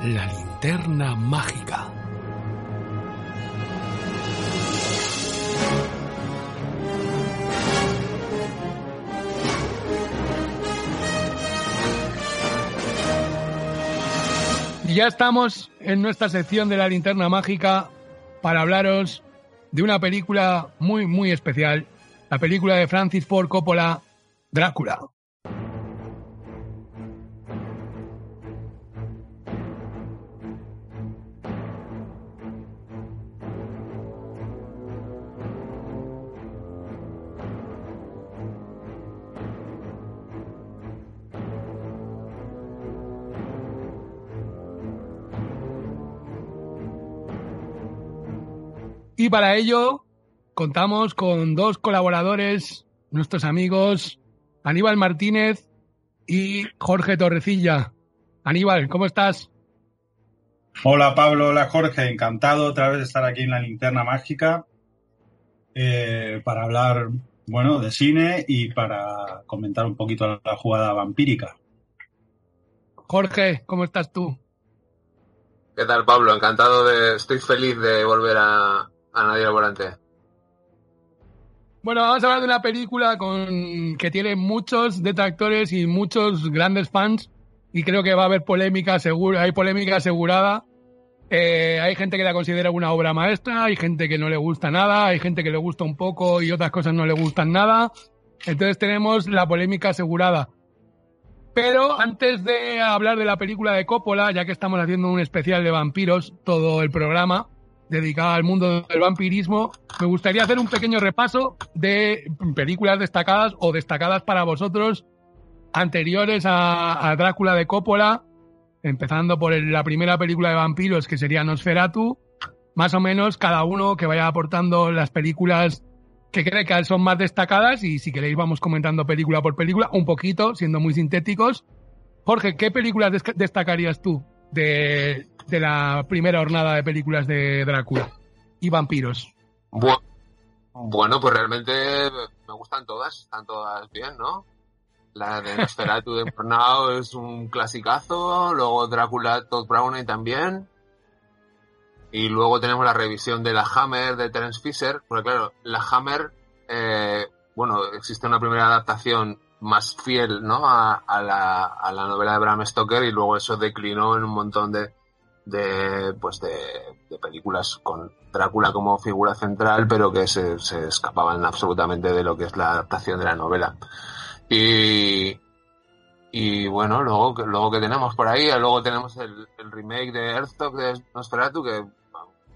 La linterna mágica. Ya estamos en nuestra sección de la linterna mágica para hablaros de una película muy, muy especial. La película de Francis Ford Coppola, Drácula. Y para ello contamos con dos colaboradores, nuestros amigos Aníbal Martínez y Jorge Torrecilla. Aníbal, ¿cómo estás? Hola Pablo, hola Jorge, encantado otra vez de estar aquí en la linterna mágica eh, para hablar, bueno, de cine y para comentar un poquito la jugada vampírica. Jorge, ¿cómo estás tú? ¿Qué tal Pablo? Encantado de, estoy feliz de volver a, a Nadie al Volante. Bueno, vamos a hablar de una película con que tiene muchos detractores y muchos grandes fans y creo que va a haber polémica segura, hay polémica asegurada. Eh, hay gente que la considera una obra maestra, hay gente que no le gusta nada, hay gente que le gusta un poco y otras cosas no le gustan nada. Entonces tenemos la polémica asegurada. Pero antes de hablar de la película de Coppola, ya que estamos haciendo un especial de vampiros, todo el programa, dedicada al mundo del vampirismo, me gustaría hacer un pequeño repaso de películas destacadas o destacadas para vosotros anteriores a, Drácula de Coppola, empezando por la primera película de vampiros que sería Nosferatu, más o menos cada uno que vaya aportando las películas que cree que son más destacadas y si queréis vamos comentando película por película, un poquito, siendo muy sintéticos. Jorge, ¿qué películas des- destacarías tú de, de la primera jornada de películas de Drácula y vampiros? Bu- bueno, pues realmente me gustan todas, están todas bien, ¿no? La de Nosferatu de Murnau es un clasicazo, luego Drácula Todd Browning también. Y luego tenemos la revisión de la Hammer de Terence Fisher, porque claro, la Hammer, eh, bueno, existe una primera adaptación más fiel, ¿no? A, a la, a la novela de Bram Stoker y luego eso declinó en un montón de, de pues de, de películas con Drácula como figura central, pero que se, se escapaban absolutamente de lo que es la adaptación de la novela. Y, y bueno, luego, luego que tenemos por ahí, luego tenemos el, remake de Earthstalk de Nosferatu, que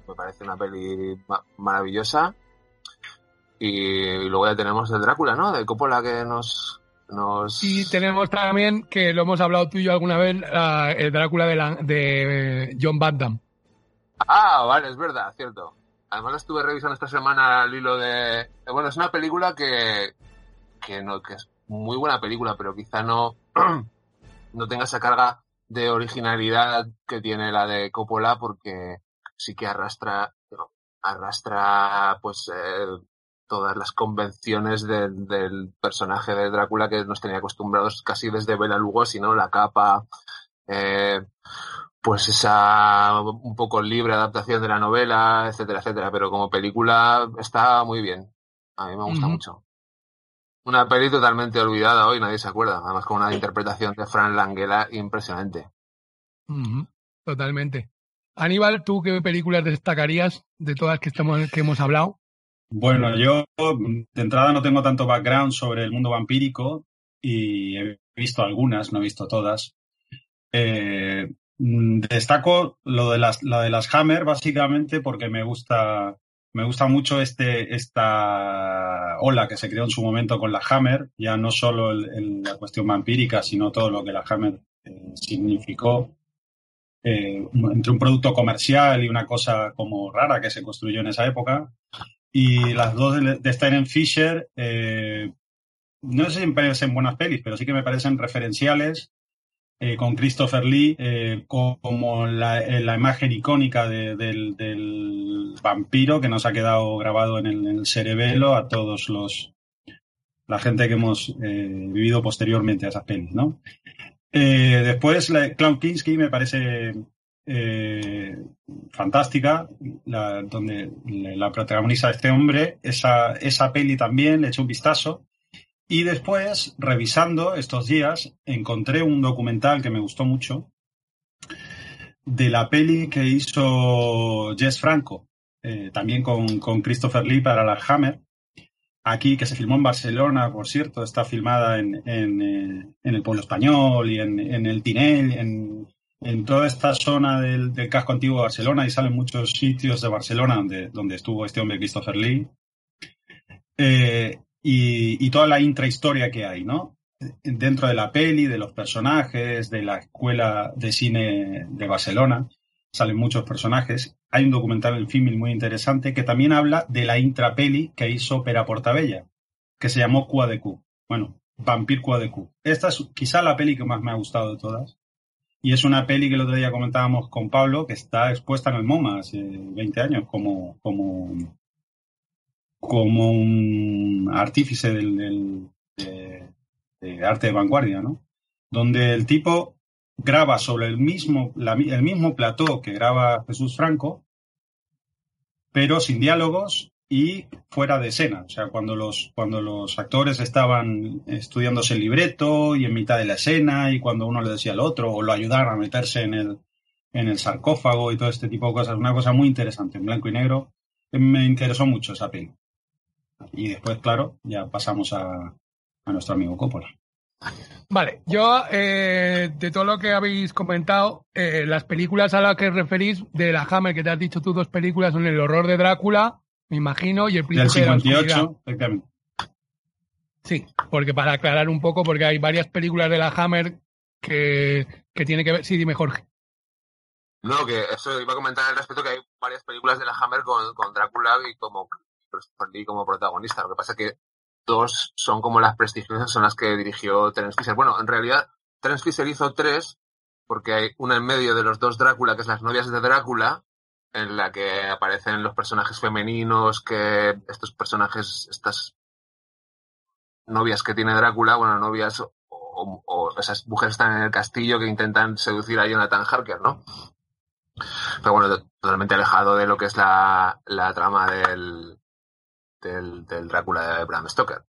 me parece una peli ma- maravillosa. Y, luego ya tenemos el Drácula, ¿no? De Coppola que nos... nos... Y tenemos también, que lo hemos hablado tú y yo alguna vez, el Drácula de, la- de John Van Damme. Ah, vale, es verdad, cierto. Además la estuve revisando esta semana al hilo de... Bueno, es una película que, que, no, que es muy buena película, pero quizá no, no tenga esa carga de originalidad que tiene la de Coppola porque sí que arrastra, arrastra pues eh, todas las convenciones del, del personaje de Drácula que nos tenía acostumbrados casi desde Bela Lugosi, ¿no? La capa, eh, pues esa un poco libre adaptación de la novela, etcétera, etcétera. Pero como película está muy bien. A mí me gusta mucho. Una peli totalmente olvidada hoy, nadie se acuerda. Además con una interpretación de Fran Langella impresionante. Totalmente. Aníbal, ¿tú qué películas destacarías de todas que, estamos, que hemos hablado? Bueno, yo de entrada no tengo tanto background sobre el mundo vampírico y he visto algunas, no he visto todas. Eh, mm, destaco lo de las, la de las Hammer, básicamente, porque me gusta, me gusta mucho este, esta ola que se creó en su momento con la Hammer, ya no solo el- la cuestión vampírica, sino todo lo que la Hammer eh, significó eh, entre un producto comercial y una cosa como rara que se construyó en esa época. Y las dos de, Steven Fisher, eh, no sé si me parecen buenas pelis, pero sí que me parecen referenciales eh, con Christopher Lee eh, como la, la, imagen icónica de, del, vampiro que nos ha quedado grabado en el, en el, cerebelo a todos los la gente que hemos vivido posteriormente a esas pelis, ¿no? después, la, Clown Kinski me parece fantástica, la, donde la protagoniza este hombre. Esa, esa peli también le eché un vistazo y después, revisando estos días, encontré un documental que me gustó mucho de la peli que hizo Jess Franco, eh, también con, con, Christopher Lee para la Hammer. Aquí, que se filmó en Barcelona, por cierto, está filmada en, en, eh, el pueblo español y en, en el Tinel, en, en toda esta zona del, casco antiguo de Barcelona y salen muchos sitios de Barcelona donde, estuvo este hombre Christopher Lee. Eh, y, toda la intrahistoria que hay, ¿no? Dentro de la peli, de los personajes, de la escuela de cine de Barcelona, salen muchos personajes. Hay un documental en Filmil muy interesante que también habla de la intrapeli que hizo Pera Portabella, que se llamó Cua de Q. Bueno, Vampir Cua de Q. Esta es quizá la peli que más me ha gustado de todas. Y es una peli que el otro día comentábamos con Pablo, que está expuesta en el MoMA hace 20 años como, como como un artífice del, del de, arte de vanguardia, ¿no? Donde el tipo graba sobre el mismo, la, el mismo plató que graba Jesús Franco, pero sin diálogos y fuera de escena. O sea, cuando los, cuando los actores estaban estudiándose el libreto y en mitad de la escena y cuando uno le decía al otro o lo ayudaron a meterse en el, en el sarcófago y todo este tipo de cosas. Una cosa muy interesante, en blanco y negro. Me interesó mucho esa peli. Y después, claro, ya pasamos a, a nuestro amigo Coppola. Vale, yo eh, de todo lo que habéis comentado, eh, las películas a las que referís de la Hammer, que te has dicho tú dos películas, son El horror de Drácula, me imagino, y El príncipe Del 58, exactamente. Sí, porque para aclarar un poco, porque hay varias películas de la Hammer que, que tiene que ver. Sí, dime, Jorge. No, que eso iba a comentar al respecto que hay varias películas de la Hammer con, con Drácula y como Lee como protagonista. Lo que pasa es que dos son como las prestigiosas, son las que dirigió Terence Fisher. Bueno, en realidad, Terence Fisher hizo tres, porque hay una en medio de los dos Drácula, que es Las novias de Drácula, en la que aparecen los personajes femeninos, que estos personajes, estas novias que tiene Drácula, bueno, novias o, esas mujeres están en el castillo que intentan seducir a Jonathan Harker, ¿no? Pero bueno, totalmente alejado de lo que es la, la trama del, del, Drácula de Bram Stoker.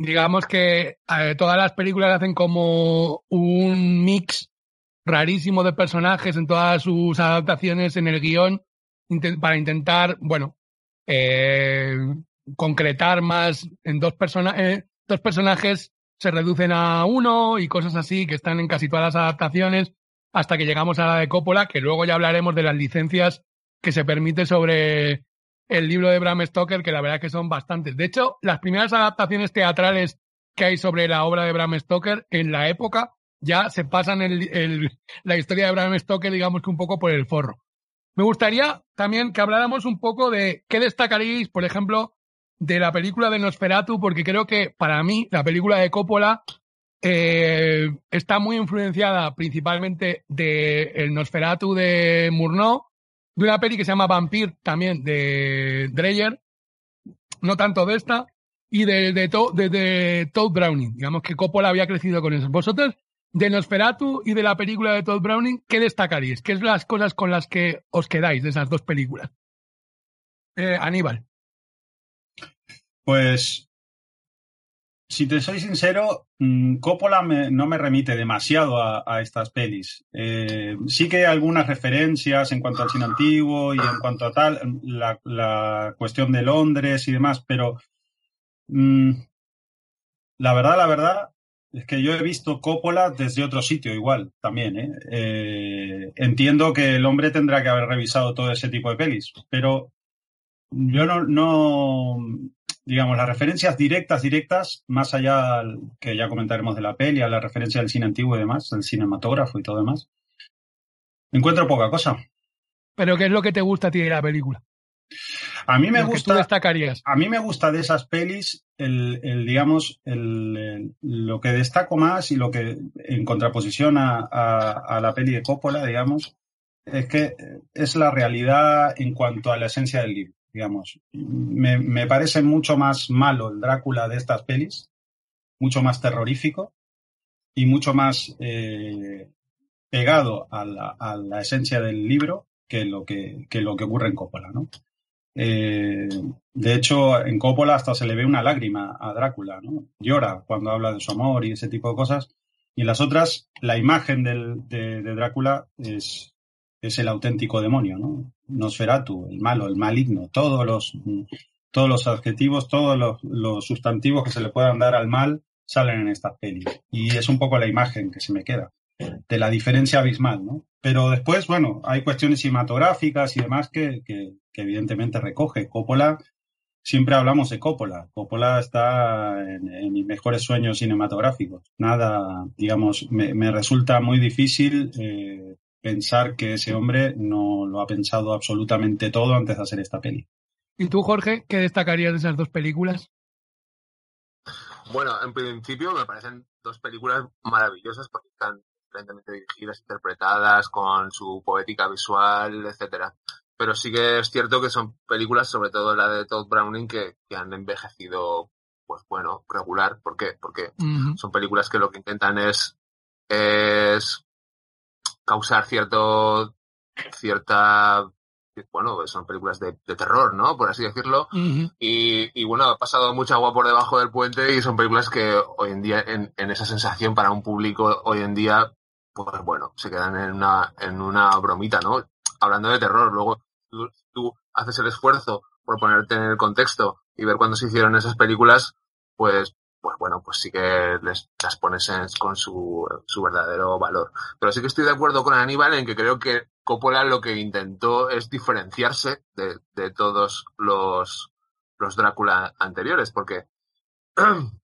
Digamos que eh, todas las películas hacen como un mix rarísimo de personajes en todas sus adaptaciones en el guion para intentar, bueno, eh, concretar más en dos, persona eh, dos personajes se reducen a uno y cosas así que están en casi todas las adaptaciones hasta que llegamos a la de Coppola, que luego ya hablaremos de las licencias que se permite sobre el libro de Bram Stoker, que la verdad que son bastantes. De hecho, las primeras adaptaciones teatrales que hay sobre la obra de Bram Stoker en la época ya se pasan el, la historia de Bram Stoker, digamos que un poco por el forro. Me gustaría también que habláramos un poco de qué destacaríais, por ejemplo, de la película de Nosferatu, porque creo que para mí la película de Coppola eh, está muy influenciada principalmente de el Nosferatu de Murnau, de una peli que se llama Vampir también de Dreyer, no tanto de esta, y de, de, de, de Todd Browning. Digamos que Coppola había crecido con eso. Vosotros, de Nosferatu y de la película de Todd Browning, ¿qué destacaríais? ¿Qué es las cosas con las que os quedáis de esas dos películas? Eh, Aníbal. Pues, si te soy sincero, Coppola me, no me remite demasiado a, estas pelis. Eh, sí que hay algunas referencias en cuanto al cine antiguo y en cuanto a tal, la, cuestión de Londres y demás, pero mmm, la verdad, la verdad, es que yo he visto Coppola desde otro sitio igual, también. ¿eh? Eh, entiendo que el hombre tendrá que haber revisado todo ese tipo de pelis, pero yo no, no, digamos, las referencias directas, directas, más allá que ya comentaremos de la peli, a la referencia del cine antiguo y demás, del cinematógrafo y todo demás, encuentro poca cosa. ¿Pero qué es lo que te gusta a ti de la película? A mí me Lo gusta. destacarías. A mí me gusta de esas pelis el, el, digamos, el, el- lo que destaco más y lo que, en contraposición a, a- a la peli de Coppola, digamos, es que es la realidad en cuanto a la esencia del libro, digamos. Me, me parece mucho más malo el Drácula de estas pelis, mucho más terrorífico y mucho más eh, pegado a la, a la esencia del libro que lo que, que lo que ocurre en Coppola, ¿no? Eh, de hecho, en Coppola hasta se le ve una lágrima a Drácula, ¿no? Llora cuando habla de su amor y ese tipo de cosas. Y en las otras, la imagen de Drácula es, es el auténtico demonio, ¿no? Nosferatu, el malo, el maligno, todos los, todos los adjetivos, todos los, los sustantivos que se le puedan dar al mal salen en estas pelis. Y es un poco la imagen que se me queda de la diferencia abismal, ¿no? Pero después, bueno, hay cuestiones cinematográficas y demás que, que, que evidentemente recoge. Coppola, siempre hablamos de Coppola. Coppola está en, en mis mejores sueños cinematográficos. Nada, digamos, me, me resulta muy difícil eh, pensar que ese hombre no lo ha pensado absolutamente todo antes de hacer esta peli. ¿Y tú, Jorge, qué destacarías de esas dos películas? Bueno, en principio me parecen dos películas maravillosas porque están excelentemente dirigidas, interpretadas, con su poética visual, etcétera. Pero sí que es cierto que son películas, sobre todo la de Todd Browning, que, que han envejecido, pues bueno, regular. ¿Por qué? Porque son películas que lo que intentan es, es causar cierto, cierta, bueno, son películas de, de terror, ¿no? Por así decirlo. Y, y bueno, ha pasado mucha agua por debajo del puente y son películas que hoy en día, en, en esa sensación para un público hoy en día, pues bueno, se quedan en una, en una bromita, ¿no? Hablando de terror, luego tú, tú haces el esfuerzo por ponerte en el contexto y ver cuándo se hicieron esas películas, pues, pues bueno, pues sí que les, las pones en- con su, su verdadero valor. Pero sí que estoy de acuerdo con Aníbal en que creo que Coppola lo que intentó es diferenciarse de, de todos los, los Drácula anteriores, porque,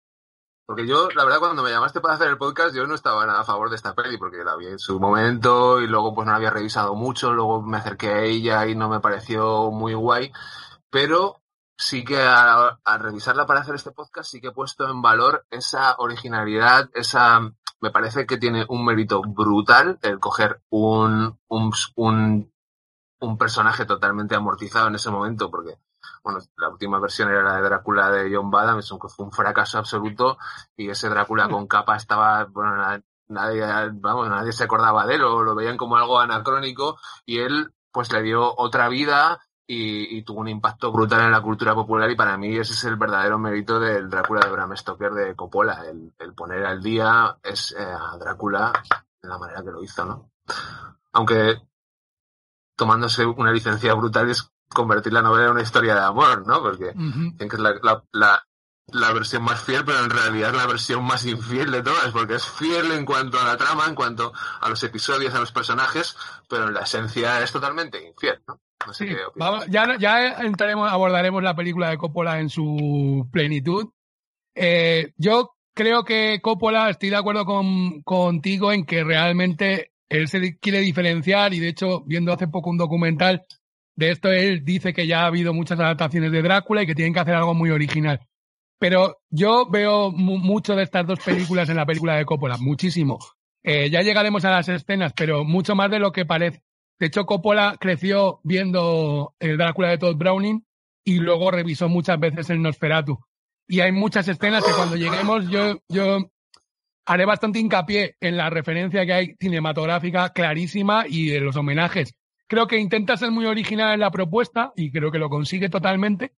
porque yo, la verdad, cuando me llamaste para hacer el podcast, yo no estaba nada a favor de esta peli, porque la vi en su momento y luego pues no la había revisado mucho, luego me acerqué a ella y no me pareció muy guay, pero sí que a, a revisarla para hacer este podcast sí que he puesto en valor esa originalidad, esa, me parece que tiene un mérito brutal el coger un, un, un, un personaje totalmente amortizado en ese momento, porque bueno, la última versión era la de Drácula de John Badham, un, fue un fracaso absoluto y ese Drácula con capa estaba, bueno, na- nadie, vamos, nadie se acordaba de él o lo veían como algo anacrónico y él pues le dio otra vida y, y tuvo un impacto brutal en la cultura popular y para mí ese es el verdadero mérito del Drácula de Bram Stoker de Coppola, el, el poner al día es eh, a Drácula de la manera que lo hizo, ¿no? Aunque tomándose una licencia brutal es convertir la novela en una historia de amor, ¿no? Porque Ujú. dicen que es la, la, la, la versión más fiel, pero en realidad es la versión más infiel de todas, porque es fiel en cuanto a la trama, en cuanto a los episodios, a los personajes, pero en la esencia es totalmente infiel, ¿no? No sé Sí, qué vamos, ya, ya entraremos, abordaremos la película de Coppola en su plenitud. Eh, yo creo que Coppola, estoy de acuerdo con, contigo en que realmente él se quiere diferenciar y de hecho, viendo hace poco un documental de esto, él dice que ya ha habido muchas adaptaciones de Drácula y que tienen que hacer algo muy original. Pero yo veo mu- mucho de estas dos películas en la película de Coppola, muchísimo. Eh, ya llegaremos a las escenas, pero mucho más de lo que parece. De hecho, Coppola creció viendo el Drácula de Todd Browning y luego revisó muchas veces el Nosferatu. Y hay muchas escenas que cuando lleguemos yo, yo haré bastante hincapié en la referencia que hay cinematográfica clarísima y de los homenajes. Creo que intenta ser muy original en la propuesta y creo que lo consigue totalmente,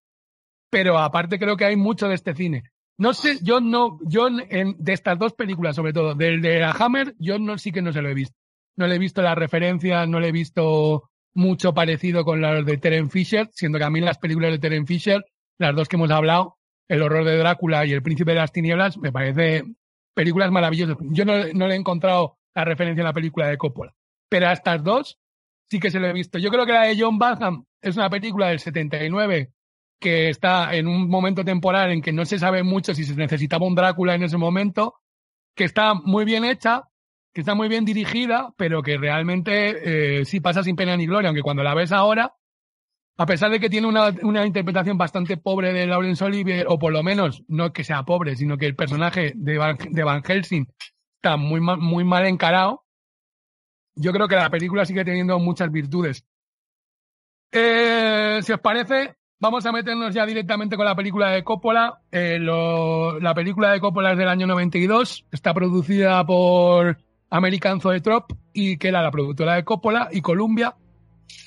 pero aparte creo que hay mucho de este cine. No sé, yo no, yo en, de estas dos películas, sobre todo, del de la Hammer, yo no, sí que no se lo he visto. No le he visto las referencias, no le he visto mucho parecido con las de Terence Fisher, siendo que a mí las películas de Terence Fisher, las dos que hemos hablado, El horror de Drácula y El príncipe de las tinieblas, me parece películas maravillosas. Yo no, no le he encontrado la referencia en la película de Coppola. Pero a estas dos sí que se lo he visto. Yo creo que la de John Badham es una película del 79 que está en un momento temporal en que no se sabe mucho si se necesitaba un Drácula en ese momento, que está muy bien hecha, que está muy bien dirigida, pero que realmente eh, sí pasa sin pena ni gloria, aunque cuando la ves ahora a pesar de que tiene una, una, interpretación bastante pobre de Laurence Olivier, o por lo menos no que sea pobre, sino que el personaje de Van, de Van Helsing está muy muy mal encarado, yo creo que la película sigue teniendo muchas virtudes. Eh, si os parece, vamos a meternos ya directamente con la película de Coppola. Eh, la película de Coppola es del año 92, está producida por American Zoetrope y que era la productora de Coppola y Columbia.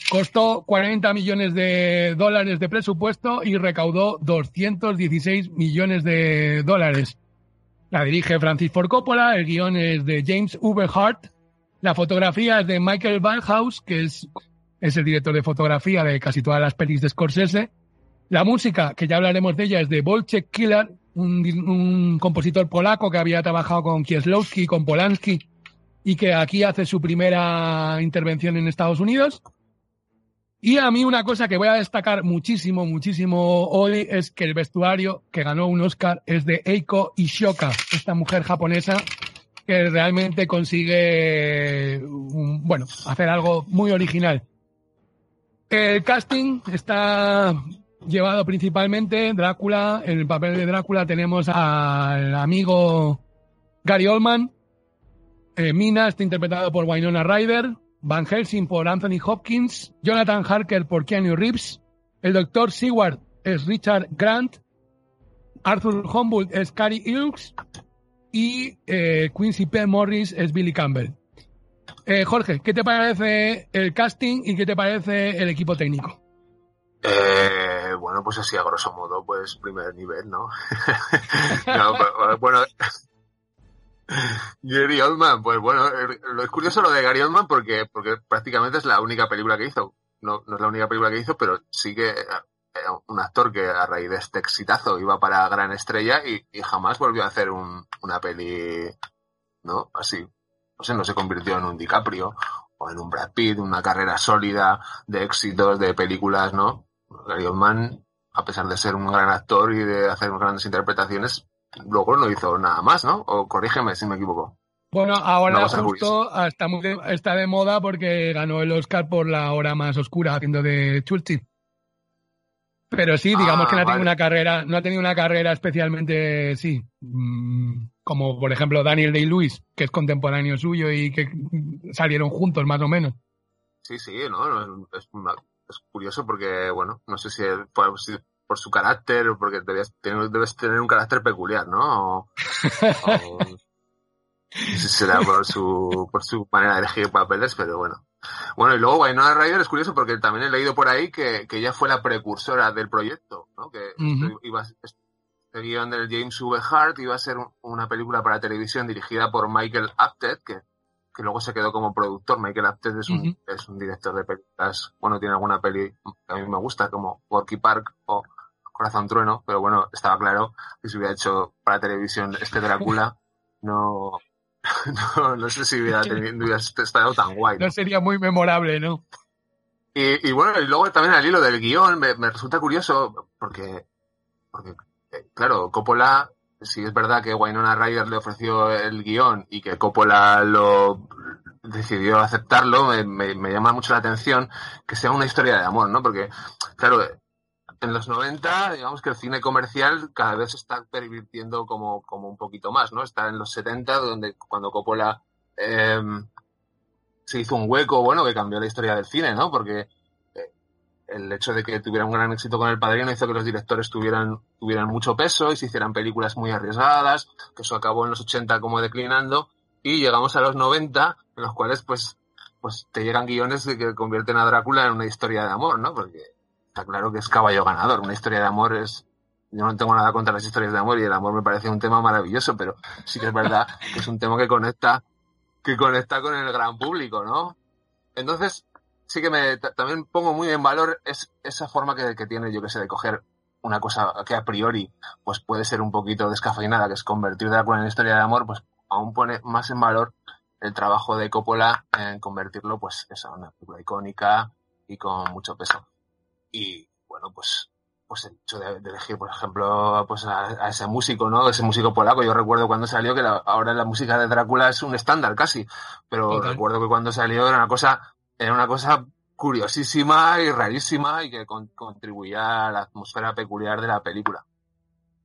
Costó 40 millones de dólares de presupuesto y recaudó 216 millones de dólares. La dirige Francis Ford Coppola, el guion es de James Uberhart, la fotografía es de Michael House, que es, es el director de fotografía de casi todas las pelis de Scorsese. La música, que ya hablaremos de ella, es de Wojciech Killer, un, un compositor polaco que había trabajado con Kieslowski, con Polanski, y que aquí hace su primera intervención en Estados Unidos. Y a mí una cosa que voy a destacar muchísimo, muchísimo hoy es que el vestuario que ganó un Oscar es de Eiko Ishoka, esta mujer japonesa que realmente consigue, bueno, hacer algo muy original. El casting está llevado principalmente Drácula. En el papel de Drácula tenemos al amigo Gary Oldman. Eh, Mina está interpretado por Winona Ryder. Van Helsing por Anthony Hopkins. Jonathan Harker por Keanu Reeves. El doctor Seward es Richard Grant. Arthur Humboldt es Cary Elks y eh, Quincy P. Morris es Billy Campbell. Eh, Jorge, ¿qué te parece el casting y qué te parece el equipo técnico? Eh, bueno, pues así a grosso modo, pues primer nivel, ¿no? pues, bueno, Gary Oldman, pues bueno, lo es curioso lo de Gary Oldman porque, porque prácticamente es la única película que hizo. No es la única película que hizo, pero sí que un actor que a raíz de este exitazo iba para gran estrella y, jamás volvió a hacer una peli, ¿no? Así. No sé, no se convirtió en un DiCaprio o en un Brad Pitt, una carrera sólida de éxitos, de películas, ¿no? Gary Oldman, a pesar de ser un gran actor y de hacer grandes interpretaciones, luego no hizo nada más, ¿no? O corrígeme si me equivoco. Bueno, ahora justo está, muy de, está de moda porque ganó el Oscar por la hora más oscura haciendo de Churchill. Pero sí, digamos que no ha ah, tenido una carrera, no ha tenido una carrera especialmente, sí, mm, como por ejemplo Daniel Day-Lewis, que es contemporáneo suyo y que salieron juntos más o menos. Sí, sí, no, es, es curioso porque, bueno, no sé si, por, por su carácter o porque debes tener, debes tener un carácter peculiar, ¿no? O, si será por su, por su manera de elegir papeles, pero bueno. Bueno, y luego Winona Ryder es curioso porque también he leído por ahí que, que ella fue la precursora del proyecto, ¿no? Que iba, este guion del James V. Hart iba a ser una película para televisión dirigida por Michael Apted, que, que luego se quedó como productor. Michael Apted es un, es un director de películas, bueno, tiene alguna peli que a mí me gusta, como Porky Park o Corazón Trueno, pero bueno, estaba claro que si hubiera hecho para televisión este Drácula, no, no, no sé si hubiera, tenido, estado tan guay. ¿no? sería muy memorable, ¿no? Y, bueno, y luego también al hilo del guion, me, resulta curioso porque, porque, eh, claro, Coppola, si es verdad que Wynonna Ryder le ofreció el guion y que Coppola lo decidió aceptarlo, me, me llama mucho la atención que sea una historia de amor, ¿no? Porque, claro, en los 90, digamos que el cine comercial cada vez se está pervirtiendo como, como un poquito más, ¿no? Está en los 70, donde cuando Coppola eh, se hizo un hueco, bueno, que cambió la historia del cine, ¿no? Porque eh, el hecho de que tuviera un gran éxito con El Padrino hizo que los directores tuvieran, tuvieran mucho peso y se hicieran películas muy arriesgadas, que eso acabó en los 80 como declinando, y llegamos a los 90, en los cuales, pues, pues te llegan guiones que convierten a Drácula en una historia de amor, ¿no? Porque está claro que es caballo ganador. Una historia de amor es. Yo no tengo nada contra las historias de amor y el amor me parece un tema maravilloso, pero sí que es verdad que es un tema que conecta, que conecta con el gran público, ¿no? Entonces, sí que me también pongo muy en valor es, esa forma que, tiene, yo que sé, de coger una cosa que a priori pues puede ser un poquito descafeinada, que es convertir Drácula en historia de amor, pues aún pone más en valor el trabajo de Coppola en convertirlo, pues, eso, en una película icónica y con mucho peso. Y bueno, pues pues el hecho de, elegir, por ejemplo, pues a, ese músico, ¿no? Ese músico polaco. Yo recuerdo cuando salió que ahora la música de Drácula es un estándar casi, pero recuerdo que cuando salió era una cosa, era una cosa curiosísima y rarísima y que contribuía a la atmósfera peculiar de la película.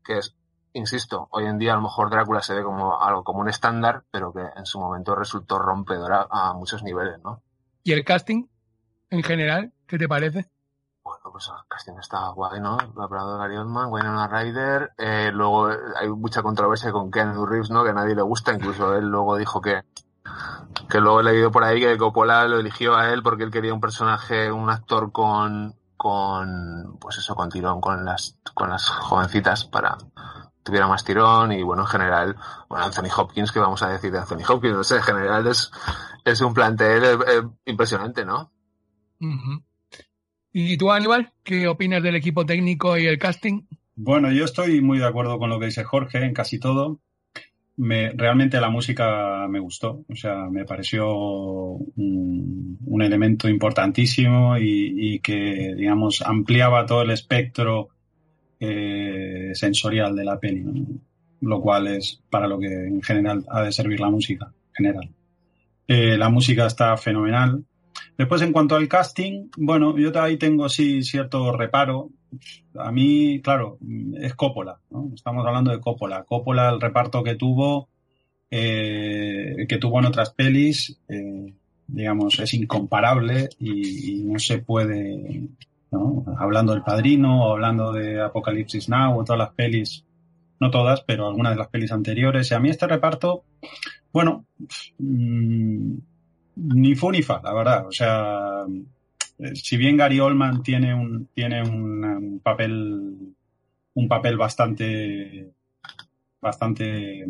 Que es, insisto, hoy en día a lo mejor Drácula se ve como algo como un estándar, pero que en su momento resultó rompedora a muchos niveles, ¿no? ¿Y el casting en general? ¿Qué te parece? Pues el casting está guay, ¿no? de Gary Oldman, Winona Ryder, eh, luego hay mucha controversia con Ken Reeves, ¿no? Que a nadie le gusta, incluso él luego dijo que que luego he leído por ahí que Coppola lo eligió a él porque él quería un personaje, un actor con, con, pues eso, con tirón con las, con las jovencitas para tuviera más tirón y bueno, en general, bueno, Anthony Hopkins, que vamos a decir de Anthony Hopkins? No sé, en general es, es un plantel eh, eh, impresionante, ¿no? ¿Y tú, Aníbal, qué opinas del equipo técnico y el casting? Bueno, yo estoy muy de acuerdo con lo que dice Jorge en casi todo me, realmente la música me gustó, o sea, me pareció un, elemento importantísimo y, que, digamos, ampliaba todo el espectro eh, sensorial de la peli, lo cual es para lo que en general ha de servir la música, general. Eh, la música está fenomenal. Después, en cuanto al casting, bueno, yo ahí tengo sí cierto reparo, a mí, claro, es Coppola, ¿no? Estamos hablando de Coppola. Coppola, el reparto que tuvo, eh, que tuvo en otras pelis, eh, digamos, es incomparable y, no se puede. Hablando del Padrino, hablando de Apocalipsis Now, o todas las pelis, no todas, pero algunas de las pelis anteriores. Y a mí este reparto, bueno, mm, ni fu ni fa, la verdad. O sea, eh, si bien Gary Oldman tiene un, tiene un, papel, un papel bastante, bastante,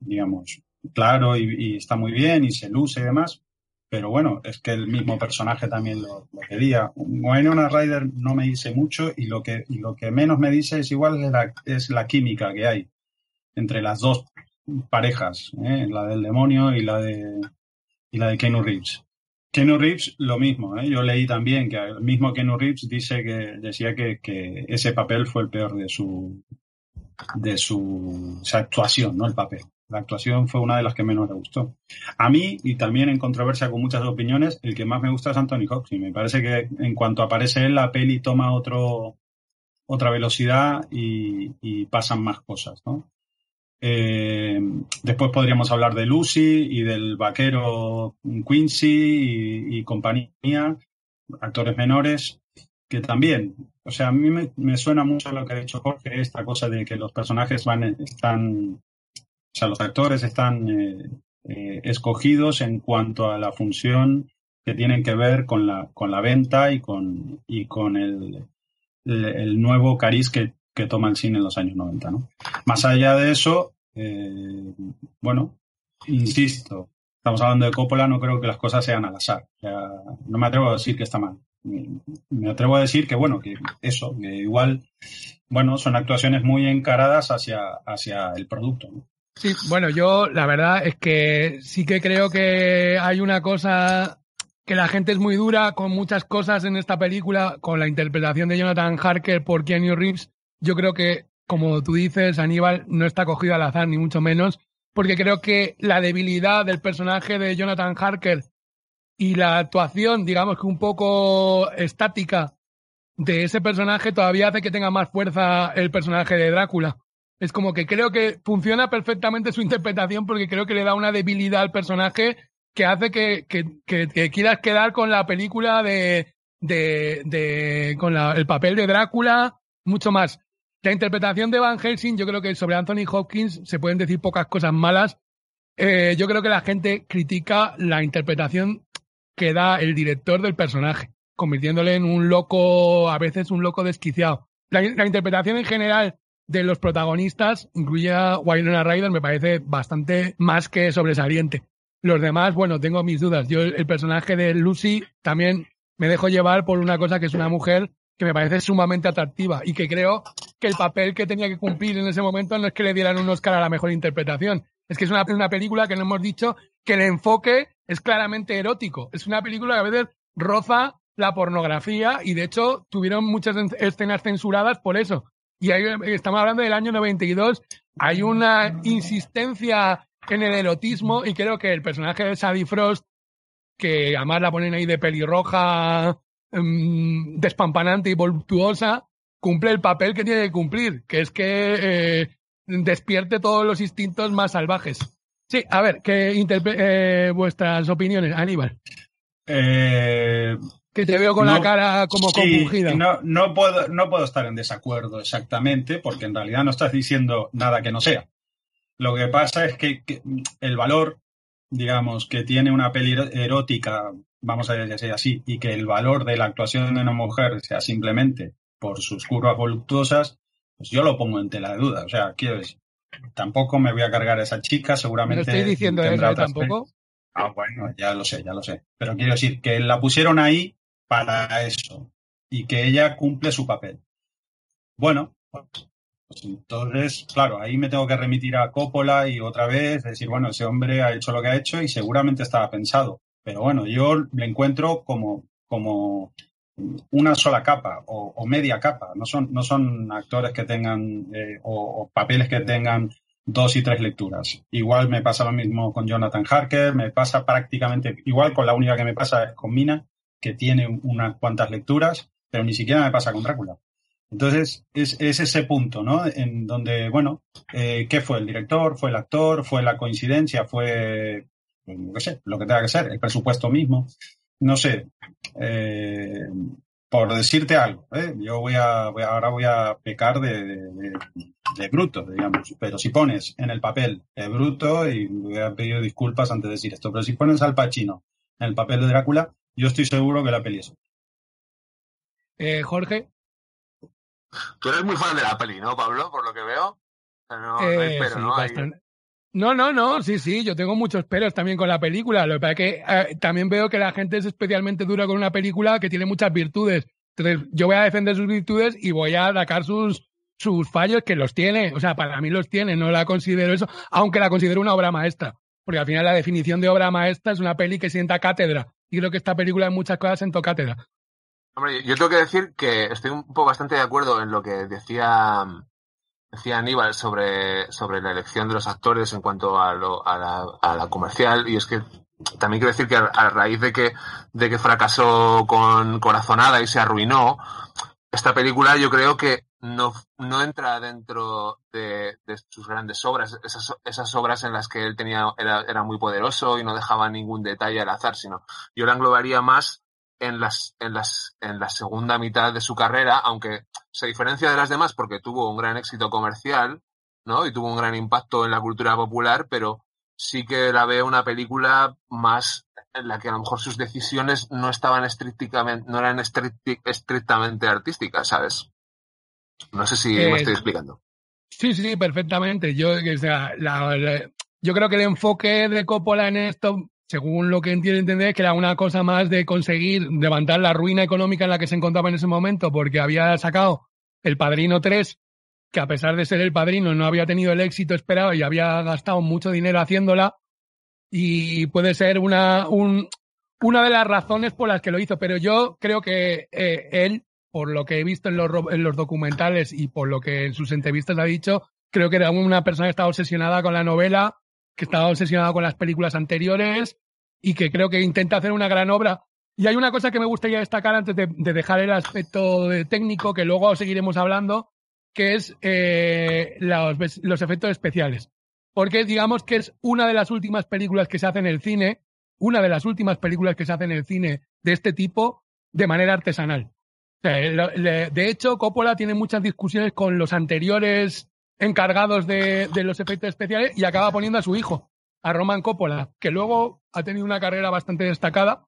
digamos, claro y, está muy bien y se luce y demás, pero bueno, es que el mismo personaje también lo, lo pedía. Winona Ryder no me dice mucho y lo que, lo que menos me dice es igual la, es la química que hay entre las dos parejas, ¿eh? la del demonio y la de, y la de Keanu Reeves. Kenu Reeves, lo mismo. ¿eh? Yo leí también que el mismo Kenu Reeves dice que decía que, que, ese papel fue el peor de su de su actuación, no el papel. La actuación fue una de las que menos le gustó. A mí, y también en controversia con muchas opiniones, el que más me gusta es Anthony Hopkins. Me parece que en cuanto aparece él, la peli toma otro, otra velocidad y, y pasan más cosas, ¿no? Eh, después podríamos hablar de Lucy y del vaquero Quincy y, compañía, actores menores, que también, o sea, a mí me, suena mucho lo que ha dicho Jorge, esta cosa de que los personajes van, están, o sea, los actores están eh, eh, escogidos en cuanto a la función que tienen que ver con la, con la venta y con, y con el, el, nuevo cariz que, que toma el cine en los años 90. ¿no? Más allá de eso, eh, bueno, insisto, estamos hablando de Coppola, no creo que las cosas sean al azar. O sea, no me atrevo a decir que está mal. Me atrevo a decir que, bueno, que eso, que igual, bueno, son actuaciones muy encaradas hacia, hacia el producto. Sí, bueno, yo la verdad es que sí que creo que hay una cosa que la gente es muy dura con muchas cosas en esta película, con la interpretación de Jonathan Harker por Keanu Reeves. Yo creo que como tú dices, Aníbal no está cogido al azar, ni mucho menos, porque creo que la debilidad del personaje de Jonathan Harker y la actuación, digamos que un poco estática de ese personaje todavía hace que tenga más fuerza el personaje de Drácula. Es como que creo que funciona perfectamente su interpretación porque creo que le da una debilidad al personaje que hace que, que, quieras quedar con la película de, de, de con el papel de Drácula mucho más. La interpretación de Van Helsing, yo creo que sobre Anthony Hopkins se pueden decir pocas cosas malas. Eh, yo creo que la gente critica la interpretación que da el director del personaje, convirtiéndole en un loco, a veces un loco desquiciado. La, interpretación en general de los protagonistas, incluida Winona Ryder, me parece bastante más que sobresaliente. Los demás, bueno, tengo mis dudas. Yo, el personaje de Lucy, también me dejo llevar por una cosa que es una mujer que me parece sumamente atractiva y que creo que el papel que tenía que cumplir en ese momento no es que le dieran un Oscar a la mejor interpretación. Es que es una, una película que no hemos dicho que el enfoque es claramente erótico. Es una película que a veces roza la pornografía y de hecho tuvieron muchas escenas censuradas por eso. Y ahí estamos hablando del año 92. Hay una insistencia en el erotismo y creo que el personaje de Sadie Frost, que además la ponen ahí de pelirroja mm, despampanante y voluptuosa, cumple el papel que tiene que cumplir, que es que eh, despierte todos los instintos más salvajes. Sí, a ver, que eh, vuestras opiniones, Aníbal. Eh, que te veo con la cara como compungida. No, no, puedo, no puedo estar en desacuerdo exactamente, porque en realidad no estás diciendo nada que no sea. Lo que pasa es que, el valor, digamos, que tiene una peli erótica, vamos a decir así, y que el valor de la actuación de una mujer sea simplemente por sus curvas voluptuosas, pues yo lo pongo en tela de duda. O sea, quiero decir, tampoco me voy a cargar a esa chica, seguramente. ¿No estoy diciendo eso tampoco? Ah, bueno, ya lo sé, ya lo sé. Pero quiero decir que la pusieron ahí para eso y que ella cumple su papel. Bueno, pues, pues, entonces, claro, ahí me tengo que remitir a Coppola y otra vez decir, bueno, ese hombre ha hecho lo que ha hecho y seguramente estaba pensado. Pero bueno, yo le encuentro como, como una sola capa o, media capa. No son, no son actores que tengan eh, o, papeles que tengan dos y tres lecturas. Igual me pasa lo mismo con Jonathan Harker, me pasa prácticamente igual con la única que me pasa es con Mina, que tiene unas cuantas lecturas, pero ni siquiera me pasa con Drácula. Entonces, es, ese punto, ¿no? En donde, bueno, eh, ¿qué fue? ¿El director? ¿Fue el actor? ¿Fue la coincidencia? ¿Fue, pues, no sé, lo que tenga que ser? ¿El presupuesto mismo? No sé. Eh, por decirte algo, ¿eh? yo voy a, ahora voy a pecar de, de, bruto, digamos, pero si pones en el papel de bruto, y voy a pedir disculpas antes de decir esto, pero si pones al Pacino en el papel de Drácula, yo estoy seguro que la peli es. Eh, Jorge. Tú eres muy fan de la peli, ¿no, Pablo? Por lo que veo. No, no, eh, ¿no? No, no, sí, sí, yo tengo muchos peros también con la película. Lo que pasa es que eh, también veo que la gente es especialmente dura con una película que tiene muchas virtudes. Entonces, yo voy a defender sus virtudes y voy a atacar sus, sus fallos que los tiene. O sea, para mí los tiene, no la considero eso, aunque la considero una obra maestra. Porque al final la definición de obra maestra es una peli que sienta cátedra. Y creo que esta película en muchas cosas sentó cátedra. Hombre, yo tengo que decir que estoy un poco bastante de acuerdo en lo que decía decía Aníbal sobre, sobre la elección de los actores en cuanto a, lo, a, la, comercial y es que también quiero decir que a, raíz de que, de que fracasó con Corazonada y se arruinó, esta película yo creo que no, no entra dentro de, de sus grandes obras, esas, esas, obras en las que él tenía, era, era, muy poderoso y no dejaba ningún detalle al azar, sino yo la englobaría más en las, en las, en la segunda mitad de su carrera, aunque se diferencia de las demás porque tuvo un gran éxito comercial, ¿no? Y tuvo un gran impacto en la cultura popular, pero sí que la veo una película más en la que a lo mejor sus decisiones no estaban estrictamente, no eran estrictamente artísticas, ¿sabes? No sé si me eh, estoy explicando. Sí, sí, perfectamente. Yo, o sea, yo creo que el enfoque de Coppola en esto según lo que entiendo entender, que era una cosa más de conseguir levantar la ruina económica en la que se encontraba en ese momento, porque había sacado El Padrino 3, que a pesar de ser el padrino no había tenido el éxito esperado y había gastado mucho dinero haciéndola, y puede ser una, una de las razones por las que lo hizo, pero yo creo que eh, él, por lo que he visto en los, en los documentales y por lo que en sus entrevistas ha dicho, creo que era una persona que estaba obsesionada con la novela que estaba obsesionado con las películas anteriores y que creo que intenta hacer una gran obra. Y hay una cosa que me gustaría destacar antes de, dejar el aspecto técnico, que luego seguiremos hablando, que es eh, los, los efectos especiales. Porque digamos que es una de las últimas películas que se hace en el cine, una de las últimas películas que se hace en el cine de este tipo de manera artesanal. De hecho, Coppola tiene muchas discusiones con los anteriores encargados de, los efectos especiales y acaba poniendo a su hijo, a Roman Coppola, que luego ha tenido una carrera bastante destacada.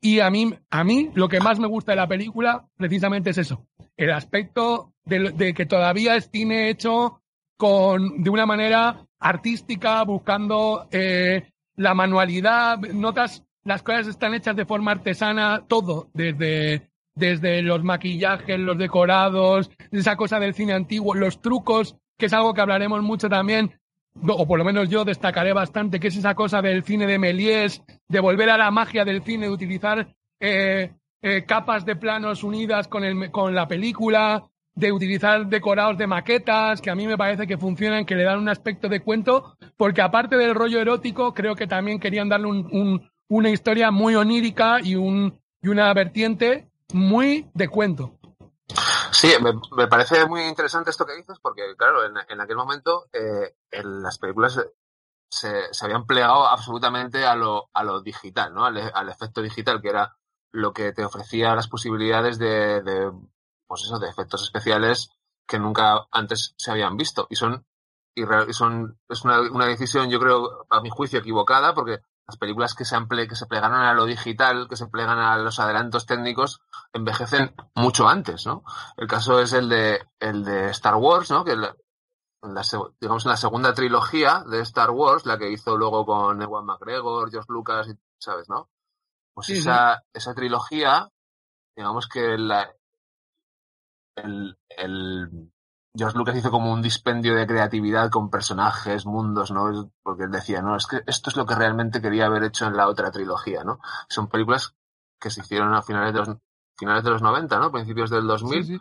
Y a mí, a mí lo que más me gusta de la película precisamente es eso, el aspecto de, que todavía es cine hecho con, de una manera artística, buscando eh, la manualidad, notas, las cosas están hechas de forma artesana, todo, desde, desde los maquillajes, los decorados, esa cosa del cine antiguo, los trucos que es algo que hablaremos mucho también, o por lo menos yo destacaré bastante, que es esa cosa del cine de Méliès, de volver a la magia del cine, de utilizar eh, eh, capas de planos unidas con, el, con la película, de utilizar decorados de maquetas, que a mí me parece que funcionan, que le dan un aspecto de cuento, porque aparte del rollo erótico, creo que también querían darle un, una historia muy onírica y, un, y una vertiente muy de cuento. Sí, me, parece muy interesante esto que dices porque, claro, en, aquel momento eh, en las películas se, habían plegado absolutamente a lo, a lo digital, ¿no? Al, efecto digital, que era lo que te ofrecía las posibilidades de, de, pues eso, de efectos especiales que nunca antes se habían visto. Y son, y son, es una, una decisión, yo creo, a mi juicio, equivocada, porque las películas que se, que se plegaron a lo digital, que se plegan a los adelantos técnicos, envejecen mucho antes, ¿no? El caso es el de, el de Star Wars, ¿no? Que la, digamos en la segunda trilogía de Star Wars, la que hizo luego con Ewan McGregor, George Lucas, ¿sabes, no? Pues esa, esa trilogía, digamos que la, el, el, George Lucas hizo como un dispendio de creatividad con personajes, mundos, ¿no? Porque él decía, no, es que esto es lo que realmente quería haber hecho en la otra trilogía, ¿no? Son películas que se hicieron a finales de los, finales de los 90, ¿no? Principios del 2000.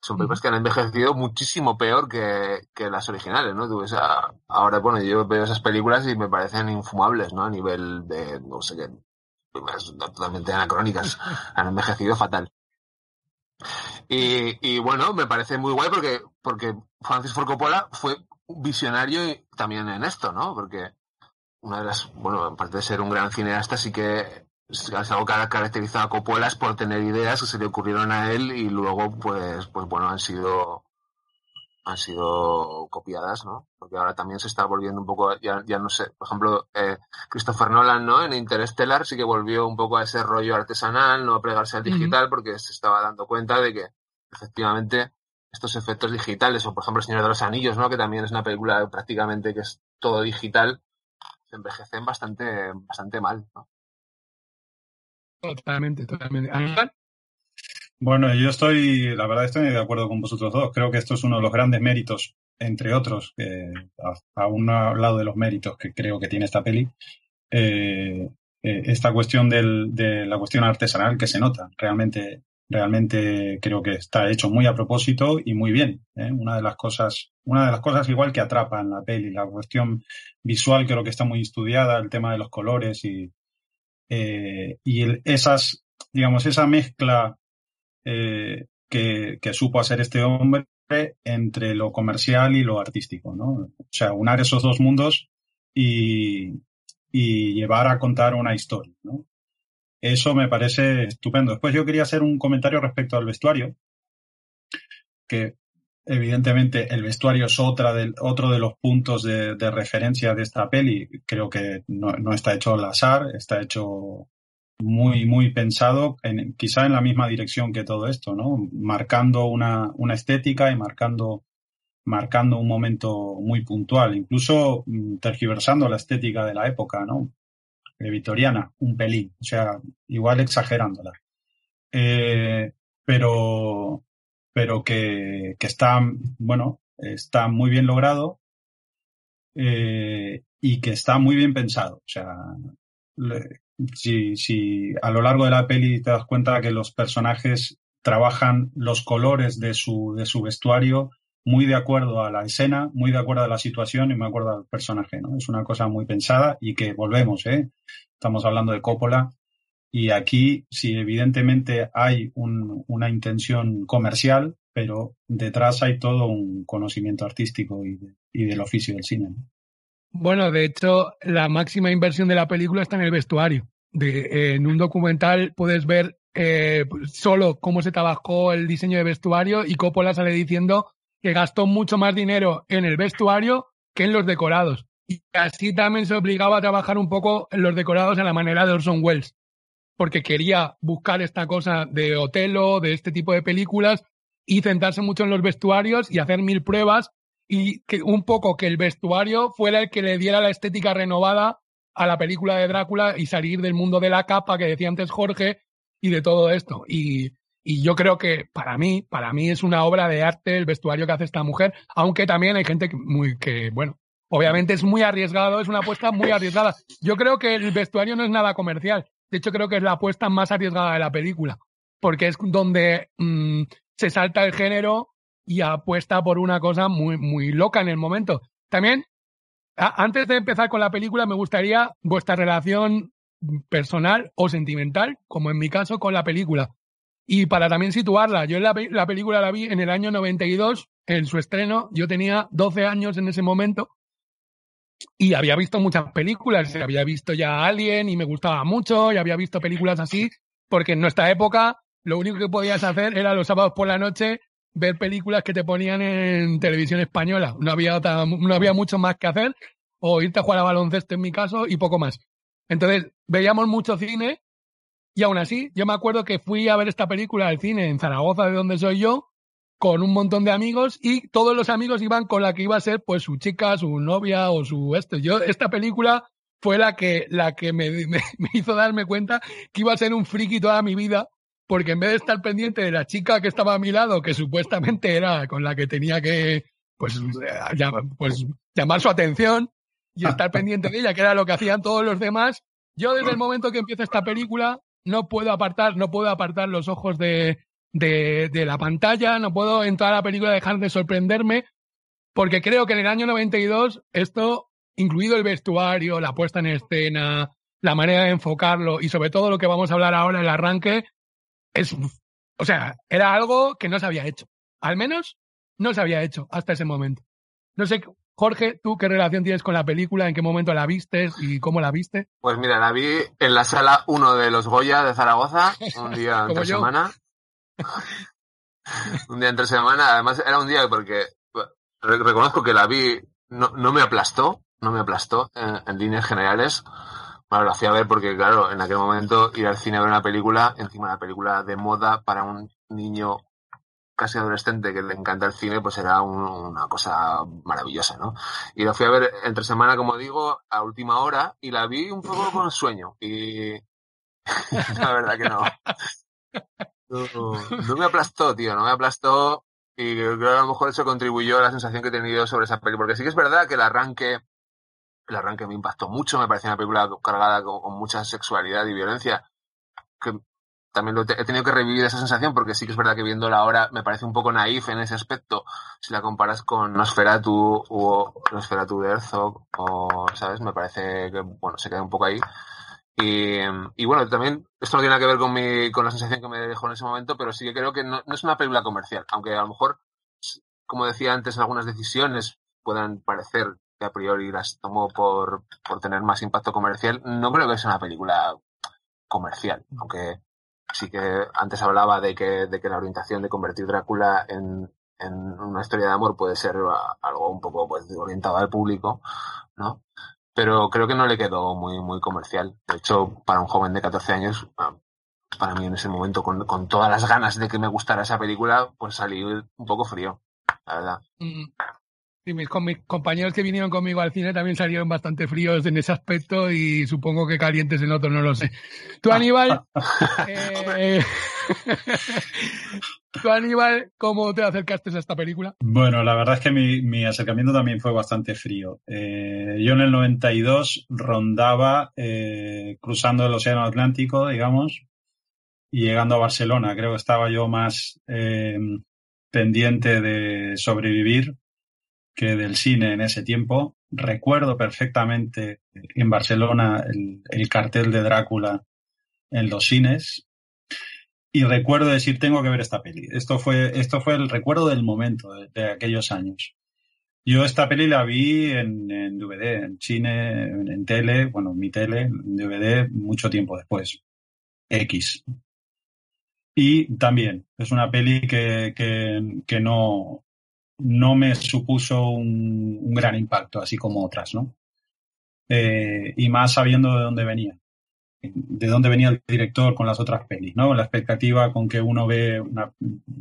Son películas que han envejecido muchísimo peor que, que las originales, ¿no? Tú ves ahora, bueno, yo veo esas películas y me parecen infumables, ¿no? A nivel de, no sé qué, totalmente anacrónicas. Han envejecido fatal. Y, y, bueno, me parece muy guay porque, porque Francis Ford Coppola fue visionario también en esto, ¿no? Porque una de las, bueno, aparte de ser un gran cineasta, sí que es algo que ha caracterizado a Coppola es por tener ideas que se le ocurrieron a él y luego, pues, pues bueno, han sido han sido copiadas, ¿no? Porque ahora también se está volviendo un poco, ya, ya no sé, por ejemplo, eh, Christopher Nolan, ¿no? En Interstellar sí que volvió un poco a ese rollo artesanal, no a plegarse al digital, porque se estaba dando cuenta de que efectivamente estos efectos digitales, o por ejemplo El Señor de los Anillos, ¿no? Que también es una película prácticamente que es todo digital, se envejecen bastante, bastante mal, ¿no? Totalmente, totalmente. Bueno, yo estoy, la verdad estoy de acuerdo con vosotros dos. Creo que esto es uno de los grandes méritos, entre otros, a, un lado de los méritos que creo que tiene esta peli, eh, eh, esta cuestión de la cuestión artesanal que se nota. Realmente, realmente creo que está hecho muy a propósito y muy bien. ¿eh? Una de las cosas, una de las cosas igual que atrapa en la peli, la cuestión visual creo que está muy estudiada, el tema de los colores y, y esas, digamos, esa mezcla eh, que, supo hacer este hombre entre lo comercial y lo artístico, ¿no? O sea, unar esos dos mundos y, llevar a contar una historia, ¿no? Eso me parece estupendo. Después yo quería hacer un comentario respecto al vestuario, que evidentemente el vestuario es otra del, otro de los puntos de, referencia de esta peli. Creo que no, está hecho al azar, está hecho muy, muy pensado, en, quizá en la misma dirección que todo esto, ¿no? Marcando una, una estética y marcando, marcando un momento muy puntual, incluso mm, tergiversando la estética de la época, ¿no? Eh, victoriana, un pelín, o sea, igual exagerándola. Eh, pero, pero que, que está, bueno, está muy bien logrado eh, y que está muy bien pensado. O sea, si, si a lo largo de la peli te das cuenta que los personajes trabajan los colores de su, de su vestuario muy de acuerdo a la escena, muy de acuerdo a la situación y muy de acuerdo al personaje, ¿no? Es una cosa muy pensada y que volvemos, ¿eh? Estamos hablando de Coppola y aquí sí evidentemente hay un, una intención comercial, pero detrás hay todo un conocimiento artístico y, y del oficio del cine. ¿no? Bueno, de hecho, la máxima inversión de la película está en el vestuario. De, en un documental puedes ver eh, solo cómo se trabajó el diseño de vestuario y Coppola sale diciendo que gastó mucho más dinero en el vestuario que en los decorados. Y así también se obligaba a trabajar un poco en los decorados a la manera de Orson Welles, porque quería buscar esta cosa de Otelo, de este tipo de películas, y centrarse mucho en los vestuarios y hacer mil pruebas y que un poco que el vestuario fuera el que le diera la estética renovada a la película de Drácula y salir del mundo de la capa que decía antes Jorge y de todo esto. Y, y yo creo que para mí, para mí es una obra de arte el vestuario que hace esta mujer, aunque también hay gente que, muy, que bueno, obviamente es muy arriesgado, es una apuesta muy arriesgada. Yo creo que el vestuario no es nada comercial. De hecho, creo que es la apuesta más arriesgada de la película, porque es donde mm, se salta el género y apuesta por una cosa muy, muy loca en el momento. También, antes de empezar con la película, me gustaría vuestra relación personal o sentimental, como en mi caso, con la película. Y para también situarla, yo la, la película la vi en el año 92, en su estreno, yo tenía 12 años en ese momento y había visto muchas películas, había visto ya Alien y me gustaba mucho, y había visto películas así, porque en nuestra época lo único que podías hacer era los sábados por la noche ver películas que te ponían en televisión española. No había, no había mucho más que hacer, o irte a jugar a baloncesto en mi caso y poco más. Entonces, veíamos mucho cine y aún así, yo me acuerdo que fui a ver esta película al cine en Zaragoza, de donde soy yo, con un montón de amigos y todos los amigos iban con la que iba a ser pues su chica, su novia o su esto. Yo, esta película fue la que, la que me, me hizo darme cuenta que iba a ser un friki toda mi vida porque en vez de estar pendiente de la chica que estaba a mi lado, que supuestamente era con la que tenía que pues, pues llamar su atención y estar pendiente de ella, que era lo que hacían todos los demás, yo desde el momento que empieza esta película no puedo apartar, no puedo apartar los ojos de, de, de la pantalla, no puedo entrar a la película dejar de sorprenderme, porque creo que en el año 92 esto, incluido el vestuario, la puesta en escena, la manera de enfocarlo y sobre todo lo que vamos a hablar ahora, el arranque, es, o sea, era algo que no se había hecho. Al menos no se había hecho hasta ese momento. No sé, Jorge, ¿tú qué relación tienes con la película? ¿En qué momento la viste y cómo la viste? Pues mira, la vi en la sala 1 de los Goya de Zaragoza, un día entre semana. Un día entre semana, además era un día porque reconozco que la vi, no, no me aplastó, no me aplastó en, en líneas generales. Bueno, lo hacía ver porque, claro, en aquel momento ir al cine a ver una película, encima una película de moda para un niño casi adolescente que le encanta el cine, pues era un, una cosa maravillosa, ¿no? Y lo fui a ver entre semana, como digo, a última hora y la vi un poco con sueño. Y la verdad que no. no. me aplastó, tío, no me aplastó. Y creo que a lo mejor eso contribuyó a la sensación que he tenido sobre esa película. Porque sí que es verdad que el arranque, el arranque me impactó mucho, me parecía una película cargada con, con mucha sexualidad y violencia. Que también lo he tenido que revivir esa sensación porque sí que es verdad que viéndola ahora me parece un poco naif en ese aspecto si la comparas con Nosferatu o Nosferatu de Herzog o, ¿sabes? Me parece que, bueno, se queda un poco ahí. Y, y bueno, también esto no tiene nada que ver con, mi, con la sensación que me dejó en ese momento, pero sí que creo que no, no es una película comercial, aunque a lo mejor, como decía antes, algunas decisiones puedan parecer que a priori las tomo por, por tener más impacto comercial, no creo que sea una película comercial, aunque sí que antes hablaba de que, de que la orientación de convertir Drácula en, en una historia de amor puede ser algo un poco pues, orientado al público, ¿no? Pero creo que no le quedó muy, muy comercial. De hecho, para un joven de 14 años, ah, para mí en ese momento, con, con todas las ganas de que me gustara esa película, pues salí un poco frío, la verdad. Mm. Sí, mis, con mis compañeros que vinieron conmigo al cine también salieron bastante fríos en ese aspecto y supongo que calientes en otro, no lo sé. Tú, Aníbal, eh, tú, Aníbal, ¿cómo te acercaste a esta película? Bueno, la verdad es que mi, mi acercamiento también fue bastante frío. Eh, yo en el 92 rondaba eh, cruzando el Océano Atlántico, digamos, y llegando a Barcelona. Creo que estaba yo más eh, pendiente de sobrevivir que del cine en ese tiempo. Recuerdo perfectamente en Barcelona el, el, cartel de Drácula en los cines y recuerdo decir tengo que ver esta peli. Esto fue, esto fue el recuerdo del momento de, aquellos años. Yo esta peli la vi en, en DVD, en cine, en, en, tele, bueno, mi tele, en DVD, mucho tiempo después. X. Y también es una peli que, que, que no, no me supuso un, gran impacto, así como otras, ¿no? Eh, y más sabiendo de dónde venía, de dónde venía el director con las otras pelis, ¿no? La expectativa con que uno ve,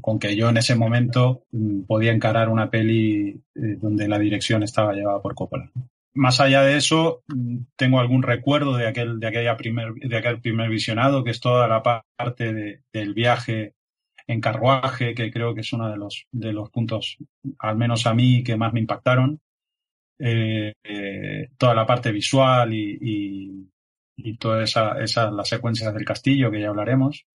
con que yo en ese momento mm, podía encarar una peli eh, donde la dirección estaba llevada por Coppola. Más allá de eso, mm, tengo algún recuerdo de aquel, de aquella primer, de aquel primer visionado, que es toda la parte de, del viaje en carruaje, que creo que es uno de los, de los puntos, al menos a mí, que más me impactaron. Eh, eh, toda la parte visual y, y, y todas esa, esa, las secuencias del castillo, que ya hablaremos.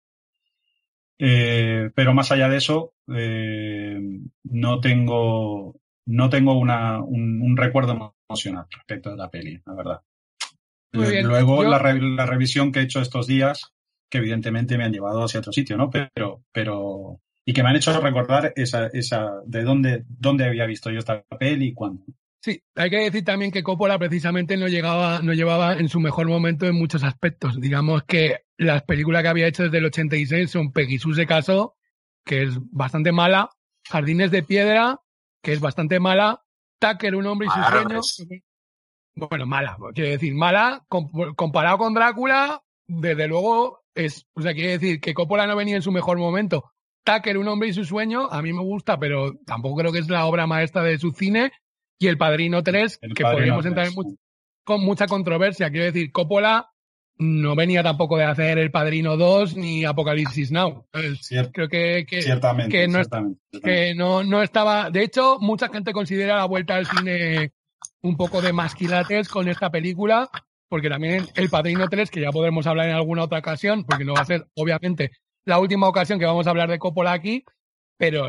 Eh, pero más allá de eso, no tengo, no tengo una, un, un, recuerdo emocional respecto de la peli, la verdad. Luego, la, re, la, revisión que he hecho estos días, que evidentemente me han llevado hacia otro sitio, ¿no? Pero, pero, y que me han hecho recordar esa, esa, de dónde, dónde había visto yo esta peli y cuándo. Sí, hay que decir también que Coppola precisamente no llegaba, no llevaba en su mejor momento en muchos aspectos. Digamos que las películas que había hecho desde el 86 son Peggy Sue se casó, que es bastante mala, Jardines de Piedra, que es bastante mala, Tucker, un hombre y sus sueños. Bueno, mala, quiere decir, mala, comparado con Drácula, desde luego es, o sea, quiere decir que Coppola no venía en su mejor momento. Tucker, un hombre y su sueño, a mí me gusta, pero tampoco creo que es la obra maestra de su cine. Y El Padrino 3, que podríamos entrar en con mucha controversia. Quiero decir, Coppola no venía tampoco de hacer El Padrino 2 ni Apocalipsis Now. creo que, que, que, no, que no, no estaba. De hecho, mucha gente considera la vuelta al cine un poco de masquilates con esta película, porque también El Padrino 3, que ya podremos hablar en alguna otra ocasión, porque no va a ser, obviamente, la última ocasión que vamos a hablar de Coppola aquí, pero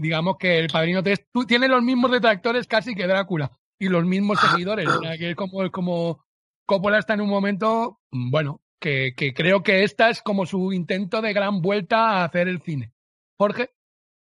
digamos que El Padrino 3 tiene los mismos detractores casi que Drácula y los mismos seguidores. que es como, como Coppola está en un momento, bueno, que, que creo que esta es como su intento de gran vuelta a hacer el cine. Jorge,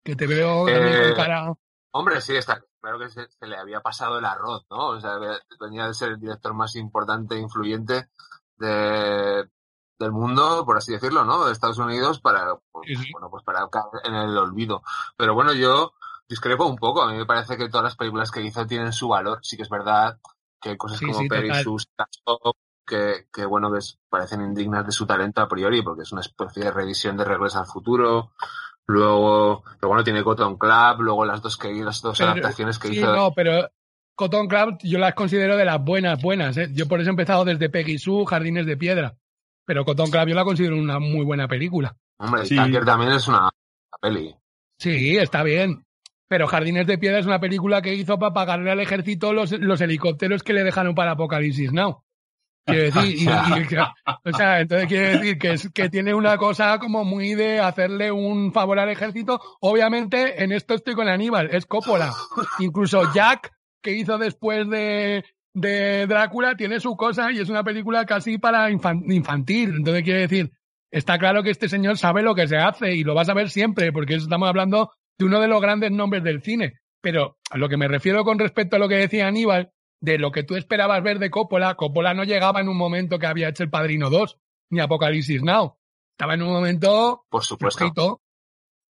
que te veo eh, cara. Hombre, sí, está claro que se, le había pasado el arroz, ¿no? O sea, venía de ser el director más importante e influyente de, del mundo, por así decirlo, ¿no? De Estados Unidos para, pues, bueno, pues para caer en el olvido. Pero bueno, yo discrepo un poco. A mí me parece que todas las películas que hizo tienen su valor. Sí que es verdad que hay cosas como Perry Sus que, que, bueno, que parecen indignas de su talento a priori, porque es una especie de revisión de Regreso al Futuro. Luego, pero bueno, tiene Cotton Club, luego las dos que las dos adaptaciones que hizo. No, pero Cotton Club yo las considero de las buenas, buenas. ¿eh? Yo por eso he empezado desde Peggy Sue, Jardines de Piedra. Pero Cotton Club yo la considero una muy buena película. Hombre, sí. también es una, peli. Sí, está bien. Pero Jardines de Piedra es una película que hizo para pagarle al ejército los, los helicópteros que le dejaron para Apocalipsis Now. Quiero decir, o sea, entonces quiere decir que, es, que tiene una cosa como muy de hacerle un favor al ejército. Obviamente, en esto estoy con Aníbal, es Coppola. Incluso Jack, que hizo después de, de Drácula, tiene su cosa y es una película casi para infantil. Entonces quiere decir, está claro que este señor sabe lo que se hace y lo vas a ver siempre, porque estamos hablando de uno de los grandes nombres del cine. Pero a lo que me refiero con respecto a lo que decía Aníbal, de lo que tú esperabas ver de Coppola, Coppola no llegaba en un momento que había hecho El Padrino 2, ni Apocalipsis Now. Estaba en un momento... Por supuesto.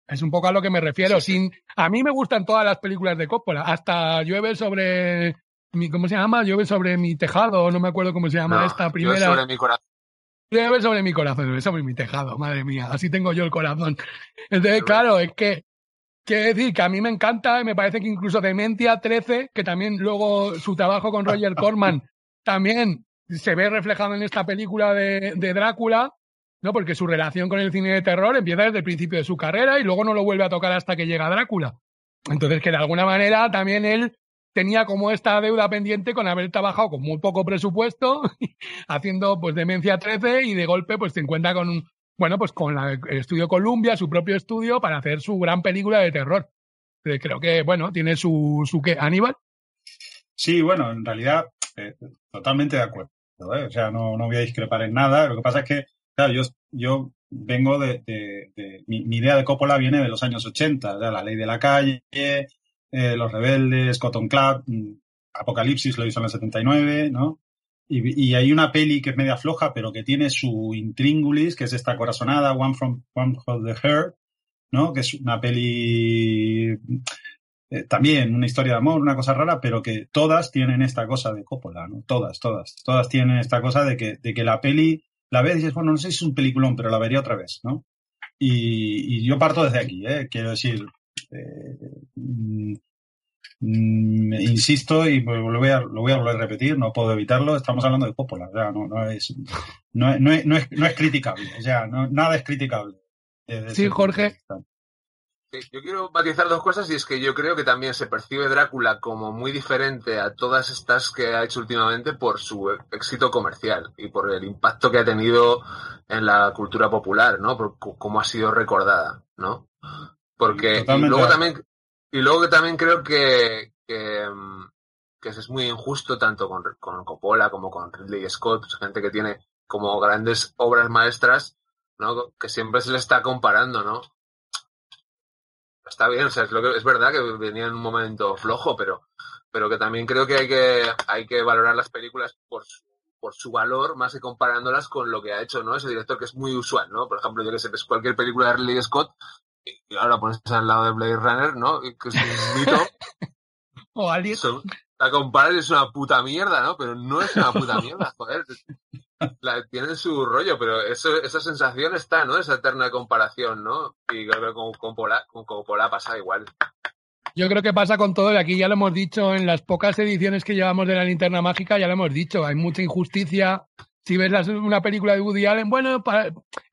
Es un poco a lo que me refiero. Sin, a mí me gustan todas las películas de Coppola. Hasta llueve sobre mi, ¿cómo se llama? Llueve sobre mi tejado, no me acuerdo cómo se llama esta primera. Llueve sobre mi corazón. Llueve sobre mi corazón, llueve sobre mi tejado, madre mía. Así tengo yo el corazón. Entonces, claro, es que Quiero decir que a mí me encanta y me parece que incluso Dementia 13, que también luego su trabajo con Roger Corman también se ve reflejado en esta película de, de, Drácula, ¿no? Porque su relación con el cine de terror empieza desde el principio de su carrera y luego no lo vuelve a tocar hasta que llega Drácula. Entonces, que de alguna manera también él tenía como esta deuda pendiente con haber trabajado con muy poco presupuesto, haciendo pues Demencia 13 y de golpe pues se encuentra con un, bueno, pues con la, el estudio Columbia, su propio estudio, para hacer su gran película de terror. Eh, creo que, bueno, tiene su, su qué, Aníbal. Sí, bueno, en realidad, eh, totalmente de acuerdo. ¿eh? O sea, no, no voy a discrepar en nada. Lo que pasa es que, claro, yo, yo vengo de, de, mi, idea de Coppola viene de los años 80, la ley de la calle, Los Rebeldes, Cotton Club, mm, Apocalipsis lo hizo en el 79, ¿no? Y, hay una peli que es media floja, pero que tiene su intríngulis, que es esta corazonada, One from, One from the Heart, ¿no? Que es una peli eh, también una historia de amor, una cosa rara, pero que todas tienen esta cosa de Coppola, ¿no? Todas, todas. Todas tienen esta cosa de que, de que la peli la ves y dices, bueno, no sé si es un peliculón, pero la vería otra vez, ¿no? Y, y yo parto desde aquí, ¿eh? Quiero decir, eh, mm, insisto y lo voy, a, lo voy a volver a repetir, no puedo evitarlo, estamos hablando de Coppola, ya, no, no, es, no, no, es, no, es, no es criticable, ya, no, nada es criticable. Sí, Jorge. yo quiero matizar dos cosas y es que yo creo que también se percibe Drácula como muy diferente a todas estas que ha hecho últimamente por su éxito comercial y por el impacto que ha tenido en la cultura popular, ¿no? Por cómo ha sido recordada, ¿no? Porque luego también y luego que también creo que, que, que es muy injusto tanto con, con Coppola como con Ridley Scott, pues, gente que tiene como grandes obras maestras, ¿no? Que siempre se le está comparando, ¿no? Está bien, o sea, es, lo que, es verdad que venía en un momento flojo, pero, pero que también creo que hay que, hay que valorar las películas por su, por su valor, más que comparándolas con lo que ha hecho, ¿no? Ese director que es muy usual, ¿no? Por ejemplo, yo que sé, ves cualquier película de Ridley Scott y ahora pones al lado de Blade Runner, ¿no? Que es un mito. o alguien. La comparas es una puta mierda, ¿no? Pero no es una puta mierda, joder. La, tienen su rollo, pero eso, esa sensación está, ¿no? Esa eterna comparación, ¿no? Y creo que con, con, Pola, con Coppola pasa igual. Yo creo que pasa con todo, y aquí ya lo hemos dicho en las pocas ediciones que llevamos de la linterna mágica, ya lo hemos dicho, hay mucha injusticia. Si ves una película de Woody Allen, bueno,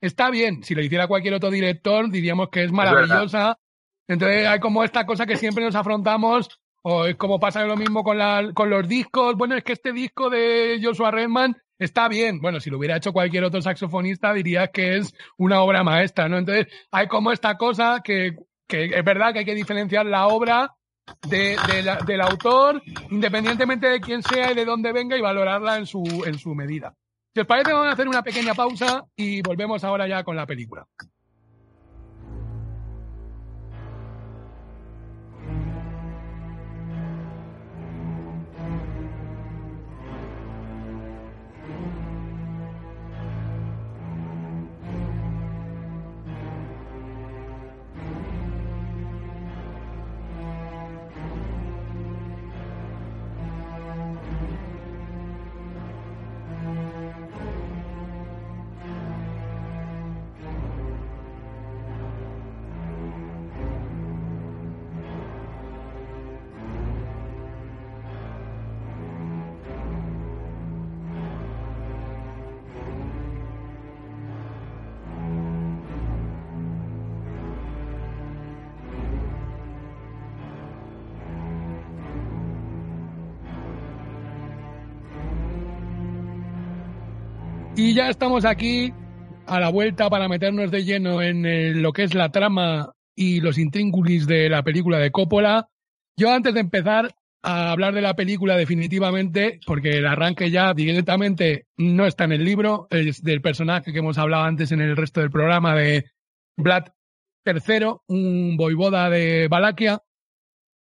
está bien. Si lo hiciera cualquier otro director, diríamos que es maravillosa. Entonces hay como esta cosa que siempre nos afrontamos, o es como pasa lo mismo con, la, con los discos. Bueno, es que este disco de Joshua Redman está bien. Bueno, si lo hubiera hecho cualquier otro saxofonista, dirías que es una obra maestra, ¿no? Entonces hay como esta cosa que que es verdad que hay que diferenciar la obra de, del autor, independientemente de quién sea y de dónde venga, y valorarla en su, en su medida. Si os parece, vamos a hacer una pequeña pausa y volvemos ahora ya con la película. Y ya estamos aquí a la vuelta para meternos de lleno en lo que es la trama y los intríngulis de la película de Coppola. Yo antes de empezar a hablar de la película definitivamente, porque el arranque ya directamente no está en el libro, es del personaje que hemos hablado antes en el resto del programa de Vlad III, un voivoda de Valaquia.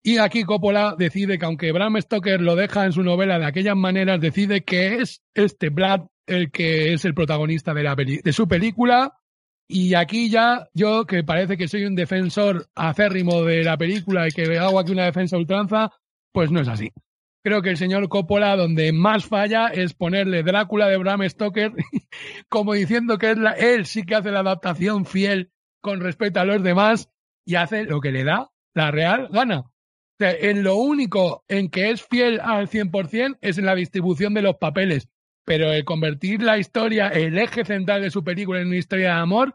Y aquí Coppola decide que aunque Bram Stoker lo deja en su novela de aquellas maneras, decide que es este Vlad el que es el protagonista de, la de su película. Y aquí ya yo, que parece que soy un defensor acérrimo de la película y que hago aquí una defensa ultranza, pues no es así. Creo que el señor Coppola, donde más falla, es ponerle Drácula de Bram Stoker, como diciendo que es la, él sí que hace la adaptación fiel con respecto a los demás y hace lo que le da la real gana. En lo único en que es fiel al 100% es en la distribución de los papeles pero el convertir la historia, el eje central de su película en una historia de amor,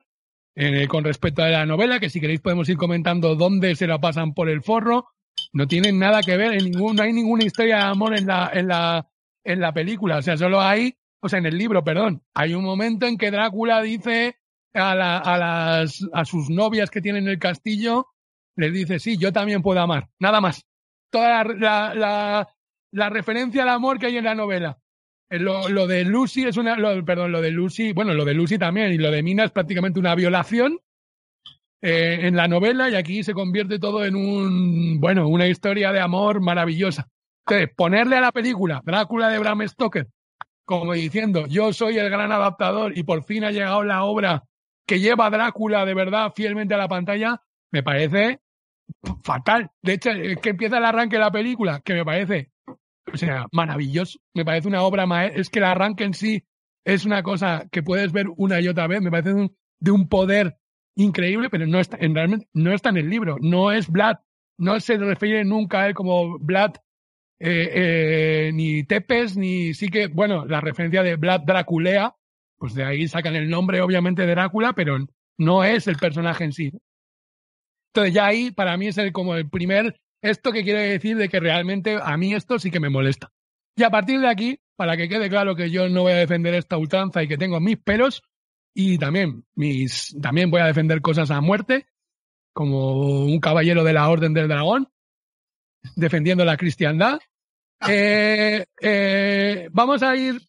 con respecto a la novela, que si queréis podemos ir comentando dónde se la pasan por el forro, no tienen nada que ver, en ningún, no hay ninguna historia de amor en la, en la, en la película, o sea, solo hay, o sea, en el libro, perdón, hay un momento en que Drácula dice a, la, a, las, a sus novias que tienen el castillo, les dice, sí, yo también puedo amar, nada más. Toda la, la, la referencia al amor que hay en la novela. Eh, lo, de Lucy es una, perdón, lo de Lucy, bueno, lo de Lucy también y lo de Mina es prácticamente una violación eh, en la novela y aquí se convierte todo en un, bueno, una historia de amor maravillosa. Entonces, ponerle a la película Drácula de Bram Stoker como diciendo, yo soy el gran adaptador y por fin ha llegado la obra que lleva a Drácula de verdad fielmente a la pantalla, me parece fatal. De hecho, es que empieza el arranque de la película, que me parece o sea, maravilloso. Me parece una obra maestra. Es que el arranque en sí es una cosa que puedes ver una y otra vez. Me parece de un poder increíble, pero no está, en, realmente no está en el libro. No es Vlad. No se refiere nunca a él como Vlad, eh, eh, ni Tepes, ni sí que, bueno, la referencia de Vlad Draculea, pues de ahí sacan el nombre, obviamente, de Drácula, pero no es el personaje en sí. Entonces ya ahí, para mí, es el, como el primer esto que quiere decir de que realmente a mí esto sí que me molesta. Y a partir de aquí, para que quede claro que yo no voy a defender esta ultranza y que tengo mis pelos, y también, mis, también voy a defender cosas a muerte, como un caballero de la Orden del Dragón, defendiendo la cristiandad. Eh, eh, vamos a ir,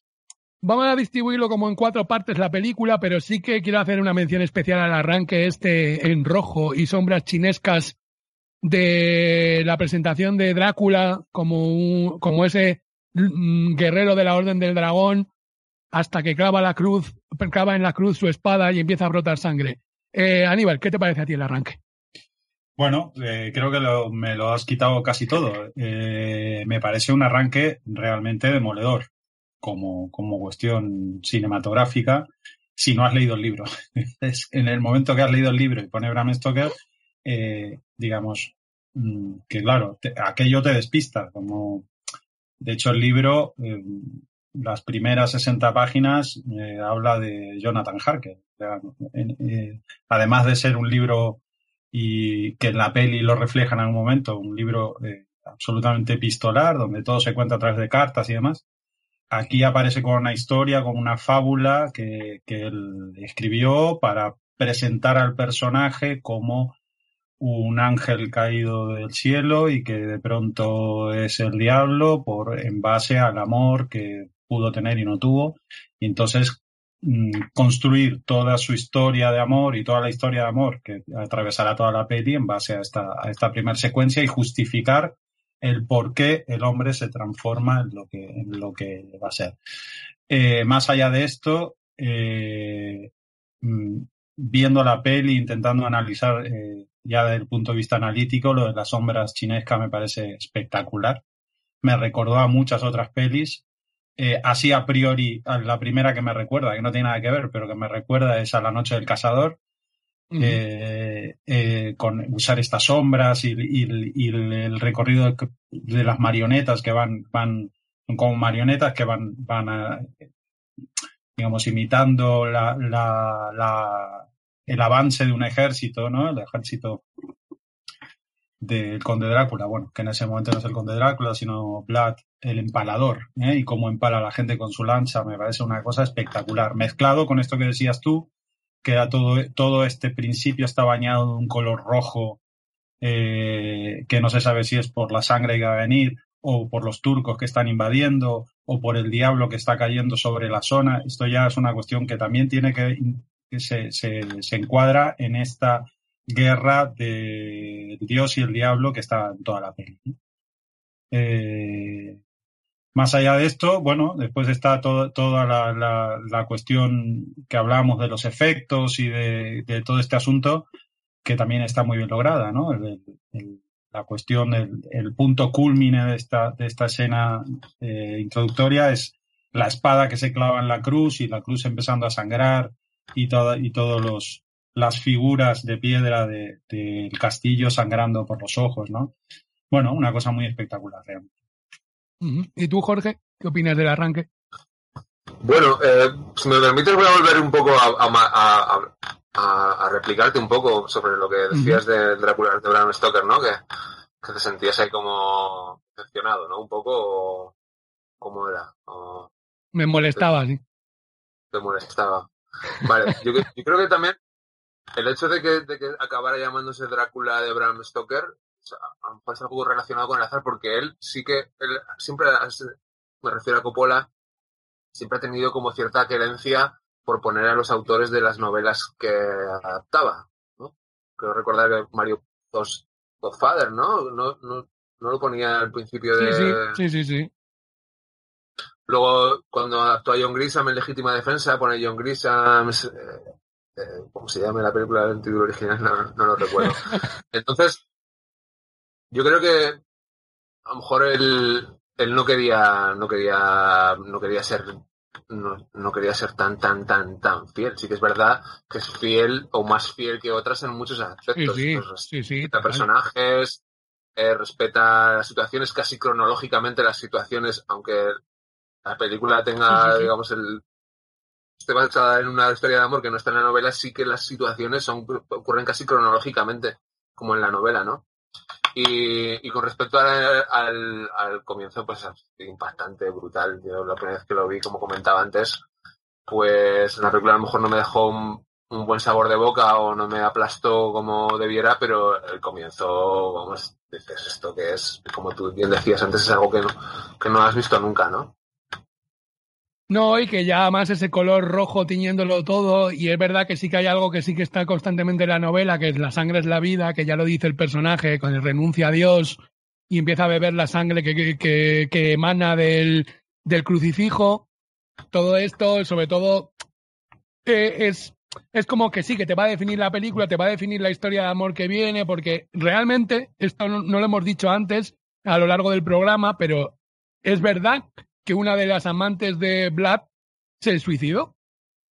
vamos a distribuirlo como en cuatro partes la película, pero sí que quiero hacer una mención especial al arranque este en rojo y sombras chinescas de la presentación de Drácula como, como ese mm, guerrero de la Orden del Dragón hasta que clava la cruz, clava en la cruz su espada y empieza a brotar sangre. Eh, Aníbal, ¿qué te parece a ti el arranque? Bueno, eh, creo que me lo has quitado casi todo. Eh, me parece un arranque realmente demoledor como, como cuestión cinematográfica si no has leído el libro. en el momento que has leído el libro y pone Bram Stoker, eh, digamos, mm, que claro, aquello te despista. Como, de hecho, el libro, las primeras 60 páginas, habla de Jonathan Harker. además de ser un libro y que en la peli lo refleja en algún momento, un libro eh, absolutamente epistolar, donde todo se cuenta a través de cartas y demás. Aquí aparece con una historia, con una fábula que, que él escribió para presentar al personaje como un ángel caído del cielo y que de pronto es el diablo por en base al amor que pudo tener y no tuvo. Y entonces Mm, construir toda su historia de amor y toda la historia de amor que atravesará toda la peli en base a esta, a esta primera secuencia y justificar el por qué el hombre se transforma en lo que, en lo que va a ser. Eh, más allá de esto, eh, mm, viendo la peli, intentando analizar eh, ya desde el punto de vista analítico, lo de las sombras chinescas me parece espectacular. Me recordó a muchas otras pelis eh, así a priori, la primera que me recuerda, que no tiene nada que ver, pero que me recuerda es a La Noche del Cazador, eh, eh, con usar estas sombras y, el, recorrido de, las marionetas que van, van como marionetas que van, van a, digamos, imitando la, la, el avance de un ejército, ¿no? El ejército del conde Drácula, bueno, que en ese momento no es el conde Drácula, sino Vlad el empalador, ¿eh? y cómo empala a la gente con su lancha, me parece una cosa espectacular. Mezclado con esto que decías tú, que todo, todo este principio está bañado de un color rojo, eh, que no se sabe si es por la sangre que va a venir, o por los turcos que están invadiendo, o por el diablo que está cayendo sobre la zona. Esto ya es una cuestión que también tiene que, que se, se, encuadra en esta guerra de Dios y el diablo que está en toda la peli. Eh, más allá de esto, bueno, después está toda la, la, cuestión que hablábamos de los efectos y de, todo este asunto, que también está muy bien lograda, ¿no? la cuestión, el, punto culmine de esta, de esta escena eh, introductoria es la espada que se clava en la cruz y la cruz empezando a sangrar y, toda, y todos los, las figuras de piedra del castillo sangrando por los ojos, ¿no? Bueno, una cosa muy espectacular, realmente. ¿Y tú, Jorge, qué opinas del arranque? Bueno, eh, si me permites voy a volver un poco a, a, replicarte un poco sobre lo que decías de Drácula de Bram Stoker, ¿no? Que, que, te sentías ahí como decepcionado, ¿no? Un poco, ¿cómo era? me molestaba, sí. Te molestaba. Vale, yo, yo creo que también el hecho de que, de que acabara llamándose Drácula de Bram Stoker, a lo mejor está un poco relacionado con el azar, porque él sí que, él siempre, me refiero a Coppola, siempre ha tenido como cierta querencia por poner a los autores de las novelas que adaptaba, ¿no? Creo recordar que Mario Godfather, ¿no? No, no, no lo ponía al principio de... Sí, sí, sí, sí. Luego, cuando adaptó a John Grisham en Legítima Defensa, pone John Grisham, eh, eh, como se llama la película del título original, no, lo recuerdo. Entonces, yo creo que a lo mejor él, él no quería, no quería, no quería ser, no, quería ser tan, tan, tan, tan fiel. Sí que es verdad que es fiel o más fiel que otras en muchos aspectos. Sí, sí, sí, respeta personajes, eh, respeta las situaciones, casi cronológicamente las situaciones, aunque la película tenga, digamos, el, esté basada en una historia de amor que no está en la novela, sí que las situaciones son, ocurren casi cronológicamente, como en la novela, ¿no? Y, con respecto al, al, comienzo, pues impactante, brutal. Yo la primera vez que lo vi, como comentaba antes, pues la película a lo mejor no me dejó un, buen sabor de boca o no me aplastó como debiera, pero el comienzo, vamos, dices esto que es, como tú bien decías antes, es algo que no, que no has visto nunca, ¿no? No, y que ya además ese color rojo tiñéndolo todo, y es verdad que sí que hay algo que sí que está constantemente en la novela, que es la sangre es la vida, que ya lo dice el personaje, cuando renuncia a Dios y empieza a beber la sangre que, que, que emana del, del crucifijo. Todo esto, sobre todo, eh, es, es como que sí, que te va a definir la película, te va a definir la historia de amor que viene, porque realmente, esto no, no lo hemos dicho antes a lo largo del programa, pero es verdad que una de las amantes de Vlad se suicidó,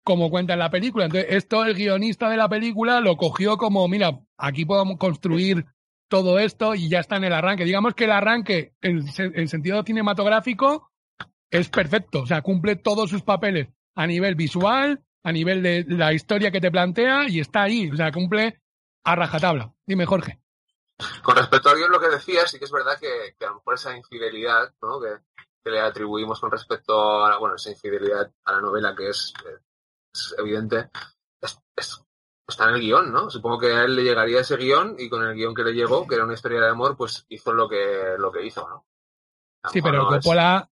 como cuenta en la película. Entonces, esto el guionista de la película lo cogió como, mira, aquí podemos construir todo esto y ya está en el arranque. Digamos que el arranque, en, en sentido cinematográfico, es perfecto. O sea, cumple todos sus papeles a nivel visual, a nivel de la historia que te plantea y está ahí. O sea, cumple a rajatabla. Dime, Jorge. Con respecto a lo que decías, sí que es verdad que, que a lo mejor esa infidelidad, ¿no? Que, que, le atribuimos con respecto a, bueno, esa infidelidad a la novela que es, es evidente, es, es, está en el guion, ¿no? Supongo que a él le llegaría ese guion y con el guion que le llegó, que era una historia de amor, pues hizo lo que, lo que hizo, ¿no? Sí, pero no Coppola.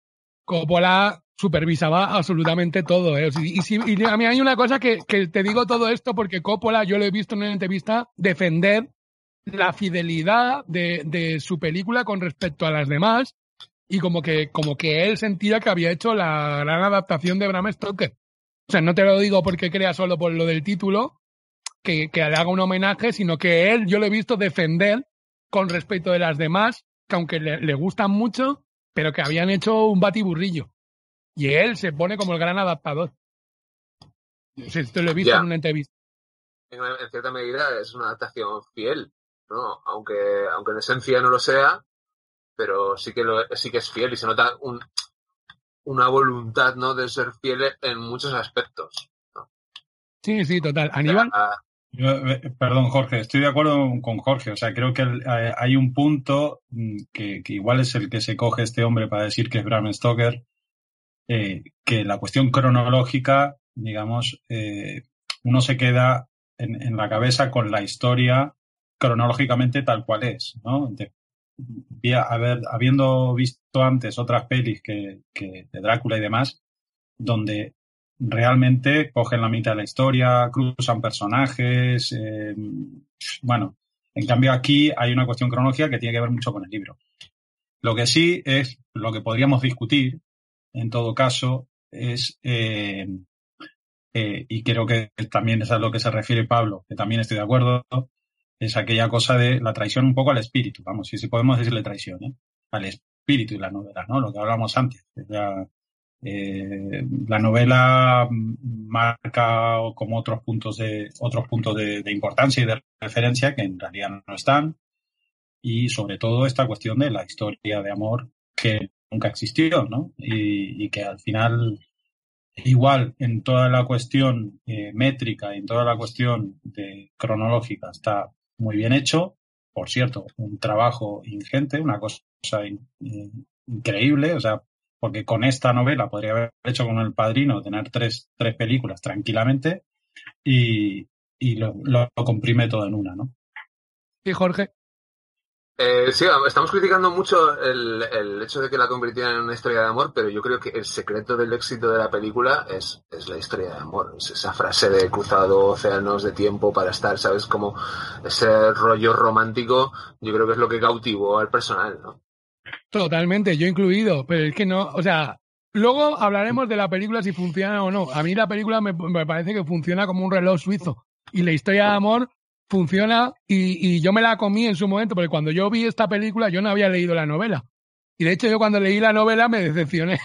Coppola supervisaba absolutamente todo. ¿eh? Y, si, y, a mí hay una cosa que, que, te digo todo esto porque Coppola, yo lo he visto en una entrevista, defender la fidelidad de, de, su película con respecto a las demás y como que, como que él sentía que había hecho la gran adaptación de Bram Stoker. O sea, no te lo digo porque crea solo por lo del título, que, que le haga un homenaje, sino que él, yo lo he visto defender con respecto de las demás, que aunque le, le gustan mucho, pero que habían hecho un batiburrillo. Y él se pone como el gran adaptador. Esto lo he visto yeah. en una entrevista. En, en, cierta medida es una adaptación fiel, ¿no? Aunque, aunque en esencia no lo sea, pero sí que, lo, sí que es fiel y se nota un, una voluntad, ¿no? De ser fiel en muchos aspectos. ¿no? Sí, sí, total. Aníbal. Yo, eh, perdón, Jorge, estoy de acuerdo con Jorge. O sea, creo que eh, hay un punto mm, que, que, igual es el que se coge este hombre para decir que es Bram Stoker, eh, que la cuestión cronológica, digamos, eh, uno se queda en, en, la cabeza con la historia cronológicamente tal cual es, ¿no? De, habiendo visto antes otras pelis que, que de Drácula y demás, donde realmente cogen la mitad de la historia, cruzan personajes, eh, bueno, en cambio aquí hay una cuestión cronológica que tiene que ver mucho con el libro. Lo que sí es, lo que podríamos discutir, en todo caso, es, eh, eh, y creo que también es a lo que se refiere Pablo, que también estoy de acuerdo, es aquella cosa de la traición un poco al espíritu, vamos, si, podemos decirle traición, ¿eh? al espíritu de la novela, ¿no? Lo que hablamos antes. La, eh, la novela marca como otros puntos de otros puntos de, importancia y de referencia que en realidad no están y sobre todo esta cuestión de la historia de amor que nunca existió, ¿no? Y, y que al final igual en toda la cuestión eh, métrica y en toda la cuestión de cronológica está muy bien hecho. Por cierto, un trabajo ingente, una cosa in, in, increíble, o sea, porque con esta novela podría haber hecho con El Padrino, tener tres, tres películas tranquilamente y, y lo, lo, comprime todo en una, ¿no? ¿Y Jorge? Eh, sí, estamos criticando mucho el, el, hecho de que la convirtieran en una historia de amor, pero yo creo que el secreto del éxito de la película es, es la historia de amor. Es esa frase de cruzado océanos de tiempo para estar, ¿sabes? Como ese rollo romántico, yo creo que es lo que cautivó al personal, ¿no? Totalmente, yo incluido, pero es que no, o sea, luego hablaremos de la película si funciona o no. A mí la película me, me parece que funciona como un reloj suizo y la historia de amor funciona y, y, yo me la comí en su momento, porque cuando yo vi esta película yo no había leído la novela. Y de hecho yo cuando leí la novela me decepcioné.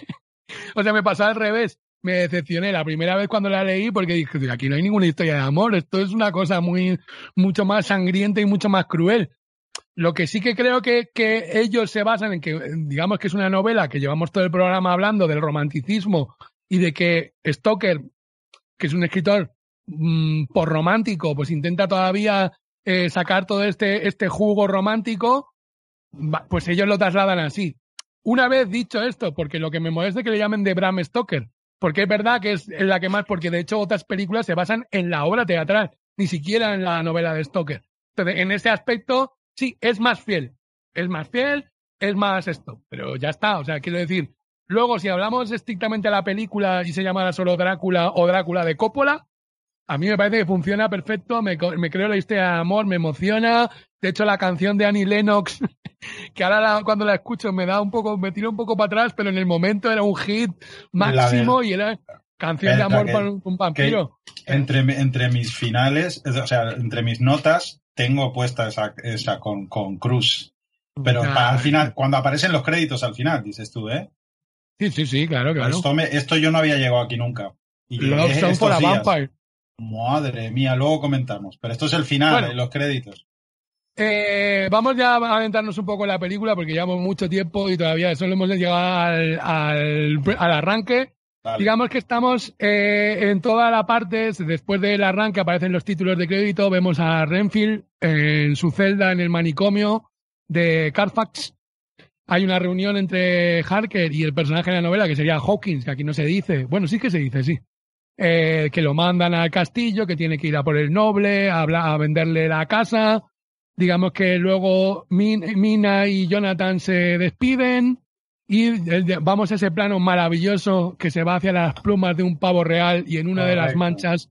o sea, me pasó al revés. Me decepcioné la primera vez cuando la leí porque dije, aquí no hay ninguna historia de amor, esto es una cosa muy, mucho más sangrienta y mucho más cruel. Lo que sí que creo que, que ellos se basan en que, digamos que es una novela que llevamos todo el programa hablando del romanticismo y de que Stoker, que es un escritor mmm, por romántico, pues intenta todavía eh, sacar todo este, este jugo romántico, pues ellos lo trasladan así. Una vez dicho esto, porque lo que me molesta es que le llamen de Bram Stoker, porque es verdad que es la que más, porque de hecho otras películas se basan en la obra teatral, ni siquiera en la novela de Stoker. Entonces, en ese aspecto, sí, es más fiel, es más fiel, es más esto, pero ya está, o sea, quiero decir, Luego, si hablamos estrictamente de la película y se llamara solo Drácula o Drácula de Coppola, a mí me parece que funciona perfecto, me, me creo la historia de amor, me emociona. De hecho, la canción de Annie Lennox, que ahora cuando la escucho me da un poco, me tiro un poco para atrás, pero en el momento era un hit máximo y era canción de amor con un, vampiro. Entre, entre mis finales, o sea, entre mis notas, tengo puesta esa, esa con, con Cruz. Pero al final, cuando aparecen los créditos al final, dices tú, ¿eh? Sí, sí, sí, claro, claro. Esto, esto yo no había llegado aquí nunca. Y Love Song for a Vampire. Madre mía, luego comentamos. Pero esto es el final, los créditos. Eh, vamos ya a aventarnos un poco en la película porque llevamos mucho tiempo y todavía solo hemos llegado al, al, al arranque. Digamos que estamos eh, en toda la parte, después del arranque aparecen los títulos de crédito, vemos a Renfield en su celda en el manicomio de Carfax. Hay una reunión entre Harker y el personaje de la novela que sería Hawkins, que aquí no se dice. Bueno, sí que se dice, sí. Eh, que lo mandan al castillo, que tiene que ir a por el noble, a, a venderle la casa. Digamos que luego Mina y Jonathan se despiden y vamos a ese plano maravilloso que se va hacia las plumas de un pavo real y en una de las manchas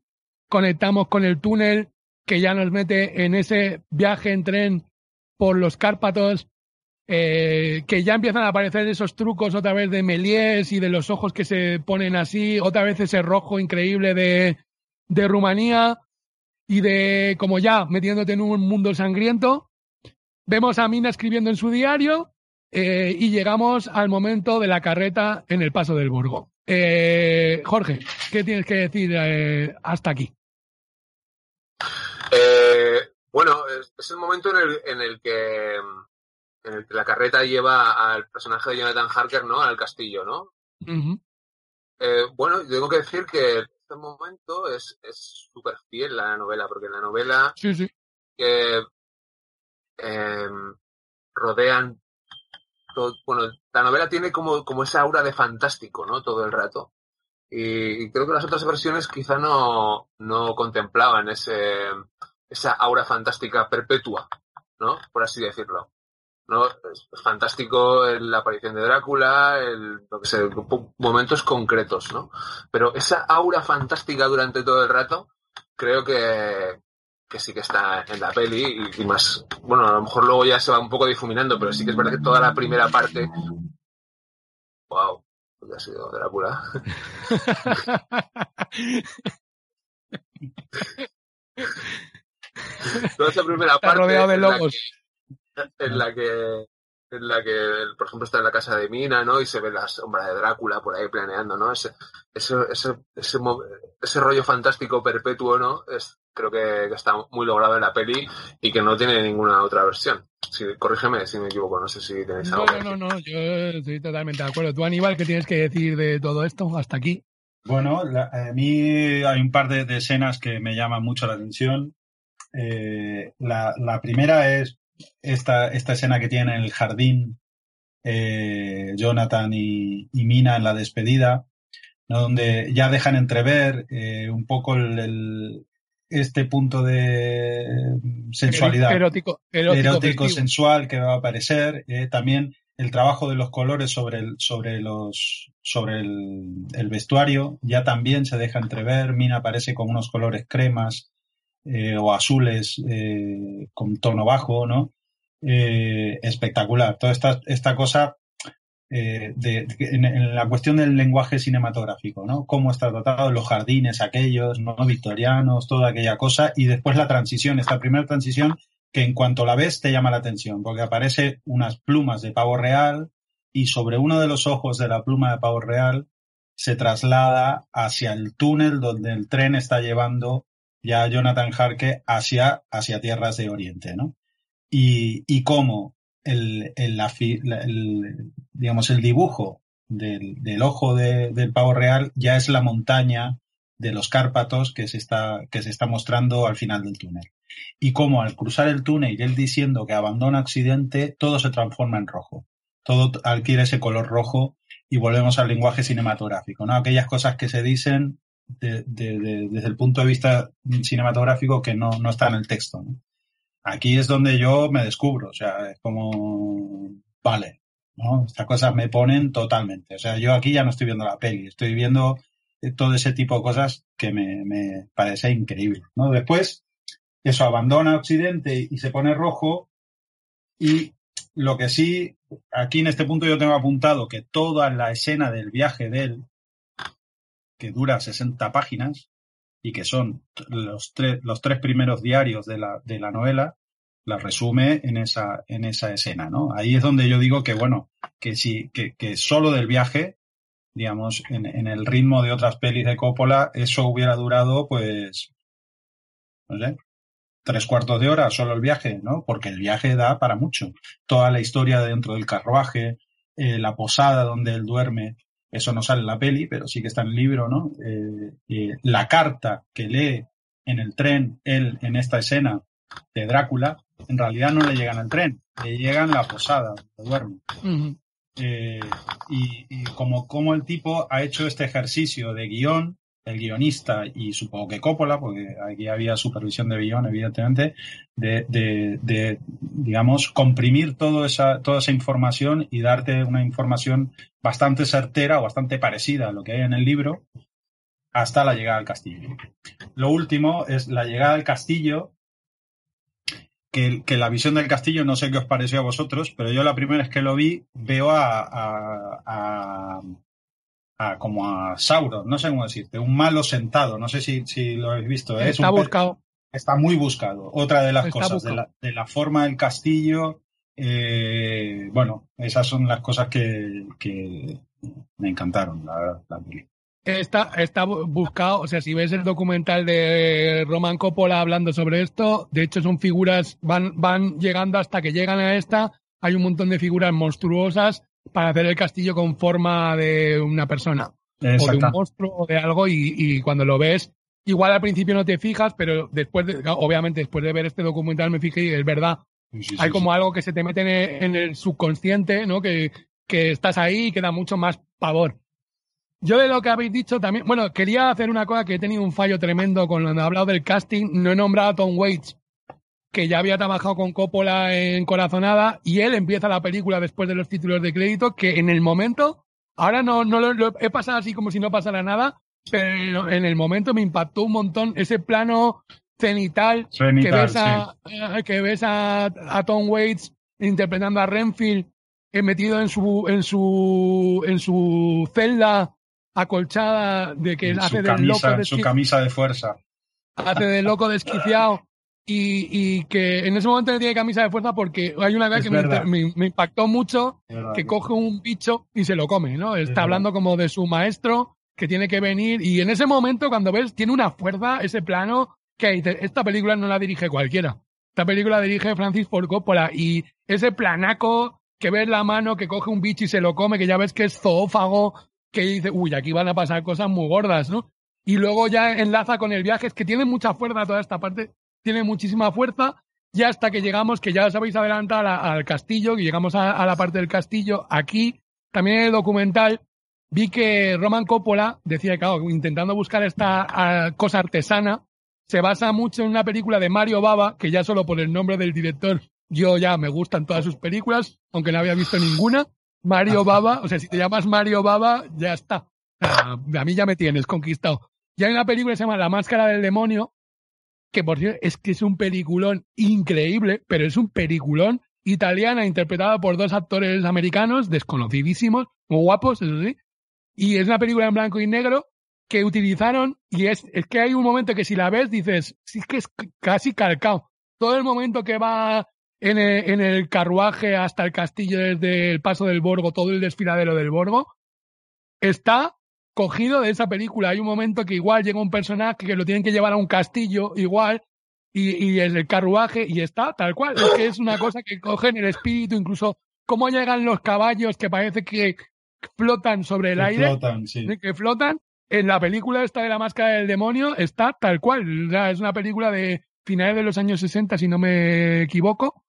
conectamos con el túnel que ya nos mete en ese viaje en tren por los Cárpatos eh, que ya empiezan a aparecer esos trucos otra vez de Méliès y de los ojos que se ponen así, otra vez ese rojo increíble de, de Rumanía y de como ya metiéndote en un mundo sangriento. Vemos a Mina escribiendo en su diario eh, y llegamos al momento de la carreta en el paso del Burgo. Eh, Jorge, ¿qué tienes que decir eh, hasta aquí? Bueno, es, es, el momento en el, en el que en el que la carreta lleva al personaje de Jonathan Harker, ¿no? Al castillo, ¿no? Eh, bueno, tengo que decir que este momento es súper fiel la novela, porque en la novela sí, sí. que eh, rodean todo, bueno, la novela tiene como, como esa aura de fantástico, ¿no? Todo el rato. Y, y creo que las otras versiones quizá no, no contemplaban ese, esa aura fantástica perpetua, ¿no? Por así decirlo. ¿No? Es, fantástico la aparición de Drácula, el, lo que sé, momentos concretos, ¿no? Pero esa aura fantástica durante todo el rato, creo que, que sí que está en la peli y, y, más, bueno, a lo mejor luego ya se va un poco difuminando, pero sí que es verdad que toda la primera parte, wow, ha sido Drácula. toda esa primera parte. rodeado de lobos en la que en la que, por ejemplo, está en la casa de Mina, ¿no? Y se ve la sombra de Drácula por ahí planeando, ¿no? Ese, ese, ese, ese, ese rollo fantástico perpetuo, ¿no? Es, creo que, que, está muy logrado en la peli y que no tiene ninguna otra versión. Si, corrígeme si me equivoco, no sé si tenéis algo. No, no, no, no, yo estoy totalmente de acuerdo. Tú, Aníbal, ¿qué tienes que decir de todo esto hasta aquí? Bueno, la, a mí hay un par de, de, escenas que me llaman mucho la atención. Eh, la, la primera es esta, esta escena que tiene en el jardín eh, Jonathan y, y, Mina en la despedida, ¿no? donde ya dejan entrever eh, un poco el, el, este punto de sensualidad erótico, erótico, erótico sensual que va a aparecer, eh, también el trabajo de los colores sobre el, sobre los, sobre el, el, vestuario ya también se deja entrever, Mina aparece con unos colores cremas, eh, o azules eh, con tono bajo, ¿no? Eh, espectacular. Toda esta, esta cosa de, de, en, en, la cuestión del lenguaje cinematográfico, ¿no? Cómo está tratado, los jardines aquellos, ¿no? Victorianos, toda aquella cosa, y después la transición, esta primera transición que en cuanto la ves te llama la atención, porque aparece unas plumas de pavo real y sobre uno de los ojos de la pluma de pavo real se traslada hacia el túnel donde el tren está llevando ya Jonathan Harke hacia, hacia tierras de Oriente, ¿no? Y, y cómo el, el, el, digamos, el dibujo del, del ojo de, del pavo real ya es la montaña de los Cárpatos que se está, que se está mostrando al final del túnel. Y cómo al cruzar el túnel y él diciendo que abandona Occidente, todo se transforma en rojo. Todo adquiere ese color rojo y volvemos al lenguaje cinematográfico, ¿no? Aquellas cosas que se dicen de, de, de, desde el punto de vista cinematográfico que no, no está en el texto. Aquí es donde yo me descubro, o sea, es como, vale. Estas cosas me ponen totalmente. O sea, yo aquí ya no estoy viendo la peli, estoy viendo eh, todo ese tipo de cosas que me, me parece increíble, ¿no? Después, eso abandona Occidente y se pone rojo y lo que sí, aquí en este punto yo tengo apuntado que toda la escena del viaje de él, que dura 60 páginas y que son los, tres los tres primeros diarios de la, de la novela, la resume en esa, en esa escena, ¿no? Ahí es donde yo digo que, bueno, que sí, que, que solo del viaje, digamos, en, en, el ritmo de otras pelis de Coppola, eso hubiera durado, pues, no sé, tres cuartos de hora solo el viaje, ¿no? Porque el viaje da para mucho. Toda la historia dentro del carruaje, eh, la posada donde él duerme, eso no sale en la peli, pero sí que está en el libro, ¿no? Eh, eh, la carta que lee en el tren él en esta escena de Drácula, en realidad no le llegan al tren, le llegan la posada donde duerme. Uh -huh. eh, y, y como, como el tipo ha hecho este ejercicio de guion, el guionista y supongo que Coppola, porque aquí había supervisión de guion, evidentemente, de, de, digamos, comprimir toda esa, toda esa información y darte una información bastante certera o bastante parecida a lo que hay en el libro hasta la llegada al castillo. Lo último es la llegada al castillo, que, que, la visión del castillo, no sé qué os pareció a vosotros, pero yo la primera vez que lo vi veo a, a como a Sauron, no sé cómo decirte, un malo sentado, no sé si, si lo habéis visto. ¿eh? Está buscado. Está muy buscado. Otra de las Está cosas, de la, de la, forma del castillo, eh, bueno, esas son las cosas que, que me encantaron, la verdad, la película. Está, está buscado, o sea, si ves el documental de Roman Coppola hablando sobre esto, de hecho son figuras, van, van llegando hasta que llegan a esta, hay un montón de figuras monstruosas para hacer el castillo con forma de una persona, Exacto. o de un monstruo o de algo, y, y, cuando lo ves, igual al principio no te fijas, pero después, de, obviamente después de ver este documental me fijé y es verdad, sí, sí, hay como algo que se te mete en el, en el subconsciente, ¿no? Que, que estás ahí y que da mucho más pavor. Yo de lo que habéis dicho también, bueno, quería hacer una cosa que he tenido un fallo tremendo con he hablado del casting, no he nombrado a Tom Waits, que ya había trabajado con Coppola en Corazonada, y él empieza la película después de los títulos de crédito, que en el momento, ahora no, no lo, lo he pasado así como si no pasara nada, pero en el momento me impactó un montón ese plano cenital, que ves, a, sí. que ves a, a Tom Waits interpretando a Renfield eh, metido en su en su en su celda acolchada de que en hace del camisa, loco su camisa de fuerza hace de loco desquiciado y, y, que en ese momento no tiene camisa de fuerza porque hay una vez que me, me, me, impactó mucho que coge un bicho y se lo come, ¿no? Está hablando como de su maestro que tiene que venir y en ese momento cuando ves tiene una fuerza ese plano que dice, esta película no la dirige cualquiera. Esta película la dirige Francis Ford Coppola y ese planaco que ves la mano que coge un bicho y se lo come, que ya ves que es zoófago, que dice, uy, aquí van a pasar cosas muy gordas, ¿no? Y luego ya enlaza con el viaje, es que tiene mucha fuerza toda esta parte, tiene muchísima fuerza, ya hasta que llegamos, que ya os habéis adelantado al castillo, que llegamos a, a, la parte del castillo, aquí, también en el documental, vi que Roman Coppola decía que, claro, intentando buscar esta cosa artesana, se basa mucho en una película de Mario Baba, que ya solo por el nombre del director, yo ya me gustan todas sus películas, aunque no había visto ninguna, Mario Baba, o sea, si te llamas Mario Baba, ya está. A mí ya me tienes conquistado. Y hay una película que se llama La Máscara del Demonio, que por cierto es que es un peliculón increíble, pero es un peliculón italiana interpretada por dos actores americanos desconocidísimos, muy guapos, eso sí. Y es una película en blanco y negro que utilizaron, y es, es que hay un momento que si la ves dices, sí es que es casi calcado. Todo el momento que va en el, en el, carruaje hasta el castillo desde el paso del Borgo, todo el desfiladero del Borgo, está cogido de esa película. Hay un momento que igual llega un personaje que lo tienen que llevar a un castillo, igual, y, y es el carruaje, y está tal cual. Es que es una cosa que cogen el espíritu, incluso cómo llegan los caballos que parece que flotan sobre el que aire, flotan, sí. que flotan. En la película esta de la máscara del demonio está tal cual. O sea, es una película de finales de los años 60, si no me equivoco.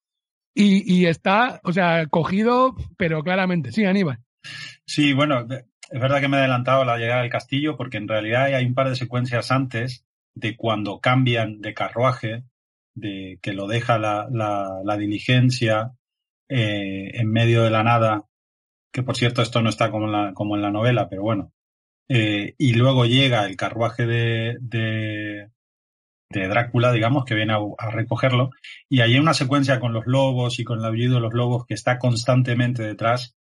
Y, y está, o sea, cogido, pero claramente. Sí, Aníbal. Sí, bueno, es verdad que me he adelantado a la llegada del castillo porque en realidad hay un par de secuencias antes de cuando cambian de carruaje, de que lo deja la, la, la diligencia eh, en medio de la nada que por cierto esto no está como en la, como en la novela, pero bueno. Eh, y luego llega el carruaje de, de, de Drácula, digamos, que viene a, recogerlo, y hay una secuencia con los lobos y con el aullido de los lobos que está constantemente detrás,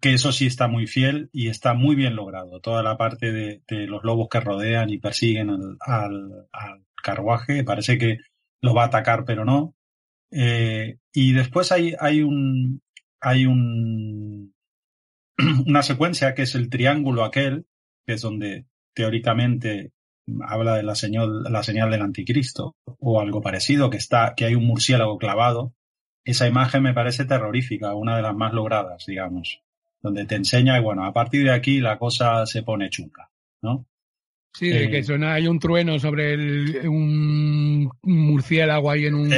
que eso sí está muy fiel y está muy bien logrado. Toda la parte de, los lobos que rodean y persiguen al, al, al, carruaje, parece que lo va a atacar, pero no. Eh, y después hay, hay un, hay un, una secuencia que es el triángulo aquel, que es donde teóricamente habla de la señal, la señal del anticristo o algo parecido, que está, que hay un murciélago clavado. Esa imagen me parece terrorífica, una de las más logradas, digamos, donde te enseña, y bueno, a partir de aquí la cosa se pone chunga, ¿no? Sí, de que eh, suena, hay un trueno sobre el, un murciélago ahí en un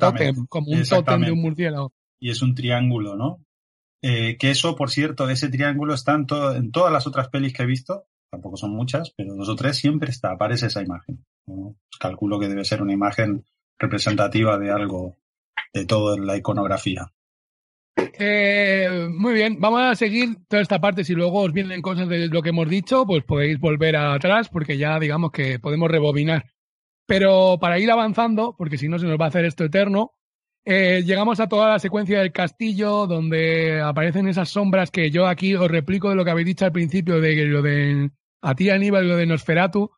tótem, como un tótem de un murciélago. Y es un triángulo, ¿no? Eh, que eso, por cierto, ese triángulo está en, en todas las otras pelis que he visto, tampoco son muchas, pero dos o tres siempre está, aparece esa imagen. Calculo que debe ser una imagen representativa de algo, de toda la iconografía. Eh, muy bien, vamos a seguir toda esta parte. Si luego os vienen cosas de lo que hemos dicho, pues podéis volver atrás porque ya digamos que podemos rebobinar. Pero para ir avanzando, porque si no se nos va a hacer esto eterno, eh, llegamos a toda la secuencia del castillo donde aparecen esas sombras que yo aquí os replico de lo que habéis dicho al principio de lo de a ti Aníbal lo de Nosferatu.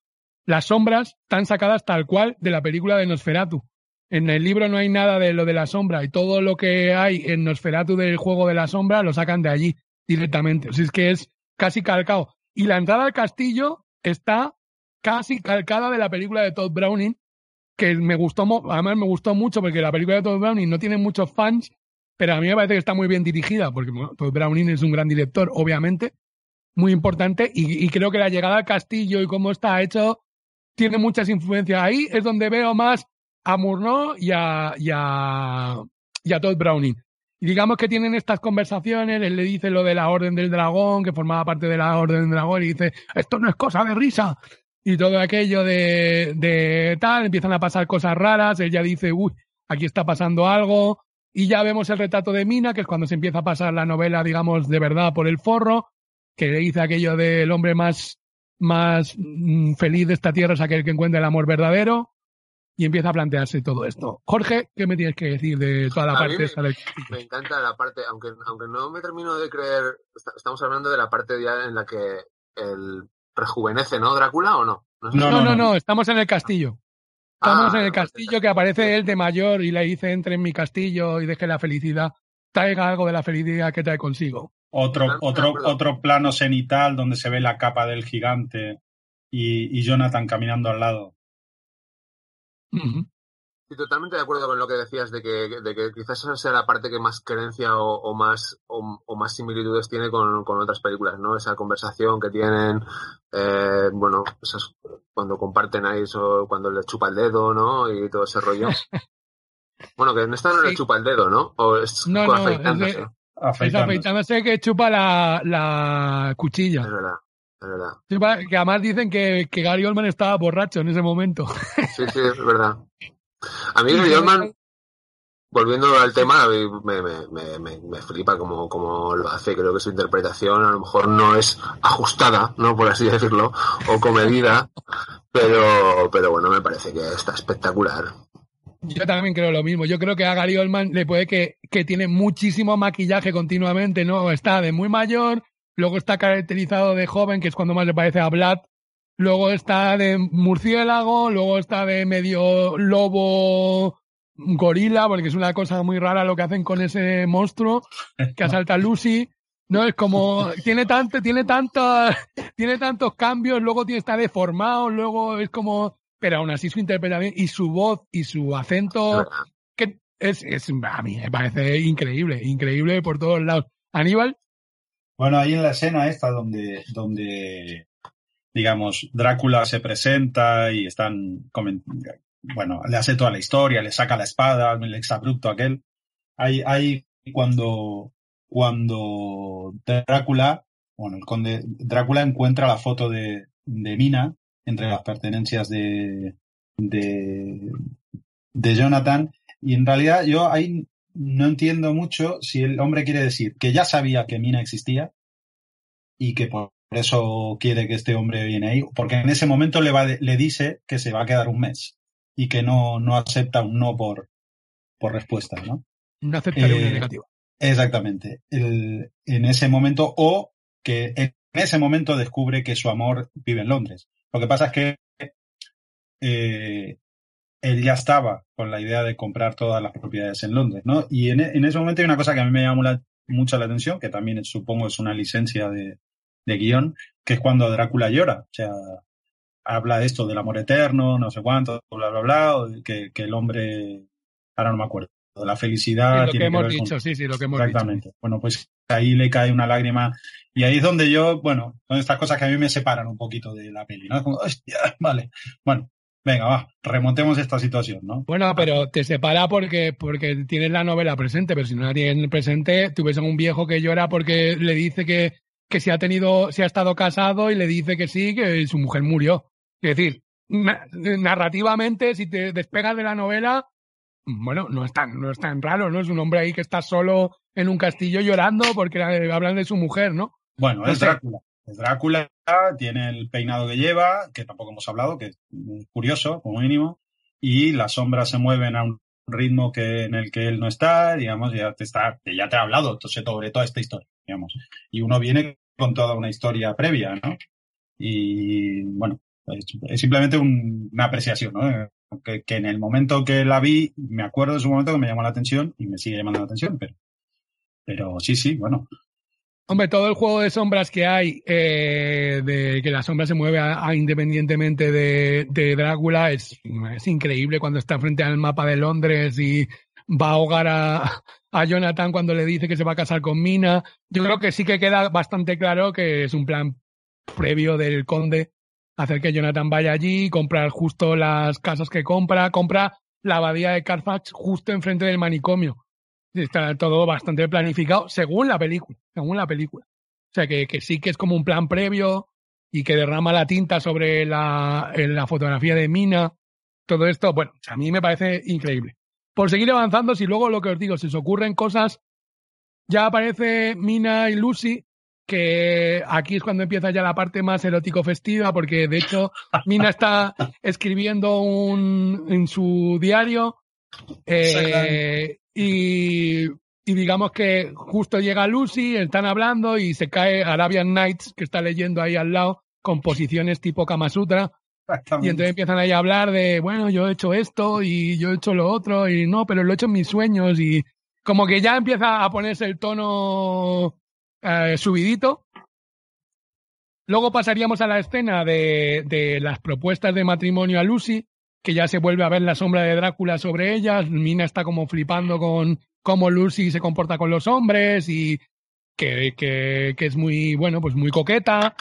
Las sombras están sacadas tal cual de la película de Nosferatu. En el libro no hay nada de lo de la sombra y todo lo que hay en Nosferatu del juego de la sombra lo sacan de allí directamente. O sea, es que es casi calcado. Y la entrada al castillo está casi calcada de la película de Todd Browning, que me gustó, además me gustó mucho porque la película de Todd Browning no tiene muchos fans, pero a mí me parece que está muy bien dirigida, porque Todd Browning es un gran director, obviamente, muy importante, y creo que la llegada al castillo y cómo está hecho tiene muchas influencias. Ahí es donde veo más a Murnau y a, y a, Todd Browning. Y digamos que tienen estas conversaciones, él le dice lo de la Orden del Dragón, que formaba parte de la Orden del Dragón, y dice, esto no es cosa de risa. Y todo aquello de, de tal, empiezan a pasar cosas raras, él ya dice, uy, aquí está pasando algo, y ya vemos el retrato de Mina, que es cuando se empieza a pasar la novela, digamos, de verdad por el forro, que le dice aquello del hombre más, más mm, feliz de esta tierra es aquel que encuentra el amor verdadero y empieza a plantearse todo esto. Jorge, ¿qué me tienes que decir de toda la parte me, Me encanta la parte, aunque, aunque no me termino de creer, estamos hablando de la parte ya en la que el rejuvenece, ¿no, Drácula, o no? No, no, no, no, estamos en el castillo. Estamos en el ah, castillo que aparece él de mayor y le dice entre en mi castillo y deje la felicidad, traiga algo de la felicidad que trae consigo. Otro, otro, otro plano cenital donde se ve la capa del gigante y, y Jonathan caminando al lado. Sí, totalmente de acuerdo con lo que decías de que, de que quizás esa sea la parte que más creencia o, más o, más similitudes tiene con, otras películas, ¿no? Esa conversación que tienen, eh, bueno, esas, cuando comparten ahí eso, cuando le chupa el dedo, ¿no? Y todo ese rollo. bueno, que en esta no le chupa el dedo, ¿no? O es no, no, afeitándose. Es, afeitándose que chupa la, la cuchilla. Es verdad que además dicen que, que, Gary Oldman estaba borracho en ese momento. Sí, sí, es verdad. A mí Gary Oldman, volviendo al tema, me, me, me, me, flipa como, como lo hace. Creo que su interpretación a lo mejor no es ajustada, ¿no? Por así decirlo, o comedida, pero, pero bueno, me parece que está espectacular. Yo también creo lo mismo. Yo creo que a Gary Oldman le puede que, que tiene muchísimo maquillaje continuamente, ¿no? Está de muy mayor, luego está caracterizado de joven, que es cuando más le parece a Vlad, luego está de murciélago, luego está de medio lobo gorila, porque es una cosa muy rara lo que hacen con ese monstruo que asalta a Lucy. No, es como, tiene tanto, tiene tantos, tiene tantos cambios, luego tiene, está deformado, luego es como, pero aún así su interpretación y su voz y su acento, que es, es, a mí me parece increíble, increíble por todos lados. Aníbal. Bueno, ahí en la escena esta donde, donde digamos, Drácula se presenta y están, bueno, le hace toda la historia, le saca la espada, el exabrupto aquel. Hay, hay cuando, cuando Drácula, bueno, el conde Drácula encuentra la foto de, de Mina entre las pertenencias de, de, de Jonathan y en realidad yo ahí no entiendo mucho si el hombre quiere decir que ya sabía que Mina existía y que por eso quiere que este hombre viene ahí, porque en ese momento le, va, le dice que se va a quedar un mes y que no, no acepta un no por, por respuesta, ¿no? No aceptaría eh, una negativa. Exactamente. El, en ese momento, o que en ese momento descubre que su amor vive en Londres. Lo que pasa es que eh, él ya estaba con la idea de comprar todas las propiedades en Londres, ¿no? Y en, en ese momento hay una cosa que a mí me llamó mucho la atención, que también supongo es una licencia de, de guion, que es cuando Drácula llora. O sea, habla de esto, del amor eterno, no sé cuánto, bla, bla, bla, que, que el hombre, ahora no me acuerdo, de la felicidad. lo que hemos dicho, sí, sí, lo que hemos Exactamente. Bueno, pues ahí le cae una lágrima. Y ahí es donde yo, bueno, son estas cosas que a mí me separan un poquito de la peli, ¿no? Como, hostia, vale. Bueno, venga, va, remontemos esta situación, ¿no? Bueno, pero te separa porque, porque tienes la novela presente, pero si no la tienes presente, tú ves a un viejo que llora porque le dice que, que si ha tenido, si ha estado casado y le dice que sí, que su mujer murió. Es decir, narrativamente, si te despegas de la novela, bueno, no es tan, no es tan raro, ¿no? Es un hombre ahí que está solo en un castillo llorando porque hablan de su mujer, ¿no? Bueno, es Drácula. Drácula, tiene el peinado que lleva, que tampoco hemos hablado, que es curioso, como mínimo, y las sombras se mueven a un ritmo que en el que él no está, digamos, ya te está, ya te ha hablado sobre toda esta historia, digamos. Y uno viene con toda una historia previa, ¿no? Y bueno, es, simplemente una apreciación, ¿no? Que, en el momento que la vi, me acuerdo de su momento que me llamó la atención y me sigue llamando la atención, pero, pero sí, sí, bueno. Hombre, todo el juego de sombras que hay, eh, de que la sombra se mueve a, independientemente de, de Drácula, es, es, increíble cuando está frente al mapa de Londres y va a ahogar a, a Jonathan cuando le dice que se va a casar con Mina. Yo creo que sí que queda bastante claro que es un plan previo del conde hacer que Jonathan vaya allí, comprar justo las casas que compra, compra la abadía de Carfax justo enfrente del manicomio. Está todo bastante planificado según la película, según la película. O sea que, que sí que es como un plan previo y que derrama la tinta sobre la, la fotografía de Mina. Todo esto, bueno, a mí me parece increíble. Por seguir avanzando, si luego lo que os digo, si os ocurren cosas, ya aparece Mina y Lucy que aquí es cuando empieza ya la parte más erótico festiva, porque de hecho Mina está escribiendo un, en su diario eh, y, y, digamos que justo llega Lucy, están hablando y se cae Arabian Nights, que está leyendo ahí al lado, con posiciones tipo Kama Sutra. Y entonces empiezan ahí a hablar de, bueno, yo he hecho esto y yo he hecho lo otro y no, pero lo he hecho en mis sueños y como que ya empieza a ponerse el tono eh, subidito. Luego pasaríamos a la escena de, de, las propuestas de matrimonio a Lucy, que ya se vuelve a ver la sombra de Drácula sobre ellas. Mina está como flipando con cómo Lucy se comporta con los hombres y que, que, es muy, bueno, pues muy coqueta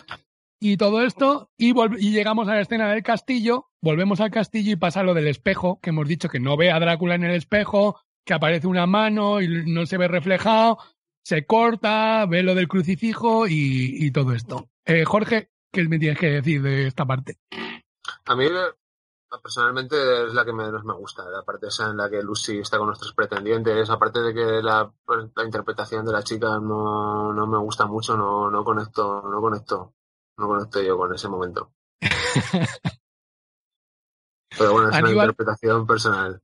y todo esto. Y, y llegamos a la escena del castillo, volvemos al castillo y pasa lo del espejo, que hemos dicho que no ve a Drácula en el espejo, que aparece una mano y no se ve reflejado, se corta, ve lo del crucifijo y, todo esto. Eh, Jorge, ¿qué me tienes que decir de esta parte? A mí personalmente es la que menos me gusta, la parte esa en la que Lucy está con nuestros pretendientes, aparte de que la, la interpretación de la chica no, no, me gusta mucho, no, no conecto, no conecto, no conecto yo con ese momento. Pero bueno, es una interpretación personal.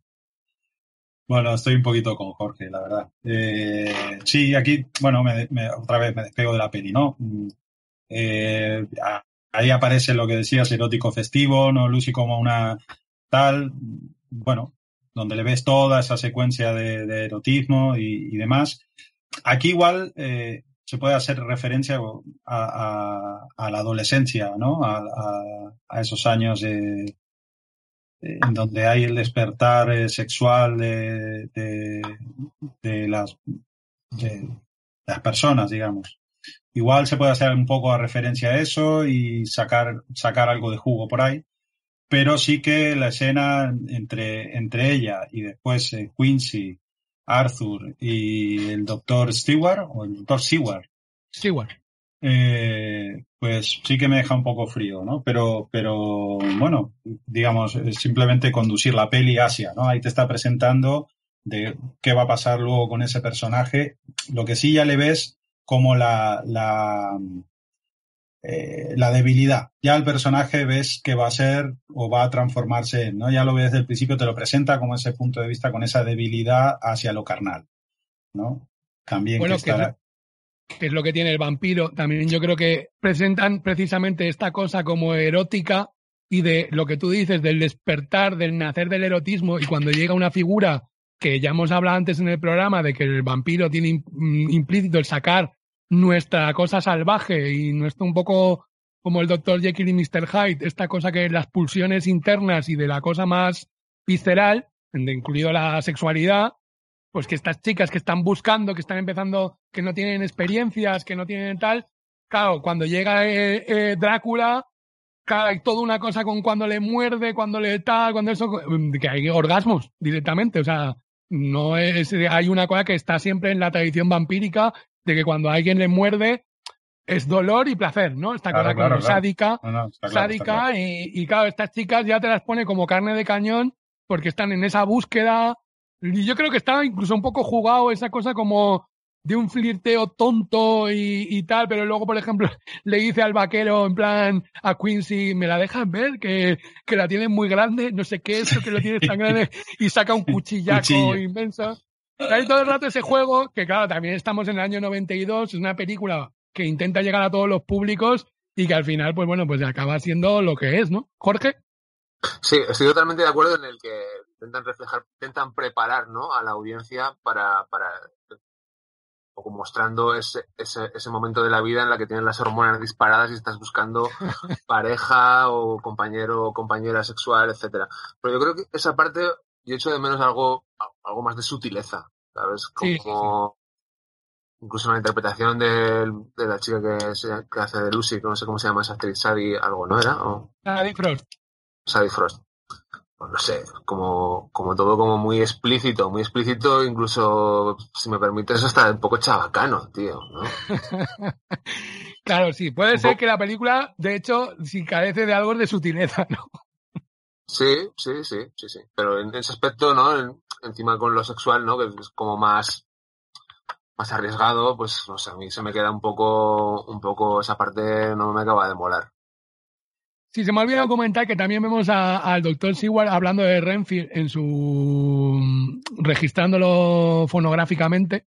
Bueno, estoy un poquito con Jorge, la verdad. Eh, sí, aquí, bueno, me, otra vez me despego de la peli, ¿no? Mm, eh, ahí aparece lo que decías, erótico festivo, ¿no? Lucy como una tal, bueno, donde le ves toda esa secuencia de, erotismo y, demás. Aquí igual eh, se puede hacer referencia a, la adolescencia, ¿no? a esos años de, en donde hay el despertar eh, sexual de, de, las, de las personas, digamos. Igual se puede hacer un poco a referencia a eso y sacar, sacar algo de jugo por ahí, pero sí que la escena entre, entre ella y después eh, Quincy, Arthur y el doctor Stewart, o el doctor Seward. Stewart. Eh, pues sí que me deja un poco frío, ¿no? Pero, pero bueno, digamos, simplemente conducir la peli hacia, ¿no? Ahí te está presentando de qué va a pasar luego con ese personaje. Lo que sí ya le ves como la, la, eh, la debilidad. Ya el personaje ves que va a ser o va a transformarse, ¿no? Ya lo ves desde el principio, te lo presenta como ese punto de vista, con esa debilidad hacia lo carnal, ¿no? También bueno, que estará... que es lo que tiene el vampiro. También yo creo que presentan precisamente esta cosa como erótica y de lo que tú dices, del despertar, del nacer del erotismo, y cuando llega una figura que ya hemos hablado antes en el programa de que el vampiro tiene mm, implícito el sacar nuestra cosa salvaje y nuestro un poco como el Dr. Jekyll y Mr. Hyde, esta cosa que las pulsiones internas y de la cosa más visceral, incluido la sexualidad, pues que estas chicas que están buscando, que están empezando, que no tienen experiencias, que no tienen tal, claro, cuando llega eh, eh, Drácula, hay toda una cosa con cuando le muerde, cuando le tal, cuando eso, que hay orgasmos directamente, o sea, no es, hay una cosa que está siempre en la tradición vampírica de que cuando alguien le muerde es dolor y placer, ¿no? Esta cosa como sádica, sádica y, y claro, estas chicas ya te las pone como carne de cañón porque están en esa búsqueda y yo creo que está incluso un poco jugado esa cosa como de un flirteo tonto y, tal, pero luego, por ejemplo, le dice al vaquero, en plan, a Quincy, ¿me la dejas ver? Que, que la tienes muy grande, no sé qué es eso que lo tienes tan grande, y saca un cuchillaco inmenso. Hay todo el rato ese juego, que claro, también estamos en el año 92, es una película que intenta llegar a todos los públicos y que al final, pues bueno, pues acaba siendo lo que es, ¿no? Jorge. Sí, estoy totalmente de acuerdo en el que intentan reflejar, intentan preparar, ¿no? A la audiencia para, para o mostrando ese, ese, ese, momento de la vida en la que tienes las hormonas disparadas y estás buscando pareja o compañero o compañera sexual, etcétera. Pero yo creo que esa parte, yo echo de menos algo, algo más de sutileza, ¿sabes? Como incluso la interpretación de, de la chica que, que, hace de Lucy, que no sé cómo se llama esa actriz, Sadie algo, ¿no era? O... Sadie Frost. Sadie Frost. Pues no sé, como, como todo como muy explícito, muy explícito, incluso, si me permites, hasta un poco chabacano, tío, ¿no? claro, sí, puede ser que la película, de hecho, si carece de algo de sutileza, ¿no? Sí, sí, sí, sí, sí. Pero en ese aspecto, ¿no? encima con lo sexual, ¿no? Que es como más, más arriesgado, pues, no sé, a mí se me queda un poco, un poco, esa parte no me acaba de molar. Sí, se me ha olvidado comentar que también vemos al doctor Seward hablando de Renfield en su. registrándolo fonográficamente,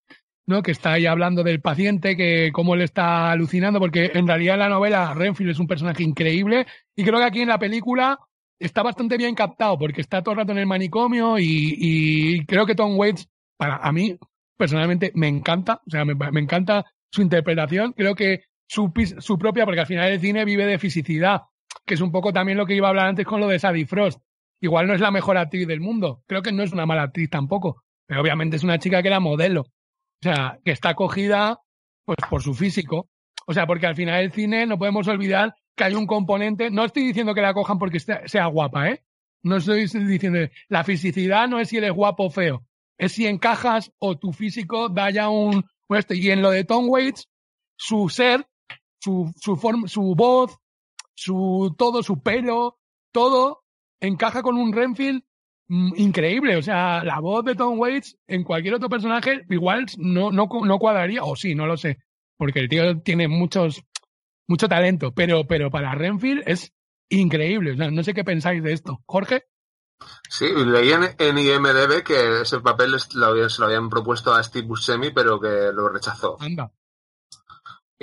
¿no? Que está ahí hablando del paciente, que cómo le está alucinando, porque en realidad en la novela Renfield es un personaje increíble y creo que aquí en la película está bastante bien captado porque está todo el rato en el manicomio y, creo que Tom Waits, para a mí, personalmente, me encanta, o sea, me, me encanta su interpretación, creo que su, su propia, porque al final el cine vive de fisicidad que es un poco también lo que iba a hablar antes con lo de Sadie Frost. Igual no es la mejor actriz del mundo, creo que no es una mala actriz tampoco, pero obviamente es una chica que era modelo, o sea, que está acogida pues por su físico, o sea, porque al final el cine no podemos olvidar que hay un componente, no estoy diciendo que la cojan porque sea guapa, ¿eh? No estoy diciendo, la fisicidad no es si eres guapo o feo, es si encajas o tu físico da ya un, y en lo de Tom Waits, su ser, su, su, forma, su voz, su todo, su pelo, todo encaja con un Renfield mm, increíble. O sea, la voz de Tom Waits en cualquier otro personaje igual no, no, no cuadraría, o sí, no lo sé, porque el tío tiene muchos, mucho talento, pero, pero para Renfield es increíble. O sea, no sé qué pensáis de esto. Jorge. Sí, leí en, IMDB que ese papel se lo habían propuesto a Steve Buscemi, pero que lo rechazó. Anda.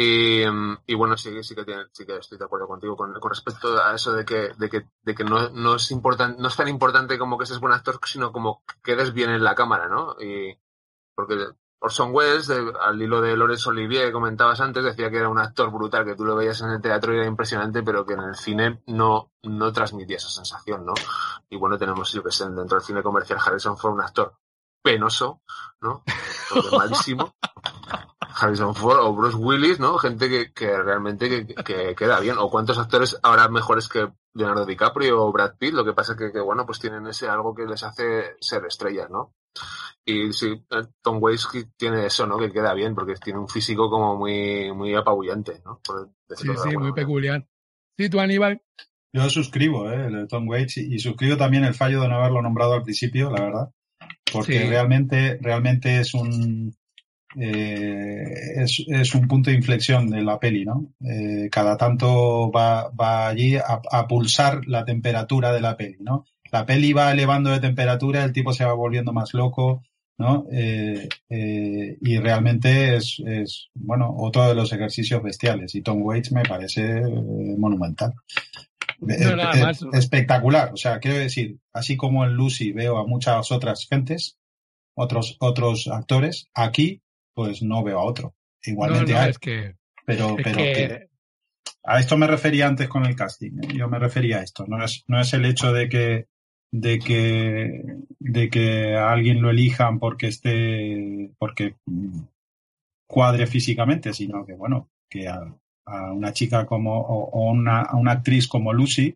Y, y, bueno, sí, sí que tiene, sí que estoy de acuerdo contigo con, con respecto a eso de que, de que, de que no, no es importante, no es tan importante como que seas buen actor, sino como que quedes bien en la cámara, ¿no? Y porque Orson Welles, al hilo de Laurence Olivier que comentabas antes, decía que era un actor brutal, que tú lo veías en el teatro y era impresionante, pero que en el cine no, no transmitía esa sensación, ¿no? Y bueno, tenemos, yo que sé, dentro del cine comercial Harrison fue un actor penoso, ¿no? malísimo. Harrison Ford o Bruce Willis, ¿no? Gente que, que realmente que, queda bien. O cuántos actores habrá mejores que Leonardo DiCaprio o Brad Pitt. Lo que pasa que, que bueno, pues tienen ese algo que les hace ser estrellas, ¿no? Y sí, eh, Tom Waits tiene eso, ¿no? Que queda bien, porque tiene un físico como muy, muy apabullante, ¿no? sí, sí, muy peculiar. Sí, tú, Aníbal. Yo suscribo, ¿eh? El de Tom Waits y suscribo también el fallo de no haberlo nombrado al principio, la verdad porque realmente, realmente es un, eh, es, es, un punto de inflexión de la peli, ¿no? Eh, cada tanto va, va allí a, a, pulsar la temperatura de la peli, ¿no? La peli va elevando de temperatura, el tipo se va volviendo más loco, ¿no? Eh, y realmente es, es, bueno, otro de los ejercicios bestiales. Y Tom Waits me parece monumental. No, espectacular. O sea, quiero decir, así como en Lucy veo a muchas otras gentes, otros, otros actores, aquí, pues no veo a otro. Igualmente hay. que, pero, pero que... a esto me refería antes con el casting. Yo me refería a esto. No es, no es el hecho de que de que, de que a alguien lo elijan porque esté, porque cuadre físicamente, sino que, bueno, que a, a una chica como, o, una, a una actriz como Lucy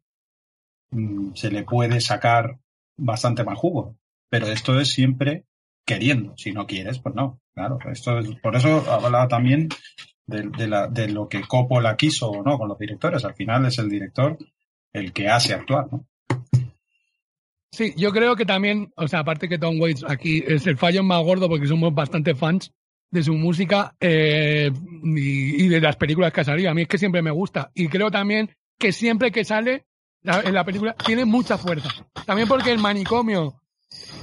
mm, se le puede sacar bastante más jugo. Pero esto es siempre queriendo. Si no quieres, pues no. Claro, esto es, por eso hablaba también de, de, la, de lo que Coppola quiso o no con los directores. Al final es el director el que hace actuar, ¿no? Sí, yo creo que también, o sea, aparte que Tom Waits aquí es el fallo más gordo porque somos bastante fans de su música eh, y, de las películas que ha salido. A mí es que siempre me gusta. Y creo también que siempre que sale en la película tiene mucha fuerza. También porque el manicomio,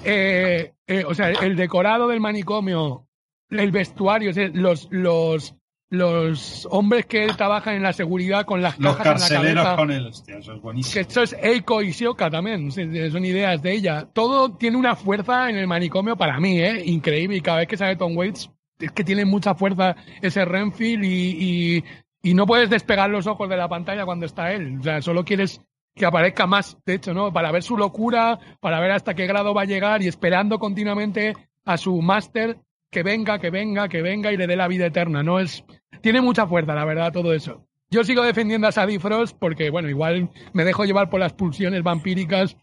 eh, eh, o sea, el decorado del manicomio, el vestuario, los, los, los hombres que trabajan en la seguridad con las los cajas en la cabeza. con él, hostia, eso es buenísimo. Que esto es Eiko y Shioka también, son ideas de ella. Todo tiene una fuerza en el manicomio para mí, ¿eh? Increíble. Y cada vez que sale Tom Waits, es que tiene mucha fuerza ese Renfield y, y, y no puedes despegar los ojos de la pantalla cuando está él. O sea, solo quieres que aparezca más, de hecho, ¿no? Para ver su locura, para ver hasta qué grado va a llegar y esperando continuamente a su máster que venga, que venga, que venga y le dé la vida eterna. No es, tiene mucha fuerza, la verdad, todo eso. Yo sigo defendiendo a Sadie Frost porque, bueno, igual me dejo llevar por las pulsiones vampíricas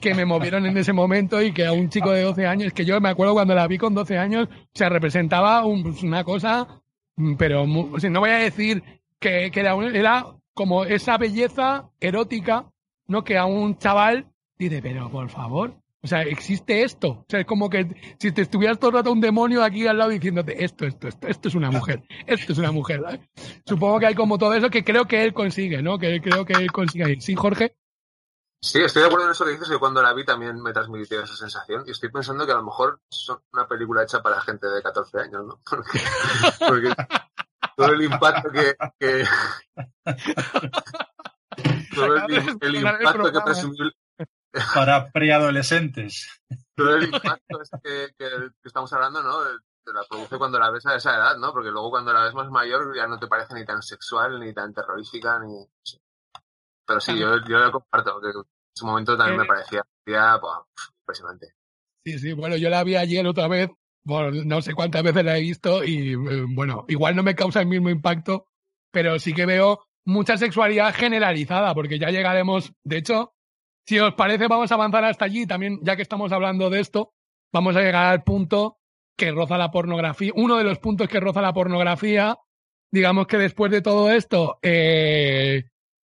que me movieron en ese momento y que a un chico de 12 años, que yo me acuerdo cuando la vi con 12 años, se representaba pues, una cosa, pero no voy a decir que, que era, era como esa belleza erótica, ¿no? Que a un chaval dice, pero por favor, o sea, existe esto. O sea, es como que si te estuvieras todo el rato un demonio aquí al lado diciéndote esto, esto, esto, esto es una mujer, esto es una mujer. Supongo que hay como todo eso que creo que él consigue, ¿no? Que creo que él consigue. ¿Sí, Jorge? Sí, estoy de acuerdo en eso que dices, que cuando la vi también me transmitió esa sensación. Y estoy pensando que a lo mejor es una película hecha para gente de 14 años, ¿no? Porque todo el impacto que... que todo el, el impacto que presumible para preadolescentes. Pero el impacto es que, que, estamos hablando, ¿no? Te la produce cuando la ves a esa edad, ¿no? Porque luego cuando la ves más mayor ya no te parece ni tan sexual, ni tan terrorífica, ni... Pero sí, yo, yo lo comparto, que en su momento también me parecía impresionante. Sí, sí, bueno, yo la vi ayer otra vez, bueno, no sé cuántas veces la he visto y, eh, bueno, igual no me causa el mismo impacto, pero sí que veo mucha sexualidad generalizada, porque ya llegaremos, de hecho, si os parece, vamos a avanzar hasta allí. También, ya que estamos hablando de esto, vamos a llegar al punto que roza la pornografía. Uno de los puntos que roza la pornografía, digamos que después de todo esto, eh,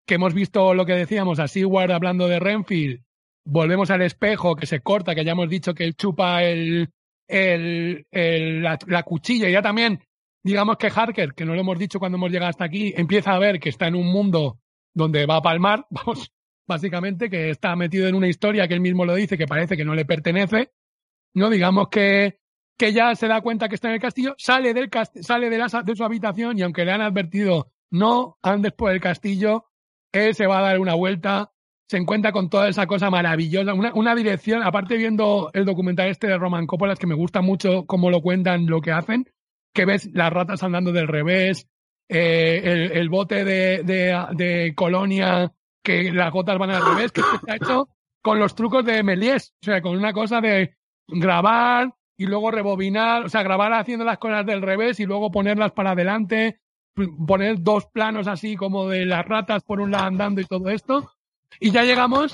que hemos visto lo que decíamos a Seward hablando de Renfield, volvemos al espejo que se corta, que ya hemos dicho que él chupa el, el, la, la, cuchilla y ya también, digamos que Harker, que no lo hemos dicho cuando hemos llegado hasta aquí, empieza a ver que está en un mundo donde va a palmar, vamos, básicamente, que está metido en una historia que él mismo lo dice, que parece que no le pertenece, ¿no? Digamos que, que ya se da cuenta que está en el castillo, sale, del sale de, la, de su habitación y aunque le han advertido no andes por el castillo, él se va a dar una vuelta, se encuentra con toda esa cosa maravillosa, una, una dirección, aparte viendo el documental este de Roman Coppola, que me gusta mucho cómo lo cuentan, lo que hacen, que ves las ratas andando del revés, eh, el, el, bote de, de, colonia que las gotas van al revés, que está hecho con los trucos de Méliès, o sea, con una cosa de grabar y luego rebobinar, o sea, grabar haciendo las cosas del revés y luego ponerlas para adelante, poner dos planos así como de las ratas por un lado andando y todo esto. Y ya llegamos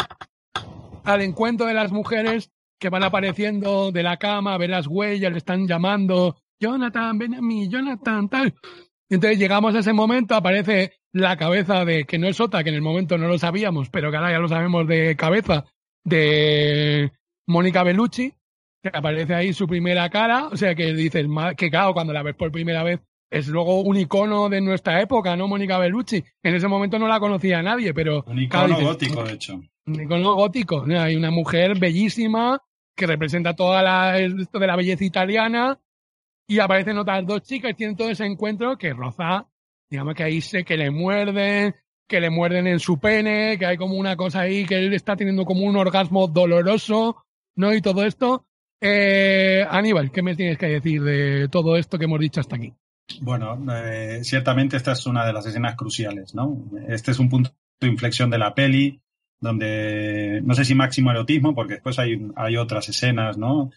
al encuentro de las mujeres que van apareciendo de la cama, ver las huellas, le están llamando, Jonathan, ven a mí, Jonathan, tal. Entonces llegamos a ese momento, aparece la cabeza de, que no es otra, que en el momento no lo sabíamos, pero que ahora ya lo sabemos de cabeza, de Mónica Bellucci, que aparece ahí su primera cara, o sea que dices, que claro, cuando la ves por primera vez es luego un icono de nuestra época, ¿no? Mónica Bellucci. En ese momento no la conocía nadie, pero... Un icono gótico, de hecho. Un icono gótico. Hay una mujer bellísima que representa toda la, esto de la belleza italiana y aparecen otras dos chicas y tienen todo ese encuentro que roza, digamos que ahí sé que le muerden, que le muerden en su pene, que hay como una cosa ahí que él está teniendo como un orgasmo doloroso, ¿no? Y todo esto. Eh, Aníbal, ¿qué me tienes que decir de todo esto que hemos dicho hasta aquí? Bueno, eh, ciertamente esta es una de las escenas cruciales, ¿no? Este es un punto de inflexión de la peli, donde no sé si máximo erotismo, porque después hay, hay otras escenas, ¿no?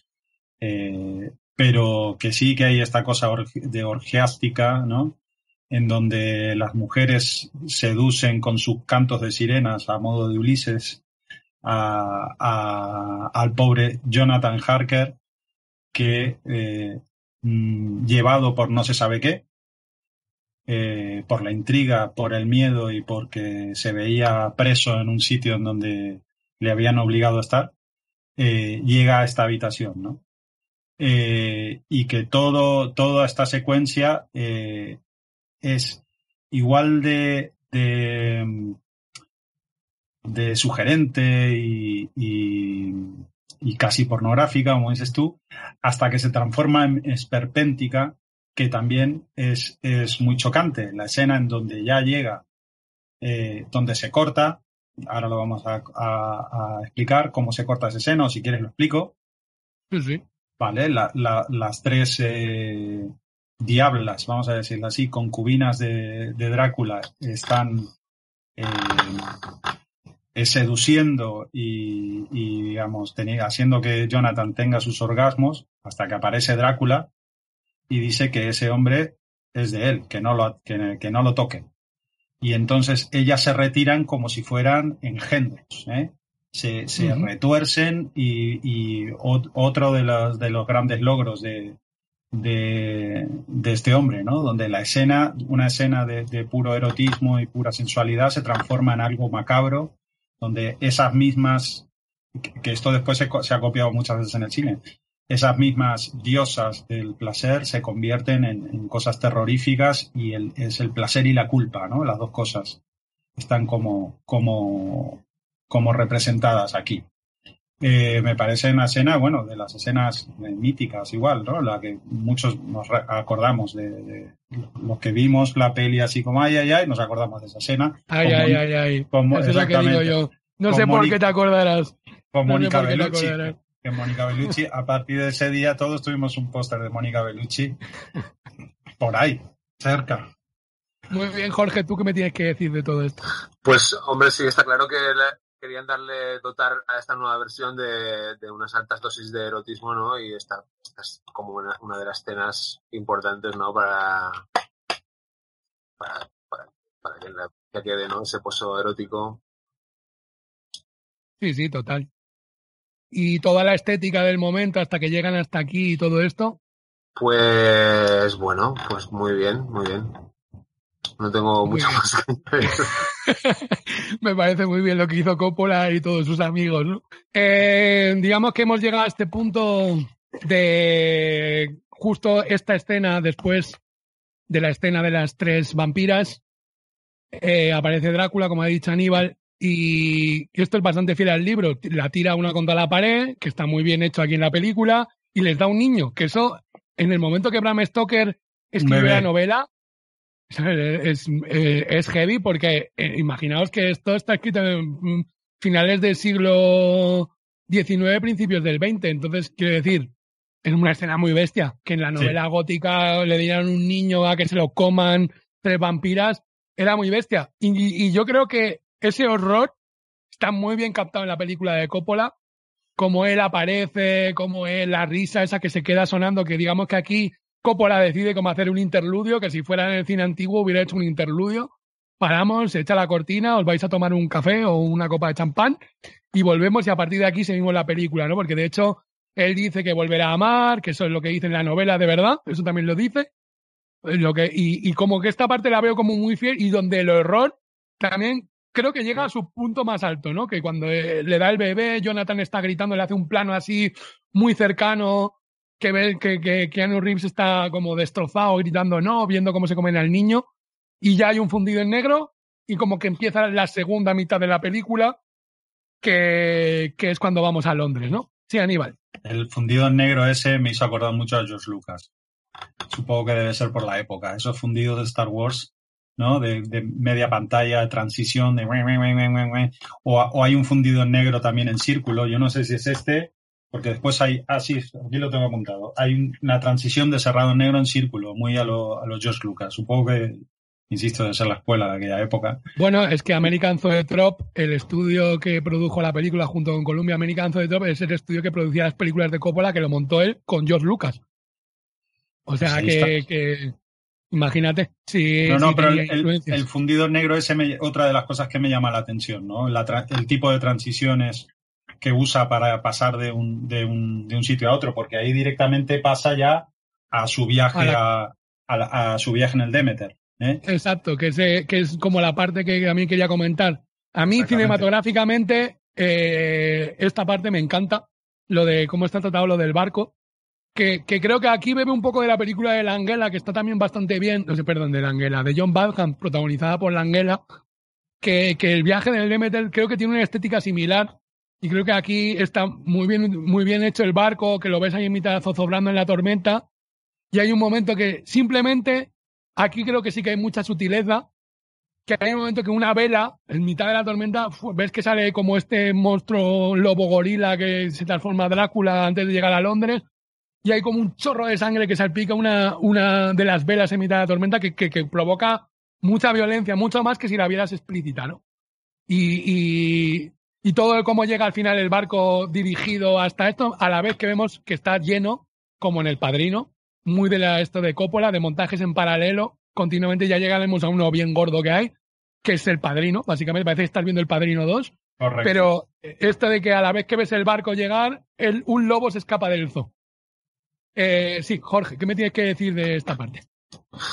Eh, pero que sí que hay esta cosa de orgiástica, ¿no? En donde las mujeres seducen con sus cantos de sirenas a modo de Ulises a, al pobre Jonathan Harker, que eh, mm, llevado por no se sabe qué, eh, por la intriga, por el miedo y porque se veía preso en un sitio en donde le habían obligado a estar, eh, llega a esta habitación, ¿no? Eh, y que todo, toda esta secuencia es igual de, de, de sugerente y, y, casi pornográfica, como dices tú, hasta que se transforma en esperpéntica que también es, es muy chocante. La escena en donde ya llega, eh, donde se corta, ahora lo vamos a, a, explicar cómo se corta esa escena, o si quieres lo explico. Sí, sí. Vale, la, la, las tres eh, diablas, vamos a decirlo así, concubinas de, de Drácula están eh, seduciendo y, y digamos, haciendo que Jonathan tenga sus orgasmos hasta que aparece Drácula y dice que ese hombre es de él, que no lo, que, que no lo toque. Y entonces ellas se retiran como si fueran engendros, ¿eh? se, se retuercen y, y, otro de los, de los grandes logros de, de, de, este hombre, ¿no? Donde la escena, una escena de, de, puro erotismo y pura sensualidad se transforma en algo macabro, donde esas mismas, que esto después se, ha copiado muchas veces en el cine, esas mismas diosas del placer se convierten en, cosas terroríficas y el, es el placer y la culpa, ¿no? Las dos cosas están como, como, como representadas aquí. Eh, me parece una escena, bueno, de las escenas míticas igual, ¿no? La que muchos nos acordamos de, los que vimos la peli así como ay, ay, ay, nos acordamos de esa escena. Ay, ay, ay, ay. Como, es lo que digo yo. No sé por qué te acordarás. Con Mónica Bellucci Mónica Bellucci. A partir de ese día todos tuvimos un póster de Mónica Bellucci por ahí, cerca. Muy bien, Jorge, ¿tú qué me tienes que decir de todo esto? Pues, hombre, sí, está claro que querían darle, dotar a esta nueva versión de, unas altas dosis de erotismo, ¿no? Y esta, es como una, de las escenas importantes, ¿no? Para, para, para, que, la, que quede, ¿no? Ese pozo erótico. Sí, sí, total y toda la estética del momento hasta que llegan hasta aquí y todo esto? Pues bueno, pues muy bien, muy bien. No tengo mucho más Me parece muy bien lo que hizo Coppola y todos sus amigos. ¿no? Eh, digamos que hemos llegado a este punto de justo esta escena después de la escena de las tres vampiras. Eh, aparece Drácula, como ha dicho Aníbal, y esto es bastante fiel al libro. La tira una contra la pared, que está muy bien hecho aquí en la película, y les da un niño. Que eso, en el momento que Bram Stoker escribe la novela, es, eh, es, heavy porque eh, imaginaos que esto está escrito en mm, finales del siglo XIX, principios del XX. Entonces, quiero decir, es una escena muy bestia. Que en la novela gótica le dieran un niño a que se lo coman tres vampiras. Era muy bestia. y yo creo que ese horror está muy bien captado en la película de Coppola, como él aparece, como es la risa esa que se queda sonando, que digamos que aquí Coppola decide cómo hacer un interludio, que si fuera en el cine antiguo hubiera hecho un interludio. Paramos, se echa la cortina, os vais a tomar un café o una copa de champán y volvemos y a partir de aquí seguimos la película, ¿no? Porque de hecho él dice que volverá a amar, que eso es lo que dice en la novela de verdad, eso también lo dice. Lo que, y, como que esta parte la veo como muy fiel y donde el horror también creo que llega a su punto más alto, ¿no? Que cuando eh, le da el bebé, Jonathan está gritando, le hace un plano así muy cercano, que ve que, que Keanu Reeves está como destrozado, gritando no, viendo cómo se comen al niño, y ya hay un fundido en negro, y como que empieza la segunda mitad de la película, que, que es cuando vamos a Londres, ¿no? Sí, Aníbal. El fundido en negro ese me hizo acordar mucho a George Lucas. Supongo que debe ser por la época. Esos fundidos de Star Wars ¿no? De, de, media pantalla, de transición, de o, o, hay un fundido en negro también en círculo. Yo no sé si es este, porque después hay, ah, sí, aquí lo tengo apuntado. Hay una transición de cerrado en negro en círculo, muy a los a lo George Lucas. Supongo que, insisto, debe ser la escuela de aquella época. Bueno, es que American Zoetrope, el estudio que produjo la película junto con Columbia American Zoetrope, es el estudio que producía las películas de Coppola que lo montó él con George Lucas. O sea que, que, Imagínate. Sí, no, no, pero el, el, fundido negro es otra de las cosas que me llama la atención, ¿no? La, el tipo de transiciones que usa para pasar de un, de, un, de un sitio a otro, porque ahí directamente pasa ya a su viaje a, a, a, su viaje en el Demeter. ¿eh? Exacto, que es, que es como la parte que también quería comentar. A mí cinematográficamente eh, esta parte me encanta, lo de cómo está tratado lo del barco, que, que, creo que aquí bebe un poco de la película de la Anguela, que está también bastante bien, no sé, perdón, de la Anguela, de John Badham, protagonizada por la Anguela, que, que el viaje del Demeter creo que tiene una estética similar, y creo que aquí está muy bien, muy bien hecho el barco, que lo ves ahí en mitad zozobrando en la tormenta, y hay un momento que simplemente, aquí creo que sí que hay mucha sutileza, que hay un momento que una vela, en mitad de la tormenta, ves que sale como este monstruo lobo gorila que se transforma Drácula antes de llegar a Londres, y hay como un chorro de sangre que salpica una, una de las velas en mitad de la tormenta que, que, que provoca mucha violencia, mucho más que si la vieras explícita, ¿no? Y, y, y todo cómo llega al final el barco dirigido hasta esto, a la vez que vemos que está lleno, como en El Padrino, muy de la, esto de Coppola, de montajes en paralelo, continuamente ya llegaremos a uno bien gordo que hay, que es El Padrino, básicamente parece que estás viendo El Padrino 2, Correcto. pero esto de que a la vez que ves el barco llegar, el, un lobo se escapa del zoo. Eh, sí, Jorge, ¿qué me tienes que decir de esta parte?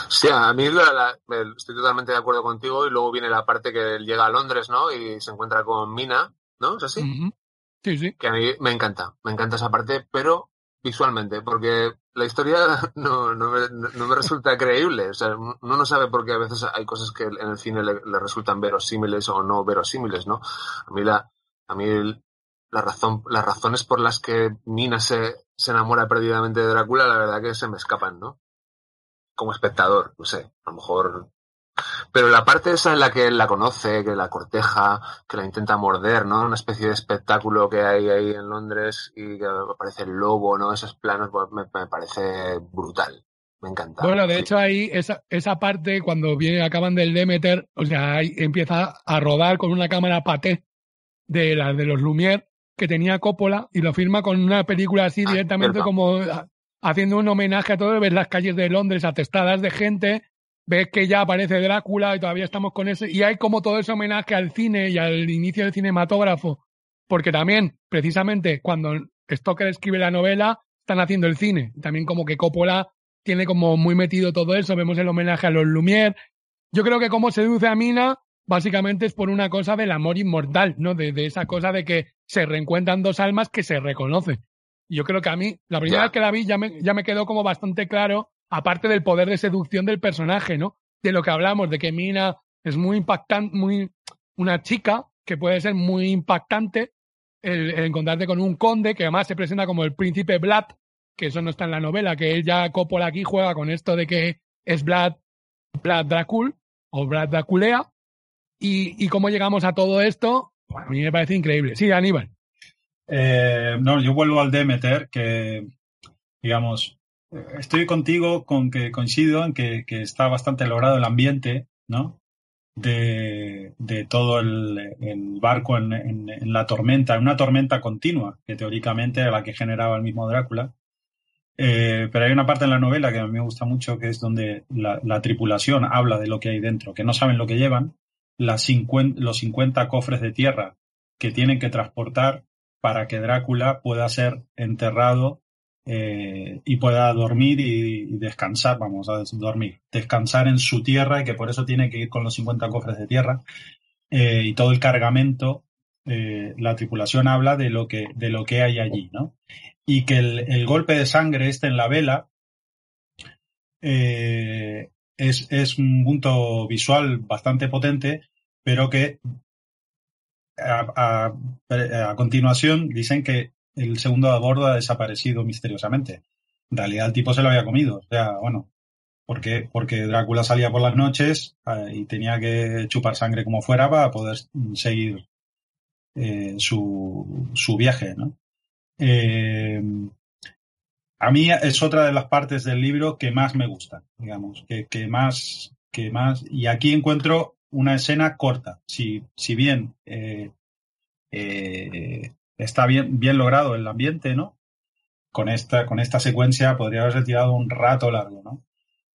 Sí, a mí la, la, estoy totalmente de acuerdo contigo y luego viene la parte que él llega a Londres, ¿no? Y se encuentra con Mina, ¿no? ¿Es así? Uh -huh. Sí, sí. Que a mí me encanta, me encanta esa parte, pero visualmente, porque la historia no, no, me, no me resulta creíble. O sea, uno no sabe por qué a veces hay cosas que en el cine le, le resultan verosímiles o no verosímiles, ¿no? A mí la, a mí la razón, las razones por las que Mina se, se enamora perdidamente de Drácula, la verdad que se me escapan, ¿no? Como espectador, no sé, a lo mejor. Pero la parte esa en la que él la conoce, que la corteja, que la intenta morder, ¿no? Una especie de espectáculo que hay ahí en Londres y que aparece el lobo, ¿no? Esos planos pues, me, me parece brutal. Me encanta. Bueno, de sí. hecho ahí esa, esa parte cuando viene, acaban del Demeter, o sea, ahí empieza a rodar con una cámara paté de la de los Lumière que tenía Coppola y lo firma con una película así directamente ah, como haciendo un homenaje a todo, ves las calles de Londres atestadas de gente, ves que ya aparece Drácula y todavía estamos con ese, y hay como todo ese homenaje al cine y al inicio del cinematógrafo, porque también, precisamente, cuando Stoker escribe la novela, están haciendo el cine, también como que Coppola tiene como muy metido todo eso, vemos el homenaje a los Lumière, yo creo que como seduce a Mina, básicamente es por una cosa del amor inmortal, ¿no? De, de, esa cosa de que se reencuentran dos almas que se reconocen. Yo creo que a mí, la primera yeah. vez que la vi, ya me, ya me quedó como bastante claro, aparte del poder de seducción del personaje, ¿no? De lo que hablamos, de que Mina es muy impactante, muy, una chica que puede ser muy impactante el, el encontrarte con un conde que además se presenta como el príncipe Vlad, que eso no está en la novela, que él ya Coppola aquí juega con esto de que es Vlad, Vlad Dracul o Vlad Draculea, y, y cómo llegamos a todo esto, a mí me parece increíble. Sí, Aníbal. Eh, no, yo vuelvo al Demeter, que, digamos, estoy contigo con que coincido en que, que está bastante logrado el ambiente, ¿no? De, de todo el, barco en, en, la tormenta, en una tormenta continua, que teóricamente era la que generaba el mismo Drácula. Eh, pero hay una parte en la novela que a mí me gusta mucho, que es donde la, la tripulación habla de lo que hay dentro, que no saben lo que llevan, las 50, los 50 cofres de tierra que tienen que transportar para que Drácula pueda ser enterrado eh, y pueda dormir y, descansar, vamos a dormir, descansar en su tierra y que por eso tiene que ir con los 50 cofres de tierra. eh, y todo el cargamento, eh, la tripulación habla de lo que, de lo que hay allí, ¿no? Y que el, el golpe de sangre este en la vela es, es, un punto visual bastante potente, pero que a, continuación dicen que el segundo a bordo ha desaparecido misteriosamente. En realidad el tipo se lo había comido. O sea, bueno, porque, porque Drácula salía por las noches eh, y tenía que chupar sangre como fuera para poder seguir eh, su, su viaje, ¿no? Eh, a mí es otra de las partes del libro que más me gusta, digamos, que, que más, que más, y aquí encuentro una escena corta. Si, si bien eh, eh, está bien, bien logrado el ambiente, ¿no? Con esta, con esta secuencia podría haberse tirado un rato largo, ¿no?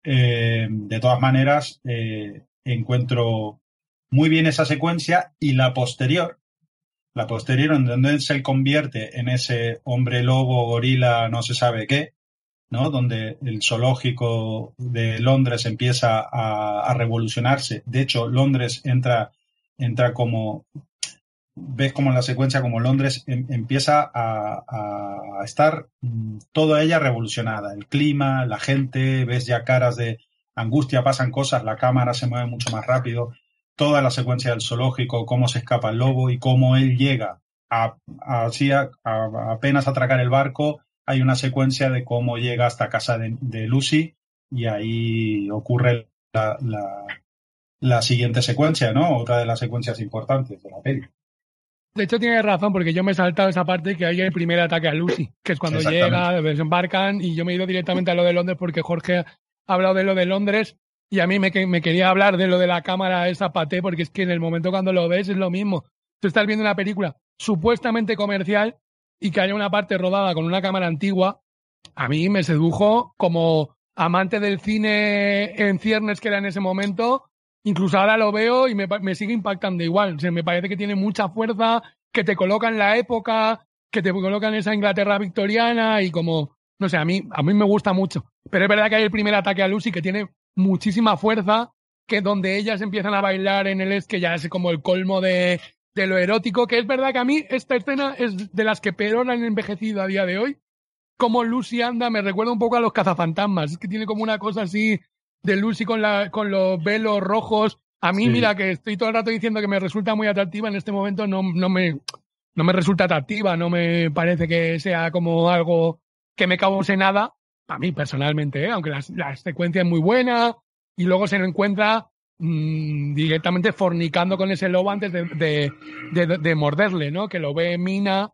Eh, de todas maneras, encuentro muy bien esa secuencia y la posterior, la posterior en donde se convierte en ese hombre lobo, gorila, no se sabe qué, Donde el zoológico de Londres empieza a, revolucionarse. De hecho, Londres entra, entra como ves como en la secuencia, como Londres em, empieza a, estar mm, toda ella revolucionada. El clima, la gente, ves ya caras de angustia, pasan cosas, la cámara se mueve mucho más rápido. Toda la secuencia del zoológico, cómo se escapa el lobo y cómo él llega a, a, apenas atracar el barco. Hay una secuencia de cómo llega hasta casa de, de Lucy y ahí ocurre la, la, la siguiente secuencia, ¿no? Otra de las secuencias importantes de la peli. De hecho, tiene razón, porque yo me he saltado esa parte que hay el primer ataque a Lucy, que es cuando llega, desembarcan, y yo me he ido directamente a lo de Londres porque Jorge ha hablado de lo de Londres y a mí me, me quería hablar de lo de la cámara esa paté, porque es que en el momento cuando lo ves es lo mismo. Tú estás viendo una película supuestamente comercial y que haya una parte rodada con una cámara antigua, a mí me sedujo como amante del cine en ciernes que era en ese momento incluso ahora lo veo y me, me sigue impactando igual. Me parece que tiene mucha fuerza, que te coloca en la época, que te coloca en esa Inglaterra victoriana y como, no sé, a mí, a mí me gusta mucho. Pero es verdad que hay el primer ataque a Lucy que tiene muchísima fuerza, que donde ellas empiezan a bailar en el es que ya es como el colmo de, de lo erótico, que es verdad que a mí esta escena es de las que peor han envejecido a día de hoy. Como Lucy anda, me recuerda un poco a los cazafantasmas. Es que tiene como una cosa así de Lucy con, la, con los velos rojos. A mí, sí. mira, que estoy todo el rato diciendo que me resulta muy atractiva, en este momento no, no, me, no me resulta atractiva, no me parece que sea como algo que me cause nada, a mí personalmente, ¿eh? aunque la, la, secuencia es muy buena, y luego se encuentra mmm, directamente fornicando con ese lobo antes de, de, de, de, morderle, ¿no? Que lo ve Mina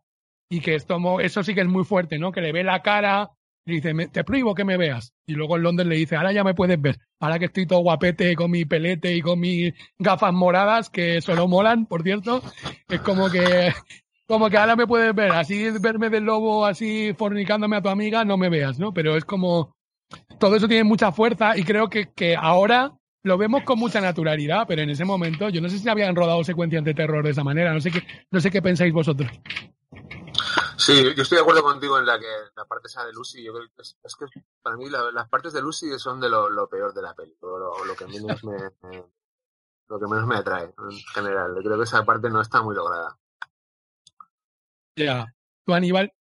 y que esto, eso sí que es muy fuerte, ¿no? Que le ve la cara, y dice, te prohíbo que me veas. Y luego en Londres le dice, ahora ya me puedes ver. Ahora que estoy todo guapete con mi pelete y con mis gafas moradas, que solo molan, por cierto, es como que, como que ahora me puedes ver. Así verme del lobo, así fornicándome a tu amiga, no me veas, ¿no? Pero es como, todo eso tiene mucha fuerza y creo que, que ahora lo vemos con mucha naturalidad, pero en ese momento, yo no sé si habían rodado secuencias de terror de esa manera, no sé qué, no sé qué pensáis vosotros. Sí, yo estoy de acuerdo contigo en la que la parte esa de Lucy, yo creo que es, es que para mí la, las partes de Lucy son de lo, lo peor de la peli, lo, lo, que menos me, me, lo que menos me atrae en general. Yo creo que esa parte no está muy lograda. Ya, yeah. ¿tú Aníbal?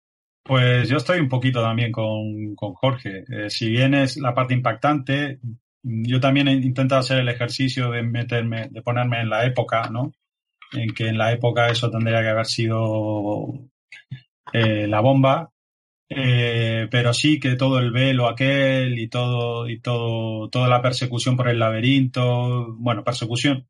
Pues yo estoy un poquito también con, con Jorge. Eh, si bien es la parte impactante, yo también he intentado hacer el ejercicio de meterme, de ponerme en la época, ¿no? En que en la época eso tendría que haber sido eh, la bomba, eh, pero sí que todo el velo aquel y todo y todo toda la persecución por el laberinto, bueno, persecución,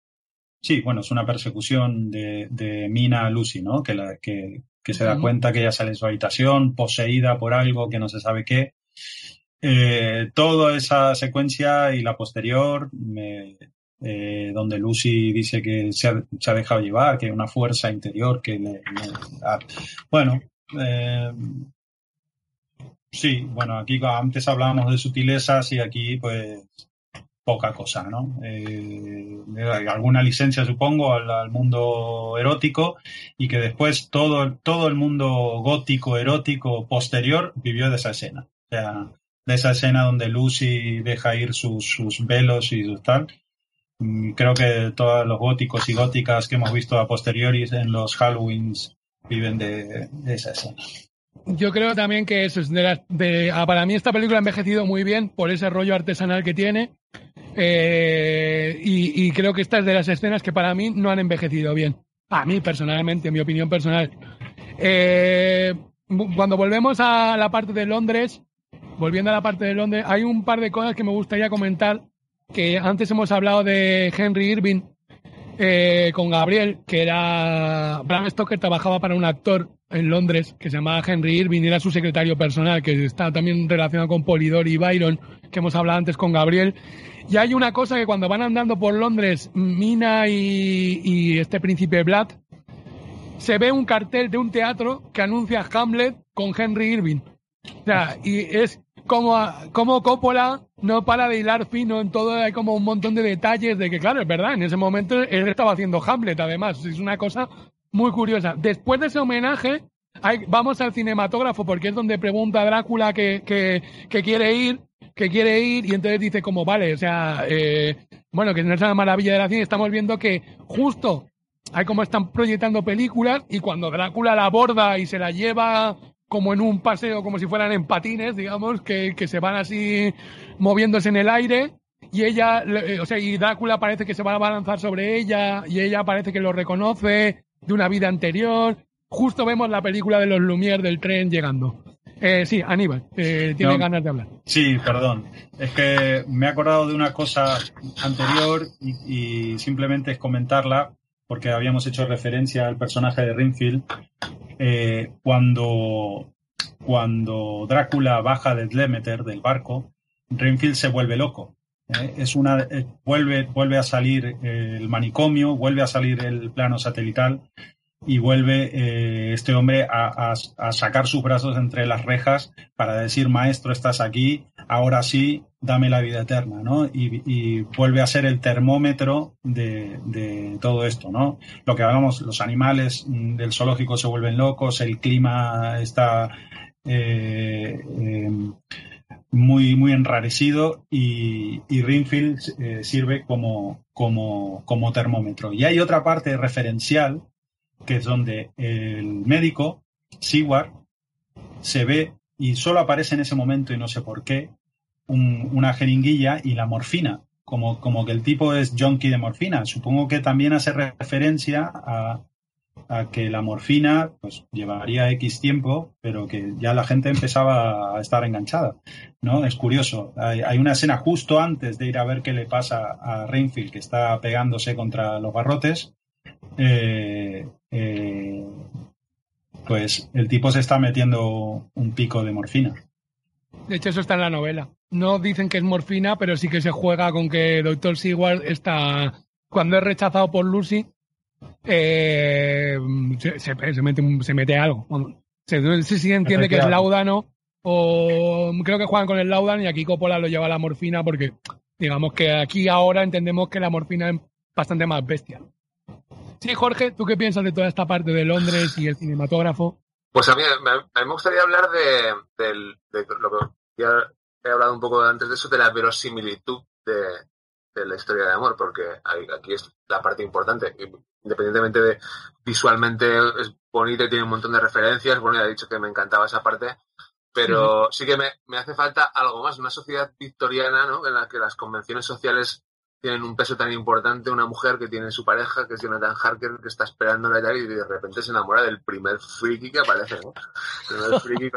sí, bueno, es una persecución de, de Mina Lucy, ¿no? Que, la, que, que se da cuenta que ella sale en su habitación poseída por algo que no se sabe qué. Eh, toda esa secuencia y la posterior, me, eh, donde Lucy dice que se ha, dejado llevar, que hay una fuerza interior que le, le bueno, eh, sí, bueno, aquí antes hablábamos de sutilezas y aquí pues poca cosa, ¿no? Eh, alguna licencia, supongo, al, al, mundo erótico y que después todo, todo el mundo gótico, erótico, posterior vivió de esa escena. O sea, de esa escena donde Lucy deja ir sus, sus velos y sus tal. mm, creo que todos los góticos y góticas que hemos visto a posteriori en los Halloweens viven de, esa escena. Yo creo también que es de, ah, para mí esta película ha envejecido muy bien por ese rollo artesanal que tiene eh, y, creo que esta es de las escenas que para mí no han envejecido bien. A mí personalmente, mi opinión personal. Eh, cuando volvemos a la parte de Londres, volviendo a la parte de Londres, hay un par de cosas que me gustaría comentar. Que antes hemos hablado de Henry Irving eh, con Gabriel, que era. Bram Stoker trabajaba para un actor en Londres que se llamaba Henry Irving era su secretario personal, que está también relacionado con Polidori y Byron, que hemos hablado antes con Gabriel. Y hay una cosa que cuando van andando por Londres, Mina y, y este príncipe Vlad, se ve un cartel de un teatro que anuncia Hamlet con Henry Irving. O sea, y es como, como Coppola no para de hilar fino en todo, hay como un montón de detalles de que, claro, es verdad, en ese momento él estaba haciendo Hamlet, además, es una cosa muy curiosa. Después de ese homenaje, vamos al cinematógrafo porque es donde pregunta a Drácula que, que, quiere ir, que quiere ir, y entonces dice como, vale, o sea, eh, bueno, que no es una maravilla de la cine, estamos viendo que justo hay como están proyectando películas y cuando Drácula la aborda y se la lleva como en un paseo, como si fueran en patines, digamos, que, que se van así moviéndose en el aire. Y ella, eh, o sea, y Drácula parece que se va a balanzar sobre ella, y ella parece que lo reconoce de una vida anterior. Justo vemos la película de los Lumière del tren llegando. Eh, sí, Aníbal, eh, tiene ganas de hablar. Sí, perdón. Es que me he acordado de una cosa anterior y, y simplemente es comentarla porque habíamos hecho referencia al personaje de Rinfield, eh, cuando, cuando Drácula baja del Demeter, del barco, Rinfield se vuelve loco. ¿eh? es una, eh, vuelve, vuelve a salir el manicomio, vuelve a salir el plano satelital y vuelve este hombre a, sacar sus brazos entre las rejas para decir, maestro, estás aquí, ahora sí, dame la vida eterna, ¿no? Y, vuelve a ser el termómetro de, todo esto, ¿no? Lo que hablamos, los animales mm, del zoológico se vuelven locos, el clima está eh, em, muy, muy enrarecido y, y Rinfield eh, sirve como, como, como termómetro. Y hay otra parte referencial, que es donde el médico, Seward, se ve y solo aparece en ese momento y no sé por qué, una jeringuilla y la morfina, como, como que el tipo es junkie de morfina. Supongo que también hace referencia a, que la morfina pues llevaría X tiempo, pero que ya la gente empezaba a estar enganchada, ¿no? Es curioso. Hay, una escena justo antes de ir a ver qué le pasa a Rainfield, que está pegándose contra los barrotes. Eh, eh, pues el tipo se está metiendo un pico de morfina. De hecho, eso está en la novela. No dicen que es morfina, pero sí que se juega con que Dr. Seward está. Cuando es rechazado por Lucy, eh, se, mete, se, mete, algo. Se, sí, entiende que es laudano, o creo que juegan con el laudan y aquí Coppola lo lleva a la morfina porque, digamos que aquí ahora entendemos que la morfina es bastante más bestia. Sí, Jorge, ¿tú qué piensas de toda esta parte de Londres y el cinematógrafo? Pues a mí, me, gustaría hablar de, lo que ya he hablado un poco antes de eso, de la verosimilitud de, la historia de amor, porque aquí es la parte importante. Independientemente de visualmente es bonita y tiene un montón de referencias, bueno, ya he dicho que me encantaba esa parte, pero sí que me, me hace falta algo más, una sociedad victoriana, ¿no? En la que las convenciones sociales tienen un peso tan importante, una mujer que tiene su pareja, que es Jonathan Harker, que está esperando y y de repente se enamora del primer friki que aparece, ¿no? El primer friki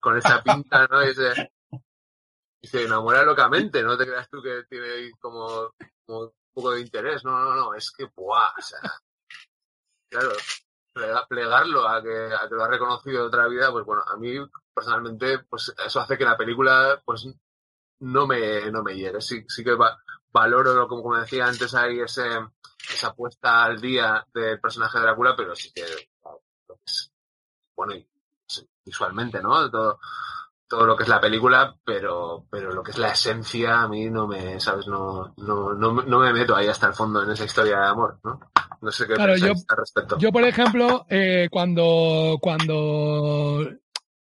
con, esa pinta, ¿no? Y se, enamora locamente, no te creas tú que tiene como, un poco de interés, no, no, no, es que, ¡buah! O sea, claro, plegarlo a que, a que lo ha reconocido de otra vida, pues bueno, a mí personalmente, pues eso hace que la película, pues no me, no me llegue. Sí, sí que va, valoro, como, como decía antes, hay ese, esa puesta al día del personaje de Drácula, pero sí que, bueno, visualmente, ¿no? Todo, todo lo que es la película, pero, pero lo que es la esencia a mí no me, ¿sabes? No, no, no, me meto ahí hasta el fondo en esa historia de amor, ¿no? No sé qué claro, yo, al respecto. Yo, por ejemplo, eh, cuando, cuando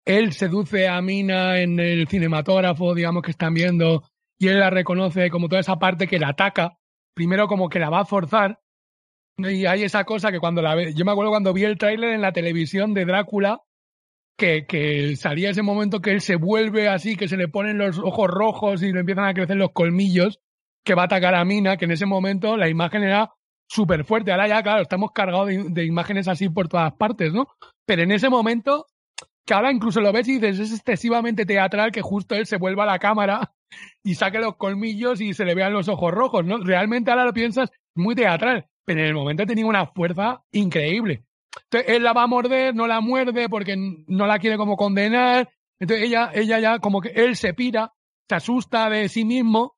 él seduce a Mina en el cinematógrafo, digamos que están viendo y él la reconoce como toda esa parte que la ataca, primero como que la va a forzar. Y hay esa cosa que cuando la ve, yo me acuerdo cuando vi el tráiler en la televisión de Drácula, que, que salía ese momento que él se vuelve así, que se le ponen los ojos rojos y le empiezan a crecer los colmillos, que va a atacar a Mina, que en ese momento la imagen era súper fuerte. Ahora ya, claro, estamos cargados de, imágenes así por todas partes, ¿no? Pero en ese momento, que ahora incluso lo ves y dices, es excesivamente teatral que justo él se vuelva a la cámara y saque los colmillos y se le vean los ojos rojos, ¿no? Realmente ahora lo piensas, muy teatral, pero en el momento tenía una fuerza increíble. Entonces, él la va a morder, no la muerde porque no la quiere como condenar. Entonces, ella, ella ya como que él se pira, se asusta de sí mismo,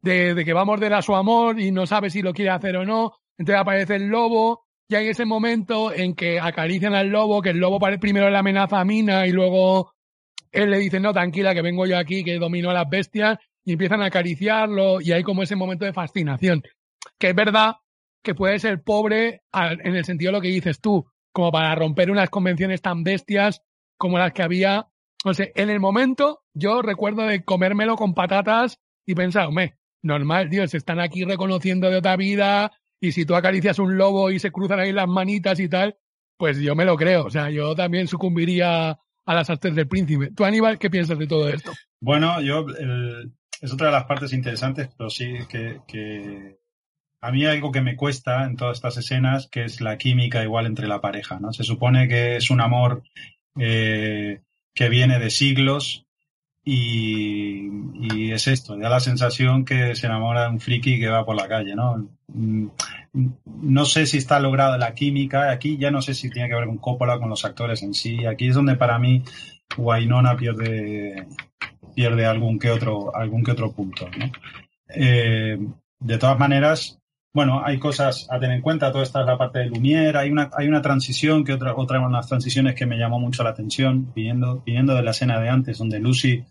de, de que va a morder a su amor y no sabe si lo quiere hacer o no. Entonces aparece el lobo, y hay ese momento en que acarician al lobo, que el lobo primero le amenaza a Mina y luego él le dice, no, tranquila, que vengo yo aquí, que domino a las bestias, y empiezan a acariciarlo, y hay como ese momento de fascinación. Que es verdad que puede ser pobre en el sentido de lo que dices tú, como para romper unas convenciones tan bestias como las que había. No sé, en el momento yo recuerdo de comérmelo con patatas y pensar, normal, Dios, están aquí reconociendo de otra vida, y si tú acaricias un lobo y se cruzan ahí las manitas y tal, pues yo me lo creo. O sea, yo también sucumbiría a las artes del príncipe. ¿Tú, Aníbal, qué piensas de todo esto? Bueno, yo es otra de las partes interesantes, pero sí que, a mí algo que me cuesta en todas estas escenas, que es la química igual entre la pareja, ¿no? Se supone que es un amor eh, que viene de siglos y, es esto, da la sensación que se enamora de un friki que va por la calle, ¿no? Mm, no sé si está lograda la química, aquí ya no sé si tiene que ver con Coppola, con los actores en sí, aquí es donde para mí Wainona pierde, pierde algún que otro, algún que otro punto. Eh, de todas maneras, bueno, hay cosas a tener en cuenta, toda esta es la parte de Lumière, hay una, hay una transición, que otra, otra de las transiciones que me llamó mucho la atención, viniendo, viniendo de la escena de antes, donde Lucy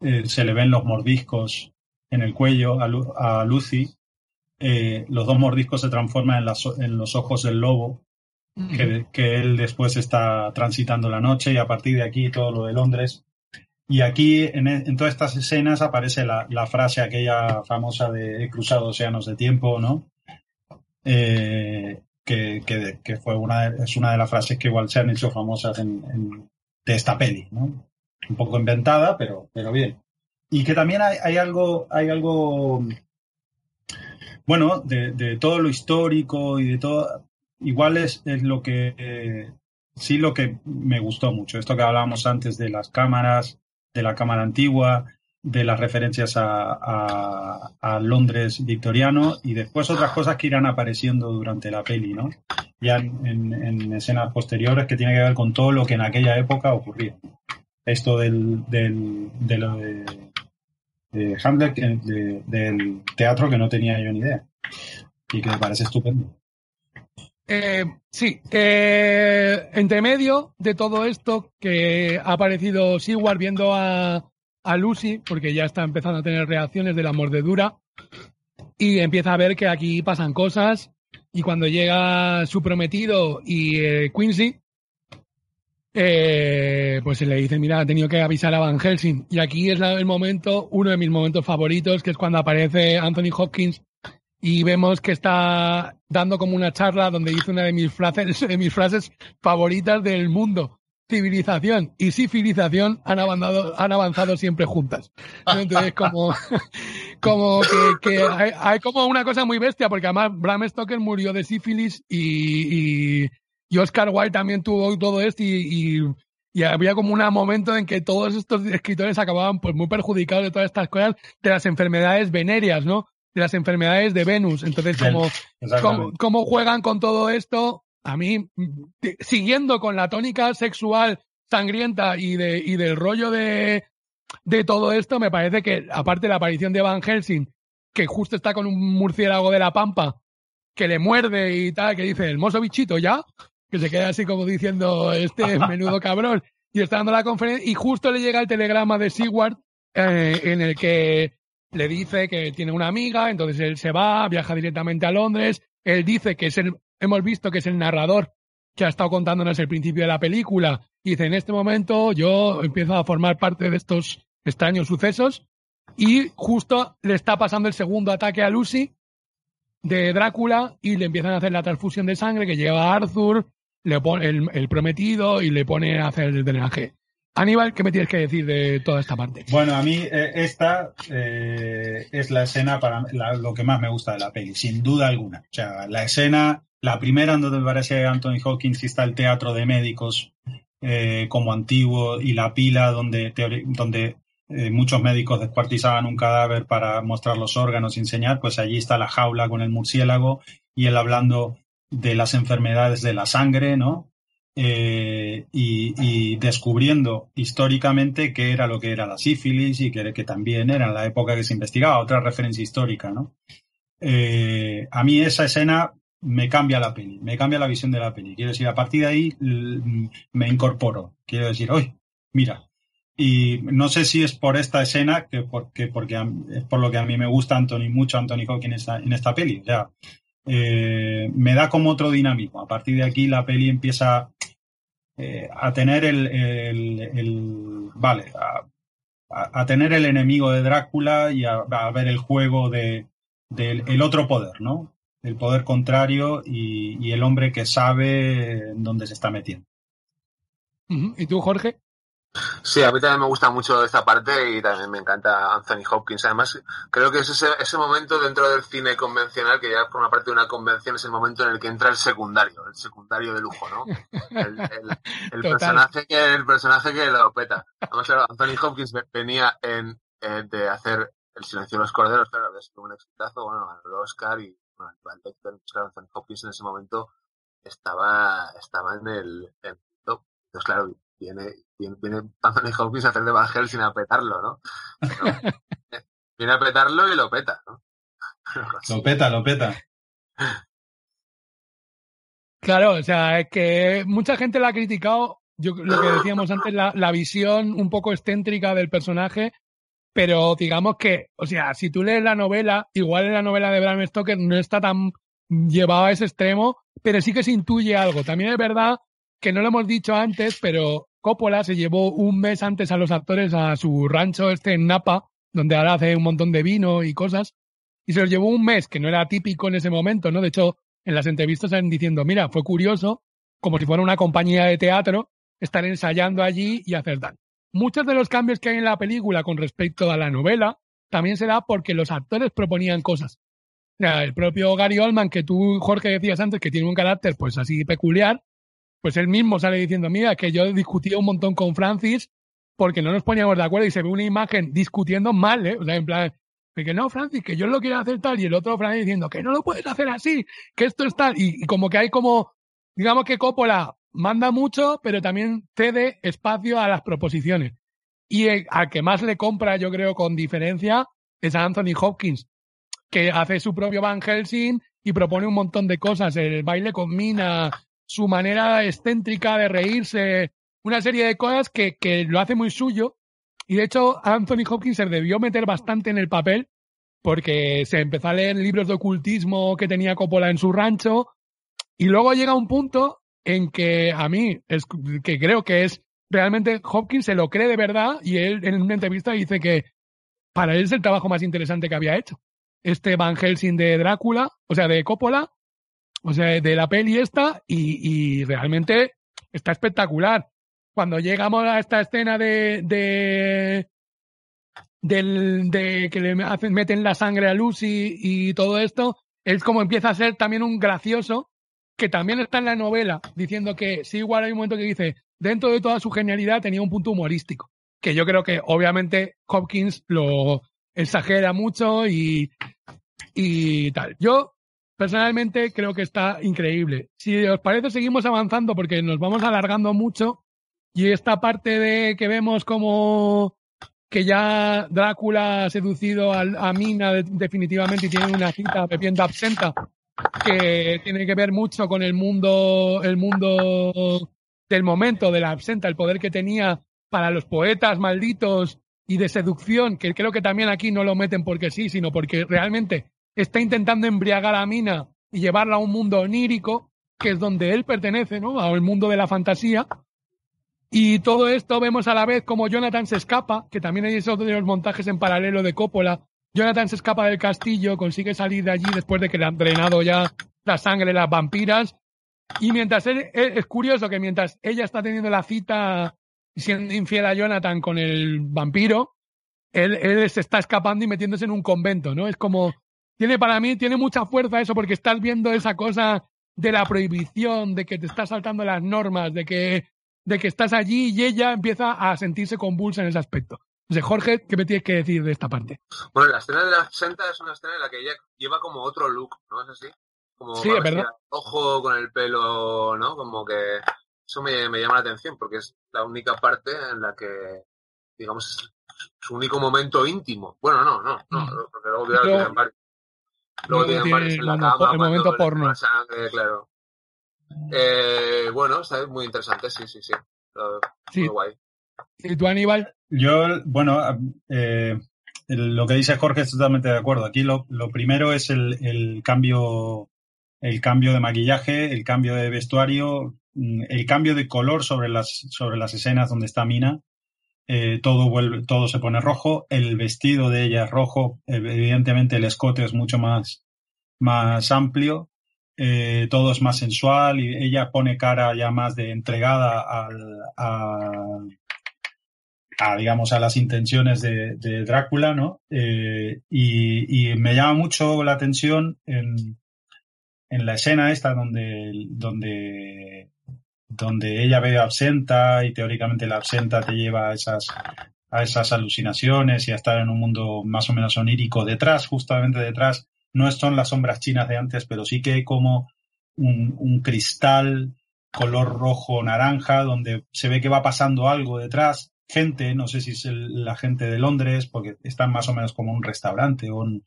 eh, se le ven los mordiscos en el cuello a, Lucy, eh, los dos mordiscos se transforman en, en los ojos del lobo, que, que, él después está transitando la noche y a partir de aquí todo lo de Londres y aquí, en, en todas estas escenas, aparece la, la, frase aquella famosa de he cruzado océanos de tiempo, ¿no? Eh, que, que, que, fue una de, es una de las frases que igual se han hecho famosas en, en, de esta peli, ¿no? Un poco inventada, pero, pero bien. Y que también hay, hay algo, hay algo, bueno, de, de, todo lo histórico y de todo, igual es, es lo que, eh, sí lo que me gustó mucho, esto que hablábamos antes de las cámaras, de la Cámara Antigua, de las referencias a, a, Londres victoriano y después otras cosas que irán apareciendo durante la peli, ¿no? Ya en, en, escenas posteriores que tiene que ver con todo lo que en aquella época ocurría. Esto del, del, de lo de, de Hamlet, del teatro que no tenía yo ni idea y que me parece estupendo. Eh, sí, entre medio de todo esto que ha aparecido Seward viendo a, a, Lucy, porque ya está empezando a tener reacciones de la mordedura, y empieza a ver que aquí pasan cosas, y cuando llega su prometido y eh, Quincy, eh, pues se le dice, mira, ha tenido que avisar a Van Helsing. Y aquí es el momento, uno de mis momentos favoritos, que es cuando aparece Anthony Hopkins y vemos que está dando como una charla donde dice una de mis frases, de mis frases favoritas del mundo. Civilización y civilización han avanzado, siempre juntas. Entonces, como, como que, hay, como una cosa muy bestia, porque además Bram Stoker murió de sífilis y, y Oscar Wilde también tuvo todo esto y, y y había como un momento en que todos estos escritores acababan pues muy perjudicados de todas estas cosas de las enfermedades venéreas, ¿no? de las enfermedades de Venus. Entonces, como, cómo, juegan con todo esto, a mí, siguiendo con la tónica sexual sangrienta y, de, y del rollo de, de todo esto, me parece que, aparte de la aparición de Van Helsing, que justo está con un murciélago de la pampa, que le muerde y tal, que dice, el mozo bichito ya, que se queda así como diciendo, este menudo cabrón, y está dando la conferencia, y justo le llega el telegrama de Seward, eh, en el que le dice que tiene una amiga, entonces él se va, viaja directamente a Londres, él dice que es el, hemos visto que es el narrador que ha estado contándonos el principio de la película, y dice, en este momento yo empiezo a formar parte de estos extraños sucesos, y justo le está pasando el segundo ataque a Lucy, de Drácula y le empiezan a hacer la transfusión de sangre que lleva a Arthur, le pone el, prometido y le pone a hacer el drenaje. Aníbal, ¿qué me tienes que decir de toda esta parte? Bueno, a mí eh, esta eh, es la escena para lo que más me gusta de la peli, sin duda alguna. O sea, la escena, la primera en donde parece Anthony Hawkins y está el teatro de médicos eh, como antiguo y la pila donde, donde muchos médicos descuartizaban un cadáver para mostrar los órganos y enseñar, pues allí está la jaula con el murciélago y él hablando de las enfermedades de la sangre, ¿no? Eh, y, descubriendo históricamente qué era lo que era la sífilis y que, también era en la época que se investigaba, otra referencia histórica, ¿no? Eh, a mí esa escena me cambia la peli, me cambia la visión de la peli. Quiero decir, a partir de ahí me incorporo. Quiero decir, hoy, mira. Y no sé si es por esta escena, que porque, porque es por lo que a mí me gusta Anthony, mucho Anthony Hawking en esta, en esta peli. O eh, me da como otro dinamismo. A partir de aquí la peli empieza eh, a tener el, vale, a, tener el enemigo de Drácula y a, ver el juego de, del el otro poder, ¿no? El poder contrario y, el hombre que sabe dónde se está metiendo. ¿Y tú, Jorge? Sí, a mí también me gusta mucho esta parte y también me encanta Anthony Hopkins. Además, creo que es ese, ese momento dentro del cine convencional que ya forma parte de una convención, es el momento en el que entra el secundario, el secundario de lujo, ¿no? El, el, personaje, que, el personaje que lo peta. Además, claro, Anthony Hopkins venía en, de hacer El silencio de los corderos, claro, había sido un exitazo, bueno, el Oscar y bueno, el claro, Anthony Hopkins en ese momento estaba, estaba en el, en top. Entonces, claro, viene, viene, Anthony Hopkins a hacer de Van sin apretarlo, ¿no? viene a petarlo y lo peta, ¿no? lo peta, lo peta. Claro, o sea, es que mucha gente la ha criticado, yo lo que decíamos antes, la, la visión un poco excéntrica del personaje, pero digamos que, o sea, si tú lees la novela, igual en la novela de Bram Stoker no está tan llevado a ese extremo, pero sí que se intuye algo. También es verdad que no lo hemos dicho antes, pero Coppola se llevó un mes antes a los actores a su rancho este en Napa, donde ahora hace un montón de vino y cosas, y se los llevó un mes, que no era típico en ese momento, ¿no? De hecho, en las entrevistas están diciendo, mira, fue curioso, como si fuera una compañía de teatro, estar ensayando allí y hacer tal. Muchos de los cambios que hay en la película con respecto a la novela también se da porque los actores proponían cosas. el propio Gary Oldman, que tú, Jorge, decías antes, que tiene un carácter pues así peculiar, pues él mismo sale diciendo, mira, que yo discutí un montón con Francis porque no nos poníamos de acuerdo y se ve una imagen discutiendo mal, ¿eh? O sea, en plan, que no, Francis, que yo lo quiero hacer tal, y el otro Francis diciendo que no lo puedes hacer así, que esto es tal, y, como que hay como, digamos que Coppola manda mucho, pero también cede espacio a las proposiciones. Y al que más le compra, yo creo, con diferencia, es a Anthony Hopkins, que hace su propio Van Helsing y propone un montón de cosas, el baile con Mina, su manera excéntrica de reírse, una serie de cosas que, que lo hace muy suyo. Y de hecho, Anthony Hopkins se debió meter bastante en el papel porque se empezó a leer libros de ocultismo que tenía Coppola en su rancho y luego llega un punto en que a mí, es, que creo que es realmente Hopkins se lo cree de verdad y él en una entrevista dice que para él es el trabajo más interesante que había hecho. Este Van Helsing de Drácula, o sea, de Coppola, o sea, de la peli esta, y, realmente está espectacular. Cuando llegamos a esta escena de, de, del, de que le hacen, meten la sangre a Lucy y todo esto, es como empieza a ser también un gracioso, que también está en la novela, diciendo que sí, igual hay un momento que dice, dentro de toda su genialidad tenía un punto humorístico, que yo creo que obviamente Hopkins lo exagera mucho y, y tal. Yo personalmente creo que está increíble. Si os parece, seguimos avanzando porque nos vamos alargando mucho y esta parte de que vemos como que ya Drácula ha seducido a, Mina definitivamente y tiene una cita bebiendo absenta que tiene que ver mucho con el mundo, el mundo del momento de la absenta, el poder que tenía para los poetas malditos y de seducción, que creo que también aquí no lo meten porque sí, sino porque realmente está intentando embriagar a Mina y llevarla a un mundo onírico, que es donde él pertenece, ¿no? Al mundo de la fantasía. Y todo esto vemos a la vez como Jonathan se escapa, que también hay esos de los montajes en paralelo de Coppola, Jonathan se escapa del castillo, consigue salir de allí después de que le han drenado ya la sangre de las vampiras. Y mientras él, es curioso que mientras ella está teniendo la cita siendo infiel a Jonathan con el vampiro, él, él se está escapando y metiéndose en un convento, ¿no? Es como, tiene para mí, tiene mucha fuerza eso porque estás viendo esa cosa de la prohibición, de que te estás saltando las normas, de que, de que estás allí y ella empieza a sentirse convulsa en ese aspecto. Entonces, Jorge, ¿qué me tienes que decir de esta parte? Bueno, la escena de la senta es una escena en la que ella lleva como otro look, ¿no es así? Como sí, es verdad. Ojo con el pelo, ¿no? Como que eso me, me, llama la atención porque es la única parte en la que, digamos, es su único momento íntimo. Bueno, no, no, no, mm. porque luego tienen varios. Luego tienen varios en la cama. El momento porno. Sangre, claro. Eh, bueno, está muy interesante, sí, sí, sí. sí. Muy guay. ¿Y tú, Aníbal? Yo, bueno, eh, lo que dice Jorge es totalmente de acuerdo. Aquí lo, lo primero es el, el, cambio, el cambio de maquillaje, el cambio de vestuario, mm, el cambio de color sobre las, sobre las escenas donde está Mina. Eh, todo vuelve, todo se pone rojo. El vestido de ella es rojo. Evidentemente el escote es mucho más, más amplio. Eh, todo es más sensual y ella pone cara ya más de entregada al, a, digamos, a las intenciones de, de Drácula, ¿no? Eh, y, y, me llama mucho la atención en, en la escena esta donde, donde, donde ella ve absenta y teóricamente la absenta te lleva a esas, a esas alucinaciones y a estar en un mundo más o menos onírico. Detrás, justamente detrás, no son las sombras chinas de antes, pero sí que hay como un, un cristal color rojo naranja donde se ve que va pasando algo detrás gente, no sé si es la gente de Londres, porque están más o menos como un restaurante o un...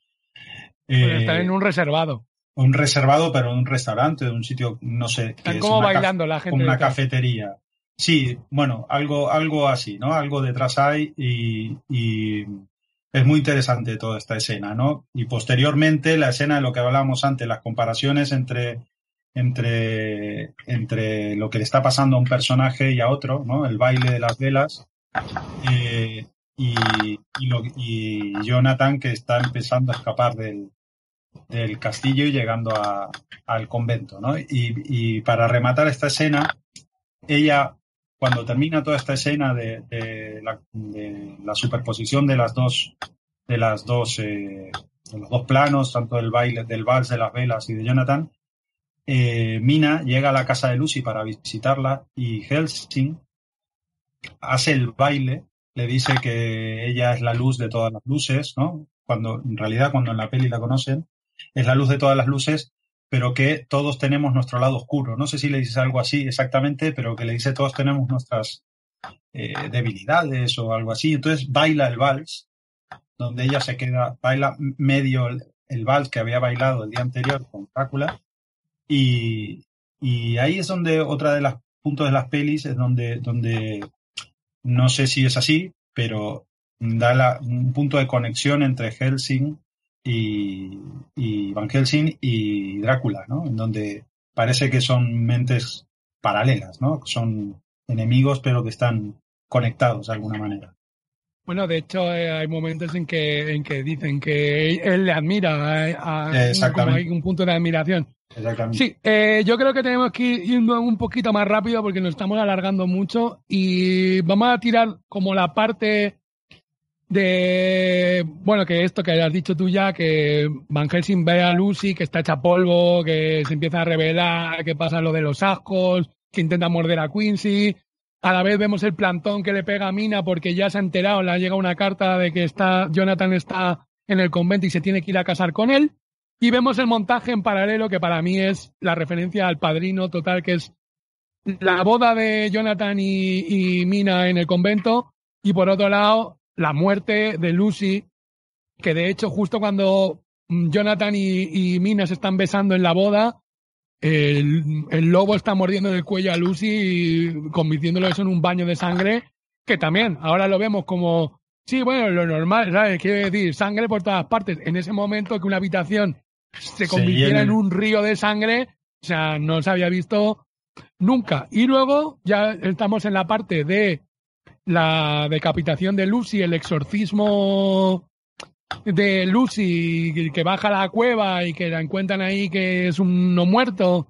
Eh, están en un reservado. Un reservado, pero un restaurante, un sitio, no sé. Están como bailando la gente. Como una cafetería. Sí, bueno, algo, algo así, ¿no? Algo detrás hay y, y, es muy interesante toda esta escena, ¿no? Y posteriormente la escena de lo que hablábamos antes, las comparaciones entre, entre, entre lo que le está pasando a un personaje y a otro, ¿no? El baile de las velas eh, y, y, Jonathan que está empezando a escapar del, del castillo y llegando a, al convento, ¿no? Y, para rematar esta escena, ella, cuando termina toda esta escena de, de, la, de la, superposición de las dos, de las dos, eh, de los dos planos, tanto del baile, del vals de las velas y de Jonathan, eh, Mina llega a la casa de Lucy para visitarla y Helsing hace el baile, le dice que ella es la luz de todas las luces, ¿no? Cuando en realidad cuando en la peli la conocen, es la luz de todas las luces, pero que todos tenemos nuestro lado oscuro. No sé si le dice algo así exactamente, pero que le dice todos tenemos nuestras eh, debilidades o algo así. Entonces baila el vals, donde ella se queda, baila medio el, el vals que había bailado el día anterior con Drácula, y, y ahí es donde otra de las puntos de las pelis es donde, donde no sé si es así, pero da un punto de conexión entre Helsing y, y, Van Helsing y Drácula, ¿no? En donde parece que son mentes paralelas, ¿no? Son enemigos pero que están conectados de alguna manera. Bueno, de hecho eh, hay momentos en que en que dicen que él le admira, eh, a, como hay un punto de admiración. Sí, eh, yo creo que tenemos que ir un poquito más rápido porque nos estamos alargando mucho y vamos a tirar como la parte de, bueno, que esto que has dicho tú ya, que Van Helsing ve a Lucy, que está hecha polvo, que se empieza a revelar, que pasa lo de los ascos, que intenta morder a Quincy. A la vez vemos el plantón que le pega a Mina porque ya se ha enterado, le ha llegado una carta de que está, Jonathan está en el convento y se tiene que ir a casar con él. Y vemos el montaje en paralelo, que para mí es la referencia al padrino total, que es la boda de Jonathan y, Mina en el convento. Y por otro lado, la muerte de Lucy, que de hecho justo cuando Jonathan y, Mina se están besando en la boda, el, el, lobo está mordiendo el cuello a Lucy y convirtiéndolo eso en un baño de sangre, que también ahora lo vemos como, sí, bueno, lo normal, ¿sabes? Quiere decir, sangre por todas partes. En ese momento que una habitación se convirtiera en un río de sangre, o sea, no se había visto nunca. Y luego ya estamos en la parte de la decapitación de Lucy, el exorcismo de Lucy que baja la cueva y que la encuentran ahí que es un no muerto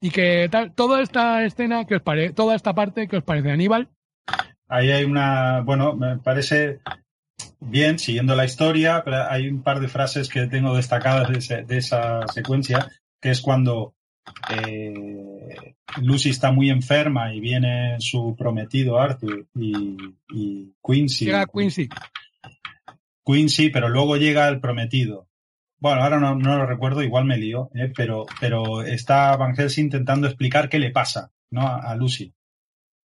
y que tal, toda esta escena que os parece, toda esta parte que os parece Aníbal. Ahí hay una, bueno, me parece bien, siguiendo la historia, pero hay un par de frases que tengo destacadas de, esa secuencia, que es cuando eh, Lucy está muy enferma y viene su prometido Arthur y, Quincy. Llega Quincy. Quincy, pero luego llega el prometido. Bueno, ahora no, lo recuerdo, igual me lío, eh, pero, pero está Van Helsing intentando explicar qué le pasa ¿no? a Lucy.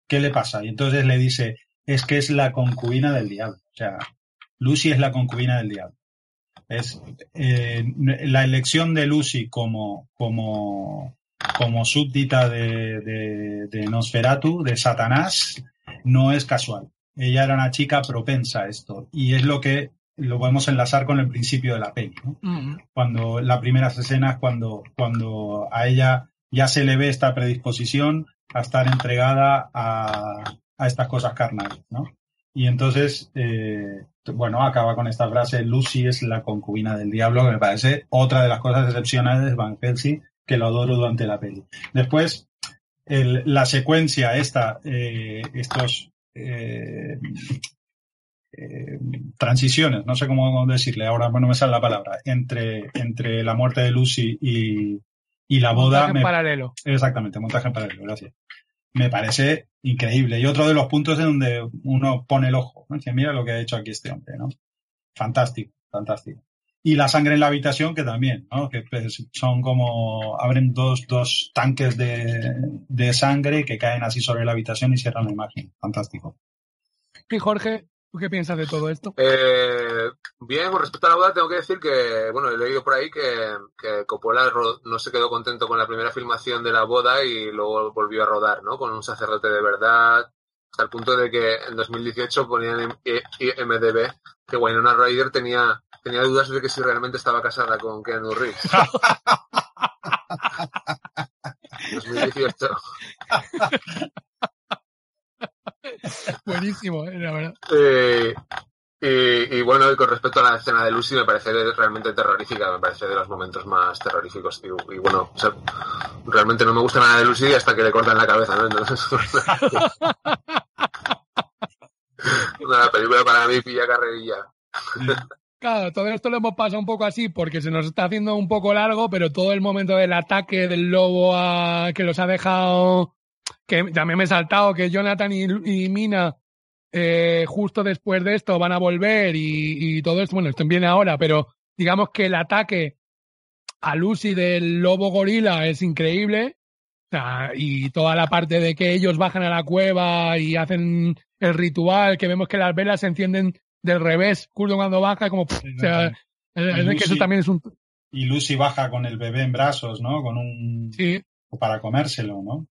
¿Qué le pasa? Y entonces le dice, es que es la concubina del diablo. O sea, Lucy es la concubina del diablo. Es eh, la elección de Lucy como, como, como súbdita de, de, Nosferatu, de Satanás, no es casual. Ella era una chica propensa a esto. Y es lo que lo podemos enlazar con el principio de la peli. ¿no? Cuando la primera escena es cuando, cuando a ella ya se le ve esta predisposición a estar entregada a, a estas cosas carnales. ¿no? Y entonces, eh, bueno, acaba con esta frase, Lucy es la concubina del diablo, que me parece otra de las cosas excepcionales de Van Helsing, que lo adoro durante la peli. Después, la secuencia esta, eh, estos eh, eh, transiciones, no sé cómo decirle, ahora no me sale la palabra, entre, entre la muerte de Lucy y, y la boda. Montaje en paralelo. Exactamente, montaje en paralelo, gracias me parece increíble. Y otro de los puntos en donde uno pone el ojo, ¿no? mira lo que ha hecho aquí este hombre, ¿no? Fantástico, fantástico. Y la sangre en la habitación, que también, ¿no? Que pues, son como, abren dos, dos tanques de, de sangre que caen así sobre la habitación y cierran la imagen. Fantástico. Y Jorge, qué piensas de todo esto? Eh, bien, con respecto a la boda, tengo que decir que, bueno, he leído por ahí que, que Coppola no se quedó contento con la primera filmación de la boda y luego volvió a rodar, ¿no? Con un sacerdote de verdad, hasta el punto de que en 2018 ponían en IMDB que Winona Ryder tenía, tenía dudas de que si realmente estaba casada con Keanu Reeves. 2018. Buenísimo, eh, la verdad. y, bueno, con respecto a la escena de Lucy, me parece realmente terrorífica, me parece de los momentos más terroríficos. Y, bueno, realmente no me gusta nada de Lucy hasta que le cortan la cabeza, ¿no? Entonces, la película para mí pilla carrerilla. Claro, todo esto lo hemos pasado un poco así porque se nos está haciendo un poco largo, pero todo el momento del ataque del lobo a, que los ha dejado que también me he saltado que Jonathan y, Mina eh, justo después de esto van a volver y, todo esto, bueno, esto viene ahora, pero digamos que el ataque a Lucy del lobo gorila es increíble. y toda la parte de que ellos bajan a la cueva y hacen el ritual, que vemos que las velas se encienden del revés, curdo cuando baja, como... o sea, que eso también es un... Y Lucy baja con el bebé en brazos, ¿no? Con un... Sí. Para comérselo, ¿no?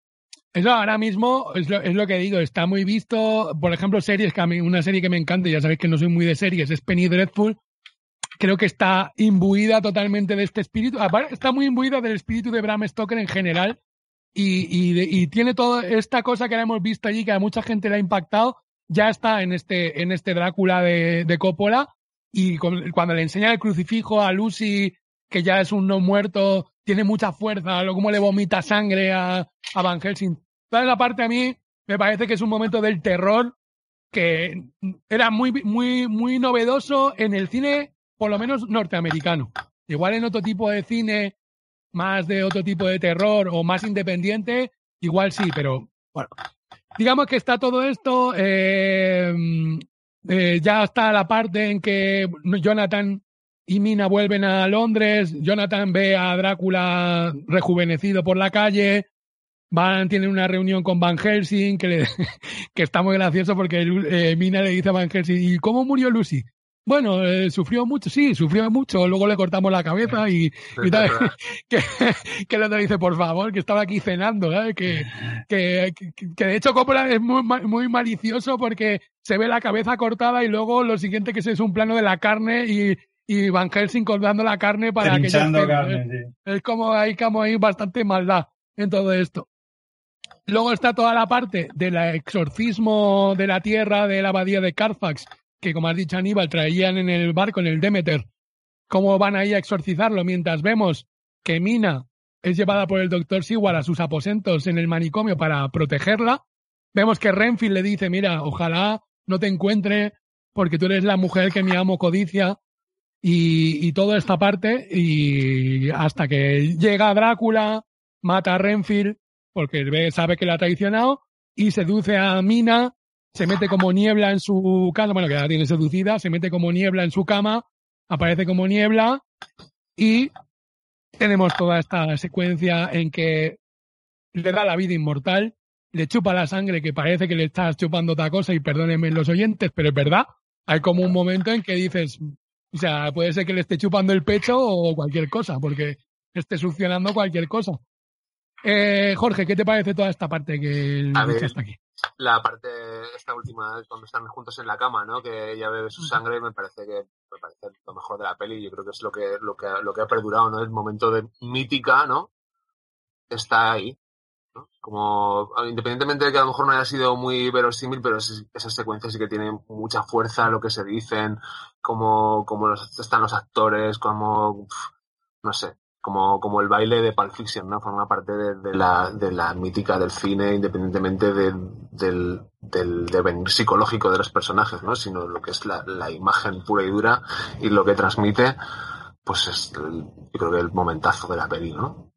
Eso ahora mismo es lo, que digo, está muy visto, por ejemplo, series, que a mí, una serie que me encanta, ya sabéis que no soy muy de series, es Penny Dreadful, creo que está imbuida totalmente de este espíritu, está muy imbuida del espíritu de Bram Stoker en general, y, tiene toda esta cosa que hemos visto allí, que a mucha gente le ha impactado, ya está en este, en este Drácula de, de Coppola, y cuando le enseña el crucifijo a Lucy, que ya es un no muerto, tiene mucha fuerza, lo como le vomita sangre a, a Van Helsing, Toda esa parte a mí me parece que es un momento del terror que era muy, muy, muy novedoso en el cine, por lo menos norteamericano. Igual en otro tipo de cine, más de otro tipo de terror o más independiente, igual sí, pero bueno. Digamos que está todo esto, eh, eh, ya está la parte en que Jonathan y Mina vuelven a Londres, Jonathan ve a Drácula rejuvenecido por la calle, Van, tienen una reunión con Van Helsing que, le, que está muy gracioso porque eh, Mina le dice a Van Helsing, ¿y cómo murió Lucy? Bueno, eh, sufrió mucho, sí, sufrió mucho. Luego le cortamos la cabeza y, tal. que, que el otro dice, por favor, que estaba aquí cenando, Que, que, que, de hecho Coppola es muy, muy malicioso porque se ve la cabeza cortada y luego lo siguiente que es un plano de la carne y, y Van Helsing cortando la carne para que carne, Es como hay como hay bastante maldad en todo esto. Luego está toda la parte del exorcismo de la tierra de la abadía de Carfax, que como has dicho Aníbal, traían en el barco, en el Demeter, cómo van ahí a exorcizarlo, mientras vemos que Mina es llevada por el doctor Seward a sus aposentos en el manicomio para protegerla. Vemos que Renfield le dice, mira, ojalá no te encuentre porque tú eres la mujer que mi amo codicia y, y toda esta parte y hasta que llega Drácula, mata a Renfield porque sabe que la ha traicionado y seduce a Mina, se mete como niebla en su cama, bueno, que la tiene seducida, se mete como niebla en su cama, aparece como niebla y tenemos toda esta secuencia en que le da la vida inmortal, le chupa la sangre que parece que le estás chupando otra cosa y perdónenme los oyentes, pero es verdad. Hay como un momento en que dices, o sea, puede ser que le esté chupando el pecho o cualquier cosa, porque esté succionando cualquier cosa. Eh, Jorge, ¿qué te parece toda esta parte que A ver, hasta aquí? La parte, esta última, cuando están juntos en la cama, ¿no? Que ella bebe su sangre, me parece que me parece lo mejor de la peli. Yo creo que es lo que, lo que, lo que ha perdurado, ¿no? El momento de mítica, ¿no? Está ahí. Como, independientemente de que a lo mejor no haya sido muy verosímil, pero es- esas secuencias sí que tienen mucha fuerza, lo que se dicen, como, como están los actores, como, no sé, como, como el baile de Pulp Fiction, ¿no? Forma parte de, de la, de la mítica del cine, independientemente del, del, del devenir psicológico de los personajes, ¿no? Sino lo que es la, la imagen pura y dura y lo que transmite, pues es, el- yo creo que el momentazo de la peli, ¿no?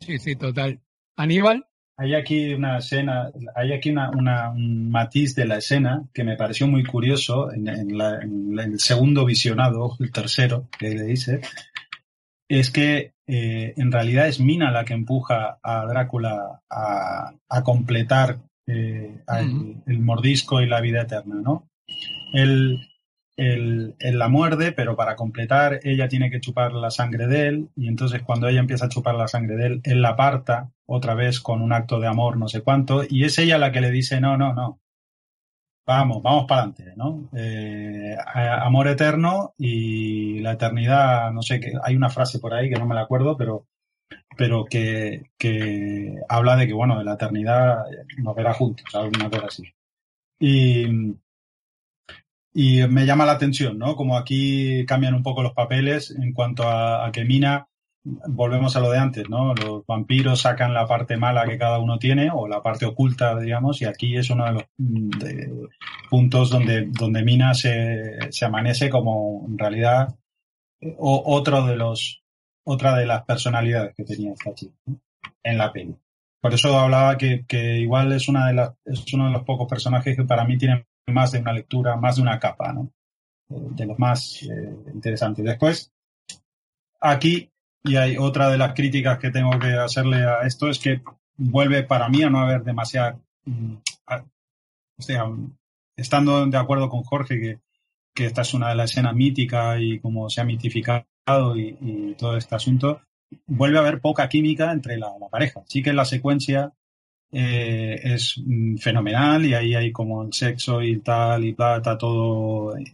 Sí, sí, total. Aníbal, Hay aquí una escena, hay aquí una, una- un matiz de la escena que me pareció muy curioso en, en la- en el segundo visionado, el tercero, que le dice, es que eh, en realidad es Mina la que empuja a Drácula a, a completar eh, el, mordisco y la vida eterna, ¿no? Él, él- él la muerde, pero para completar ella tiene que chupar la sangre de él y entonces cuando ella empieza a chupar la sangre de él, él la aparta otra vez con un acto de amor, no sé cuánto, y es ella la que le dice, no, no, no, vamos, vamos para adelante, ¿no? Eh, amor eterno y la eternidad, no sé, que hay una frase por ahí que no me la acuerdo, pero pero que, que habla de que, bueno, de la eternidad nos verá juntos, ¿sabes? Una cosa así. Y, y me llama la atención, ¿no? Como aquí cambian un poco los papeles en cuanto a, que Mina, volvemos a lo de antes, ¿no? Los vampiros sacan la parte mala que cada uno tiene, o la parte oculta, digamos, y aquí es uno de los mm, de- puntos donde, donde Mina se, se amanece como, en realidad, o- otro de los, otra de las personalidades que tenía esta chica. En la peli. Por eso hablaba que, que igual es una de las, es uno de los pocos personajes que para mí tienen más de una lectura, más de una capa, ¿no? Eh, De los más eh, interesantes. Después, aquí, y hay otra de las críticas que tengo que hacerle a esto, es que vuelve para mí a no haber demasiada, mm, a- o sea, estando de acuerdo con Jorge que, que esta es una de las escenas míticas y como se ha mitificado y, y todo este asunto, vuelve a haber poca química entre la, la pareja. Sí que la secuencia eh, es mm, fenomenal y ahí hay como el sexo y tal y está todo, eh,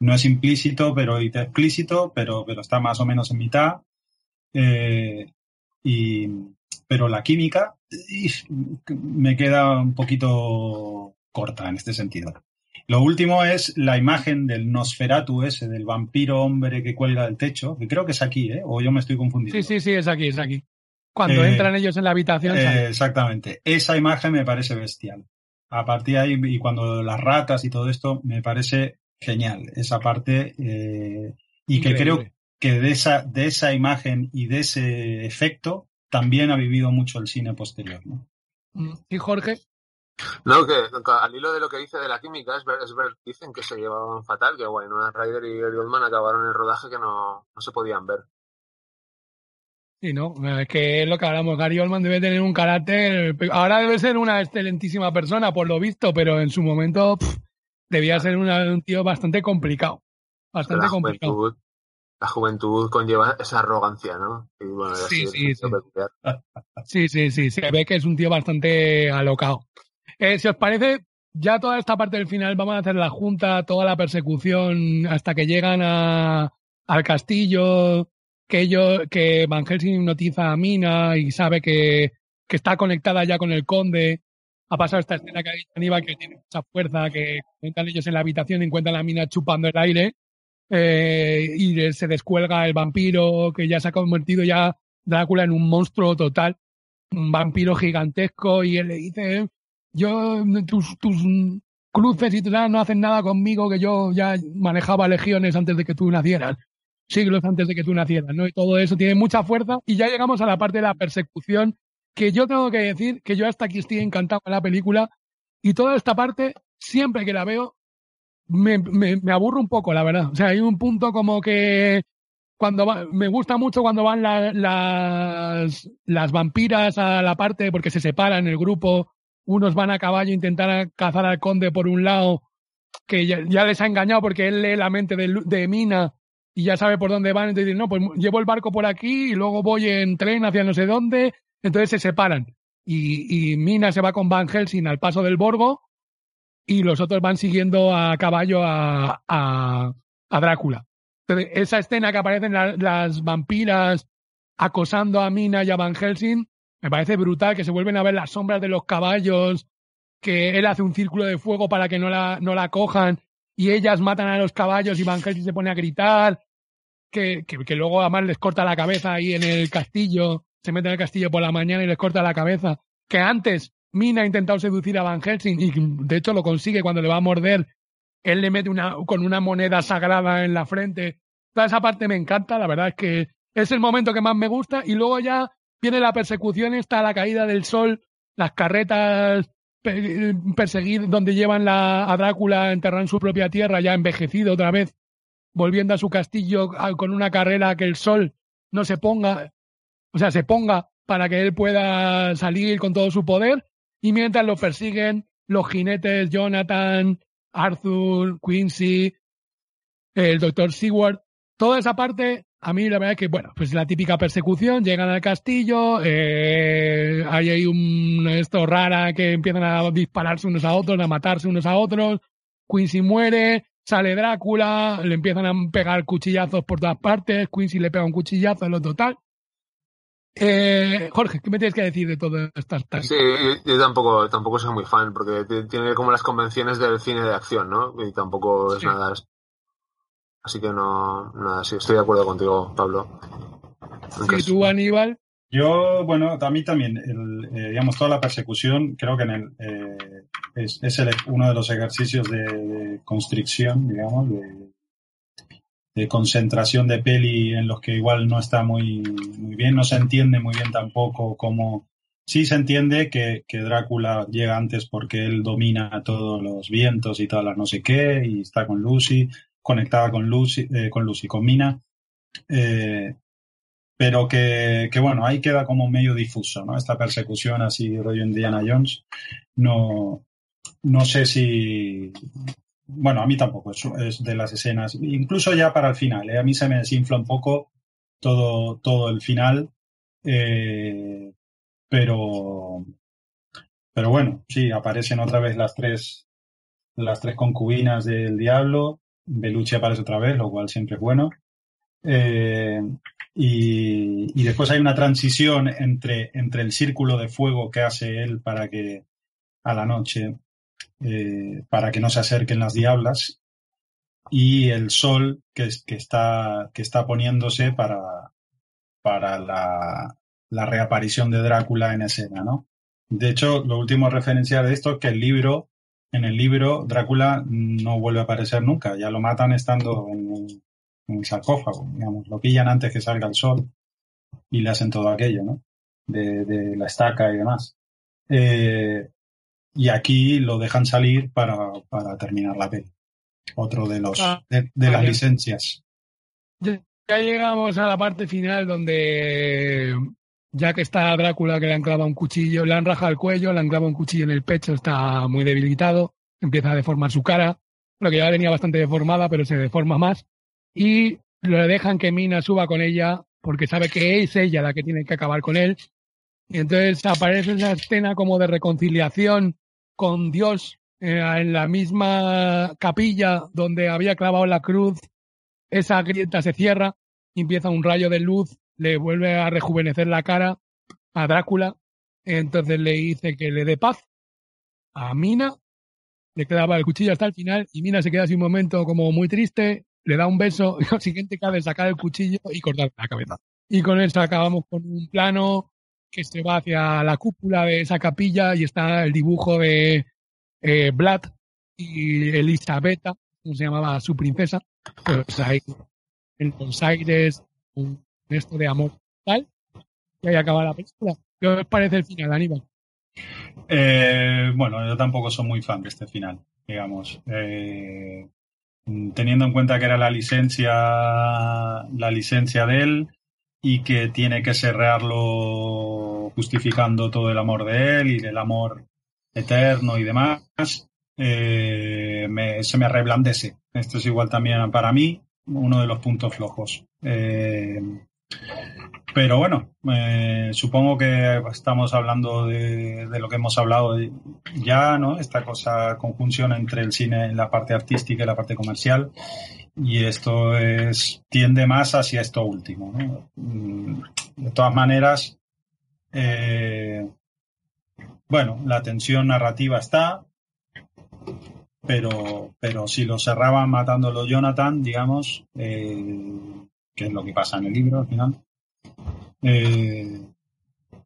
no es implícito, pero explícito, pero, pero está más o menos en mitad. Eh, y, pero la química me queda un poquito corta en este sentido. Lo último es la imagen del Nosferatu ese, del vampiro hombre que cuelga del techo, que creo que es aquí, ¿eh? O yo me estoy confundiendo. sí, sí, sí, es aquí, es aquí. Cuando Eh, entran ellos en la habitación, Eh, exactamente. Esa imagen me parece bestial. A partir de ahí, y cuando las ratas y todo esto, me parece genial. Esa parte. eh, y que creo que de esa, de esa imagen y de ese efecto también ha vivido mucho el cine posterior. ¿no? Mm, ¿Y Jorge? No, que al hilo de lo que dice de la química, es ver, es ver- dicen que se llevaban fatal, que Winona Ryder y Gary Oldman acabaron el rodaje que no, no se podían ver. Sí, ¿no? Es que es lo que hablamos. Gary Oldman debe tener un carácter. Ahora debe ser una excelentísima persona, por lo visto, pero en su momento pff, debía ser una- un tío bastante complicado. Bastante la complicado. juventud, la juventud conlleva esa arrogancia, ¿no? Y bueno, y Sí, sí, sí. Sí, sí, sí. Se ve que es un tío bastante alocado. Eh, si os parece, ya toda esta parte del final vamos a hacer la junta, toda la persecución hasta que llegan a, al castillo, que ellos, que Van Helsing hipnotiza a Mina y sabe que, que está conectada ya con el conde. Ha pasado esta escena que ha dicho Aníbal, que tiene mucha fuerza, que entran ellos en la habitación y encuentran la mina chupando el aire, eh, y se descuelga el vampiro, que ya se ha convertido ya Drácula en un monstruo total, un vampiro gigantesco, y él le dice, yo, tus, tus cruces y tal no hacen nada conmigo, que yo ya manejaba legiones antes de que tú nacieras, siglos antes de que tú nacieras, ¿no? Y todo eso tiene mucha fuerza, y ya llegamos a la parte de la persecución, que yo tengo que decir que yo hasta aquí estoy encantado con la película, y toda esta parte, siempre que la veo, me, me, aburro un poco, la verdad. O sea, hay un punto como que cuando va, me gusta mucho cuando van la, las, las vampiras a la parte porque se separan el grupo, unos van a caballo a intentar cazar al conde por un lado, que ya, ya les ha engañado porque él lee la mente de, de, Mina y ya sabe por dónde van, entonces dicen, no, pues llevo el barco por aquí y luego voy en tren hacia no sé dónde, entonces se separan. Y, y Mina se va con Van Helsing al paso del Borgo y los otros van siguiendo a caballo a, a, a Drácula esa escena que aparecen las vampiras acosando a Mina y a Van Helsing, me parece brutal, que se vuelven a ver las sombras de los caballos, que él hace un círculo de fuego para que no la, no la cojan, y ellas matan a los caballos y Van Helsing se pone a gritar, que, que, que luego además les corta la cabeza ahí en el castillo, se mete en el castillo por la mañana y les corta la cabeza, que antes Mina ha intentado seducir a Van Helsing y de hecho lo consigue cuando le va a morder él le mete una, con una moneda sagrada en la frente. Toda esa parte me encanta, la verdad es que es el momento que más me gusta y luego ya viene la persecución, está la caída del sol, las carretas perseguir donde llevan la, a Drácula enterrar en su propia tierra, ya envejecido otra vez, volviendo a su castillo con una carrera que el sol no se ponga, o sea, se ponga para que él pueda salir con todo su poder, y mientras lo persiguen los jinetes Jonathan, Arthur, Quincy, el doctor Seward, toda esa parte, a mí la verdad es que, bueno, pues la típica persecución, llegan al castillo, eh, hay ahí un esto rara que empiezan a dispararse unos a otros, a matarse unos a otros, Quincy muere, sale Drácula, le empiezan a pegar cuchillazos por todas partes, Quincy le pega un cuchillazo en lo total. Eh, Jorge, ¿qué me tienes que decir de todas estas? Sí, yo, tampoco, tampoco soy muy fan, porque tiene como las convenciones del cine de acción, ¿no? Y tampoco es sí. nada. Así que no, nada, sí, estoy de acuerdo contigo, Pablo. ¿Y tú, Aníbal? Yo, bueno, a mí también, el, eh, digamos, toda la persecución, creo que en el, eh, es, es el, uno de los ejercicios de, de constricción, digamos, de, de concentración de peli en los que igual no está muy, muy bien, no se entiende muy bien tampoco cómo... Sí se entiende que, que Drácula llega antes porque él domina todos los vientos y todas las no sé qué, y está con Lucy, conectada con Lucy, eh, con Lucy, con Mina, eh, pero que, que, bueno, ahí queda como medio difuso, ¿no? Esta persecución así rollo Indiana Jones, no, no sé si, bueno, a mí tampoco, es, es, de las escenas, incluso ya para el final, ¿eh? a mí se me desinfla un poco todo, todo el final, pero, pero bueno, sí, aparecen otra vez las tres, las tres concubinas del diablo, Belucci aparece otra vez, lo cual siempre es bueno. Eh, y, y, después hay una transición entre, entre el círculo de fuego que hace él para que a la noche eh, para que no se acerquen las diablas y el sol que, que, está, que está poniéndose para, para la, la, reaparición de Drácula en escena, ¿no? De hecho, lo último a referenciar de esto es que el libro, en el libro, Drácula no vuelve a aparecer nunca, ya lo matan estando en el sarcófago, digamos, lo pillan antes que salga el sol y le hacen todo aquello, ¿no? De, de la estaca y demás. Eh, y aquí lo dejan salir para, para terminar la peli. Otro de los ah, de, de las licencias. Ya, llegamos a la parte final donde ya que está Drácula que le han clavado un cuchillo, le han rajado el cuello, le han clavado un cuchillo en el pecho, está muy debilitado, empieza a deformar su cara, lo que ya venía bastante deformada, pero se deforma más, y le dejan que Mina suba con ella porque sabe que es ella la que tiene que acabar con él. Y entonces aparece esa escena como de reconciliación con Dios eh, en la misma capilla donde había clavado la cruz, esa grieta se cierra y empieza un rayo de luz, le vuelve a rejuvenecer la cara a Drácula, entonces le dice que le dé paz a Mina, le clava el cuchillo hasta el final y Mina se queda así un momento como muy triste, le da un beso y lo siguiente es sacar el cuchillo y cortar la cabeza. Y con eso acabamos con un plano que se va hacia la cúpula de esa capilla y está el dibujo de eh, Vlad y Elisabetta, como se llamaba su princesa, pues en los aires, un esto de amor tal, y ahí acaba la película. ¿Qué os parece el final, Aníbal? Eh, bueno, yo tampoco soy muy fan de este final, digamos. Eh, teniendo en cuenta que era la licencia, la licencia de él y que tiene que cerrarlo justificando todo el amor de él y del amor eterno y demás, eh, me, se me reblandece. Esto es igual también para mí uno de los puntos flojos. Eh, pero bueno, eh, supongo que estamos hablando de, lo que hemos hablado ya, ¿no? Esta cosa, conjunción entre el cine, la parte artística y la parte comercial. Y esto es, tiende más hacia esto último, ¿no? Mm, de todas maneras, eh, bueno, la tensión narrativa está, pero, pero si lo cerraban matándolo Jonathan, digamos, eh, que es lo que pasa en el libro al final, eh,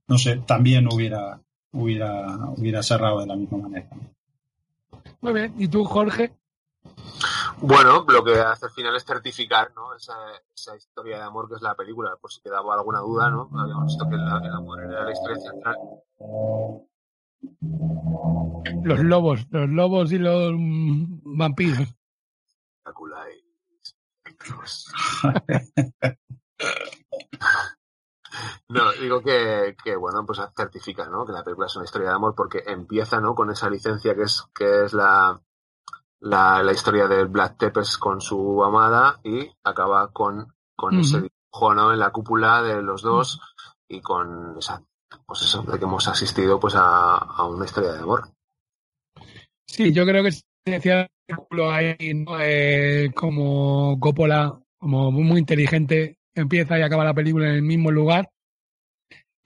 no sé, también hubiera, hubiera, hubiera cerrado de la misma manera. Muy bien, ¿y tú, Jorge? Bueno, lo que hace al final es certificar ¿no? esa, esa, historia de amor que es la película, por si quedaba alguna duda, ¿no? Habíamos visto que el, el amor era la historia central. Los lobos, los lobos y los vampiros. No, digo que, que, bueno, pues certifica, ¿no? Que la película es una historia de amor porque empieza, ¿no? Con esa licencia que es, que es la, la, la historia de Black Tepes con su amada y acaba con, con uh -huh. ese dibujo, ¿no? En la cúpula de los dos y con esa, pues eso, de que hemos asistido pues a, a una historia de amor. Sí, yo creo que se ahí, ¿no? eh, como Coppola, como muy, muy inteligente, empieza y acaba la película en el mismo lugar.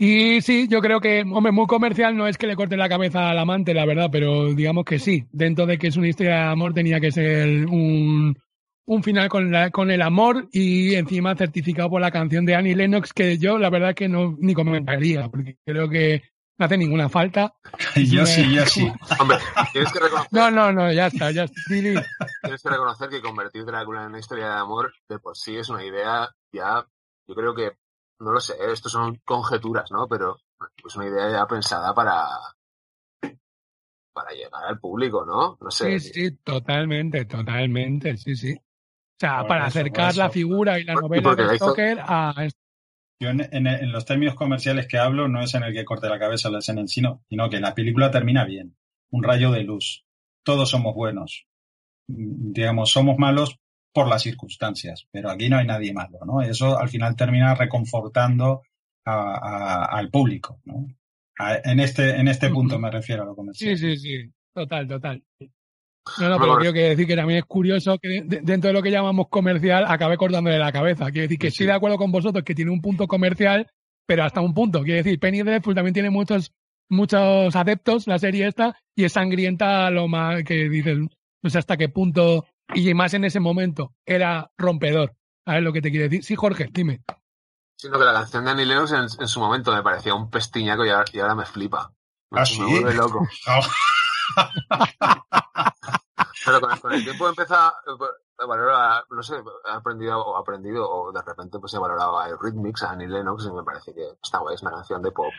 Y sí, yo creo que, hombre, muy comercial no es que le corte la cabeza al amante, la verdad, pero digamos que sí. Dentro de que es una historia de amor, tenía que ser un, un final con, la, con el amor y encima certificado por la canción de Annie Lennox, que yo la verdad que no ni comentaría, porque creo que no hace ninguna falta. yo sí, yo sí. Hombre, tienes que reconocer. No, no, no, ya está, ya está. Tienes que reconocer que convertir Drácula en una historia de amor de por sí es una idea ya, yo creo que, no lo sé, esto son conjeturas, ¿no? Pero es una idea ya pensada para para llegar al público, ¿no? No sé. Sí, sí, totalmente, totalmente, sí, sí. O sea, para acercar la figura y la novela de Stoker a esto. Yo en, en, en, los términos comerciales que hablo no es en el que corte la cabeza la escena en sí, sino que la película termina bien. Un rayo de luz. Todos somos buenos. Digamos, somos malos por las circunstancias, pero aquí no hay nadie malo, ¿no? Eso al final termina reconfortando a, a, al público, ¿no? A, en este, en este punto me refiero a lo comercial. Sí, sí, sí. Total, total. No, no, pero quiero que decir que también es curioso que dentro de lo que llamamos comercial acabe cortándole la cabeza. Quiero decir que sí. estoy de acuerdo con vosotros que tiene un punto comercial, pero hasta un punto. Quiero decir, Penny Dreadful también tiene muchos muchos adeptos, la serie esta, y es sangrienta lo más que dices, no sé hasta qué punto, y más en ese momento, era rompedor. ¿Sabes lo que te quiero decir? Sí, Jorge, dime. Sino que la canción de Annie Lennox en, en, su momento me parecía un pestiñaco y ahora, y ahora me flipa. Me, ¿Ah, sí? me vuelve loco. Pero con, con, el tiempo empieza a valorar, no sé, he aprendido o aprendido o de repente pues he valorado a Rhythmics, a Annie Lennox y me parece que está guay, es una canción de pop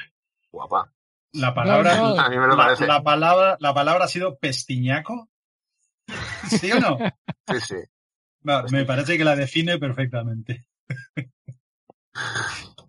guapa. La palabra, no, no. A mí me lo la, parece. la, palabra, la palabra ha sido pestiñaco. ¿Sí o no? Sí, sí. No, me parece que la define perfectamente.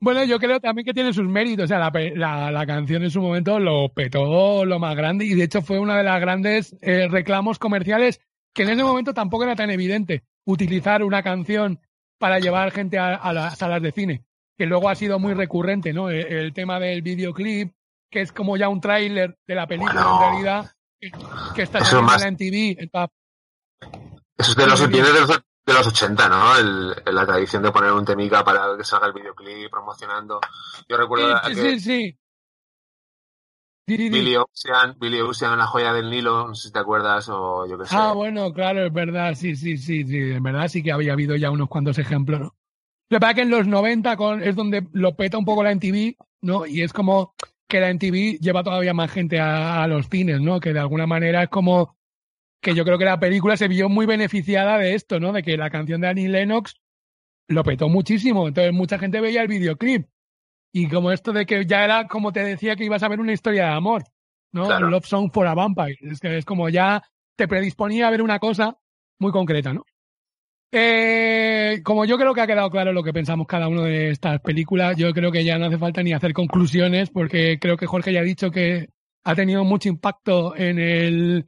Bueno, yo creo también que tiene sus méritos. O sea, la, la, la, canción en su momento lo petó lo más grande y de hecho fue una de las grandes eh, reclamos comerciales que en ese momento tampoco era tan evidente utilizar una canción para llevar gente a, a las salas de cine, que luego ha sido muy recurrente, ¿no? El, el tema del videoclip, que es como ya un tráiler de la película bueno, en realidad, que, que está en más... en MTV. En Eso es de los, de los, de los 80, ¿no? El, la tradición de poner un temica para que salga el videoclip promocionando. Yo recuerdo sí, que, sí, sí. Billy Ocean, Billy Ocean, la joya del Nilo, no sé si te acuerdas o yo qué sé. Ah, bueno, claro, es verdad, sí, sí, sí, sí, en verdad sí que había habido ya unos cuantos ejemplos, ¿no? Lo que pasa es que en los 90 con, es donde lo peta un poco la MTV, ¿no? Y es como que la MTV lleva todavía más gente a, a los cines, ¿no? Que de alguna manera es como que yo creo que la película se vio muy beneficiada de esto, ¿no? De que la canción de Annie Lennox lo petó muchísimo. Entonces mucha gente veía el videoclip. Y como esto de que ya era, como te decía, que ibas a ver una historia de amor, ¿no? Claro. Love Song for a Vampire. Es que es como ya te predisponía a ver una cosa muy concreta, ¿no? Eh, como yo creo que ha quedado claro lo que pensamos cada uno de estas películas, yo creo que ya no hace falta ni hacer conclusiones, porque creo que Jorge ya ha dicho que ha tenido mucho impacto en el,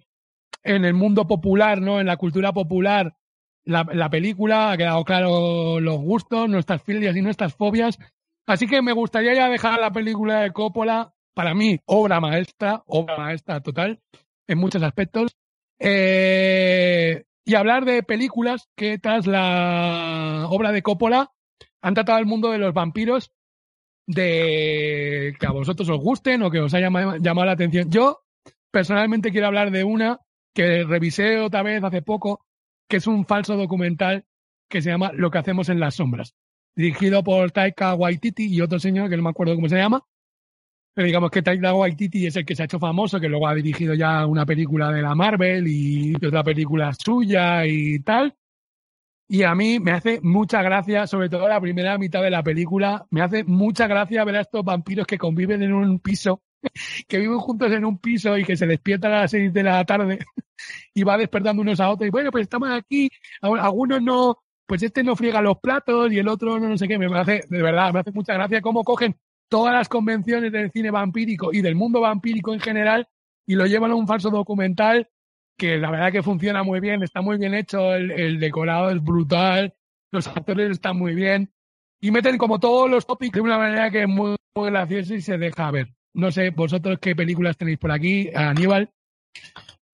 en el mundo popular, ¿no? En la cultura popular, la, la película, ha quedado claro los gustos, nuestras filias y nuestras fobias. Así que me gustaría ya dejar la película de Coppola, para mí, obra maestra, obra maestra total, en muchos aspectos. Eh, y hablar de películas que tras la obra de Coppola han tratado el mundo de los vampiros de que a vosotros os gusten o que os haya llamado, la atención. Yo personalmente quiero hablar de una que revisé otra vez hace poco, que es un falso documental que se llama Lo que hacemos en las sombras, dirigido por Taika Waititi y otro señor que no me acuerdo cómo se llama. Pero digamos que Taika Waititi es el que se ha hecho famoso, que luego ha dirigido ya una película de la Marvel y otra película suya y tal. Y a mí me hace mucha gracia, sobre todo la primera mitad de la película, me hace mucha gracia ver a estos vampiros que conviven en un piso, que viven juntos en un piso y que se despiertan a las seis de la tarde y va despertando unos a otros. Y bueno, pues estamos aquí, algunos no, pues este no friega los platos y el otro no, no sé qué. Me hace, de verdad, me hace mucha gracia cómo cogen todas las convenciones del cine vampírico y del mundo vampírico en general y lo llevan a un falso documental que la verdad que funciona muy bien, está muy bien hecho, el, decorado es brutal, los actores están muy bien y meten como todos los tópicos de una manera que es muy, muy graciosa y se deja ver. No sé, vosotros qué películas tenéis por aquí, Aníbal.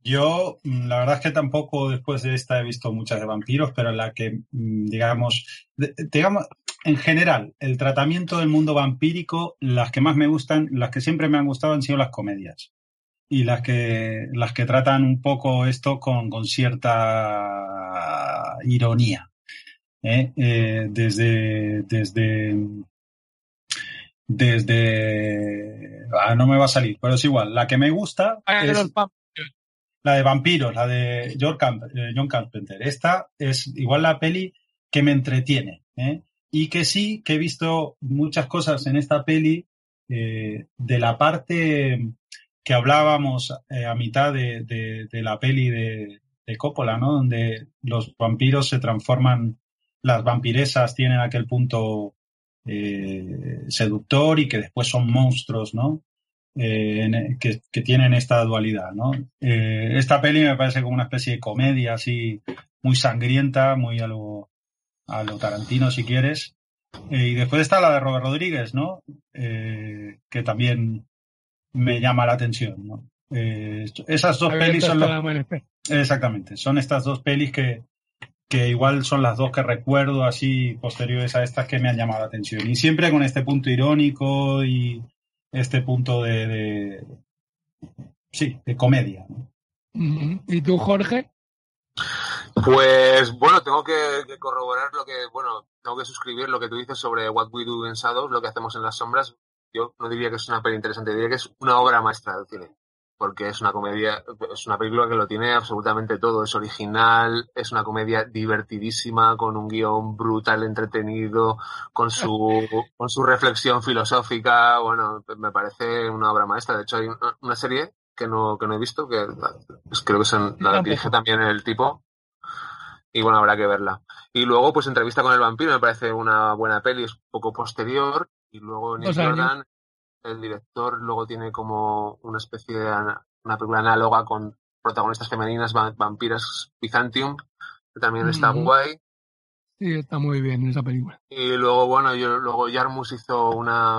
Yo, la verdad es que tampoco después de esta he visto muchas de vampiros, pero la que, digamos, digamos, en general, el tratamiento del mundo vampírico, las que más me gustan, las que siempre me han gustado han sido las comedias. Y las que, las que tratan un poco esto con, con cierta ironía. ¿eh? Eh, desde, desde, desde, ah, no me va a salir, pero es igual. La que me gusta es la de vampiros, la de John, Camp John Carpenter. Esta es igual la peli que me entretiene. ¿eh? y que sí, que he visto muchas cosas en esta peli eh, de la parte que hablábamos eh, a mitad de, de, de la peli de, de, Coppola, ¿no? Donde los vampiros se transforman, las vampiresas tienen aquel punto eh, seductor y que después son monstruos, ¿no? En, que, que, tienen esta dualidad, ¿no? esta peli me parece como una especie de comedia así muy sangrienta, muy a lo, a lo Tarantino si quieres. Eh, y después está la de Robert Rodríguez, ¿no? Eh, que también me llama la atención, ¿no? Eh, esas dos pelis son los... Exactamente, son estas dos pelis que, que igual son las dos que recuerdo así posteriores a estas que me han llamado la atención. Y siempre con este punto irónico y este punto de, de sí, de comedia. ¿Y tú, Jorge? Pues bueno, tengo que, que, corroborar lo que, bueno, tengo que suscribir lo que tú dices sobre What We Do in Shadows, lo que hacemos en las sombras. Yo no diría que es una peli interesante, diría que es una obra maestra del cine. Porque es una comedia, es una película que lo tiene absolutamente todo. Es original, es una comedia divertidísima, con un guion brutal, entretenido, con su, con su reflexión filosófica. Bueno, me parece una obra maestra. De hecho, hay una, serie que no, que no he visto, que pues creo que son, la dirige también el tipo, y bueno, habrá que verla. Y luego, pues entrevista con el vampiro me parece una buena peli, es un poco posterior, y luego Nick Jordan, el director, luego tiene como una especie de una película análoga con protagonistas femeninas, vampiras Byzantium, que también mm está guay. Sí, está muy bien esa película. Y luego, bueno, yo, luego Jarmus hizo una...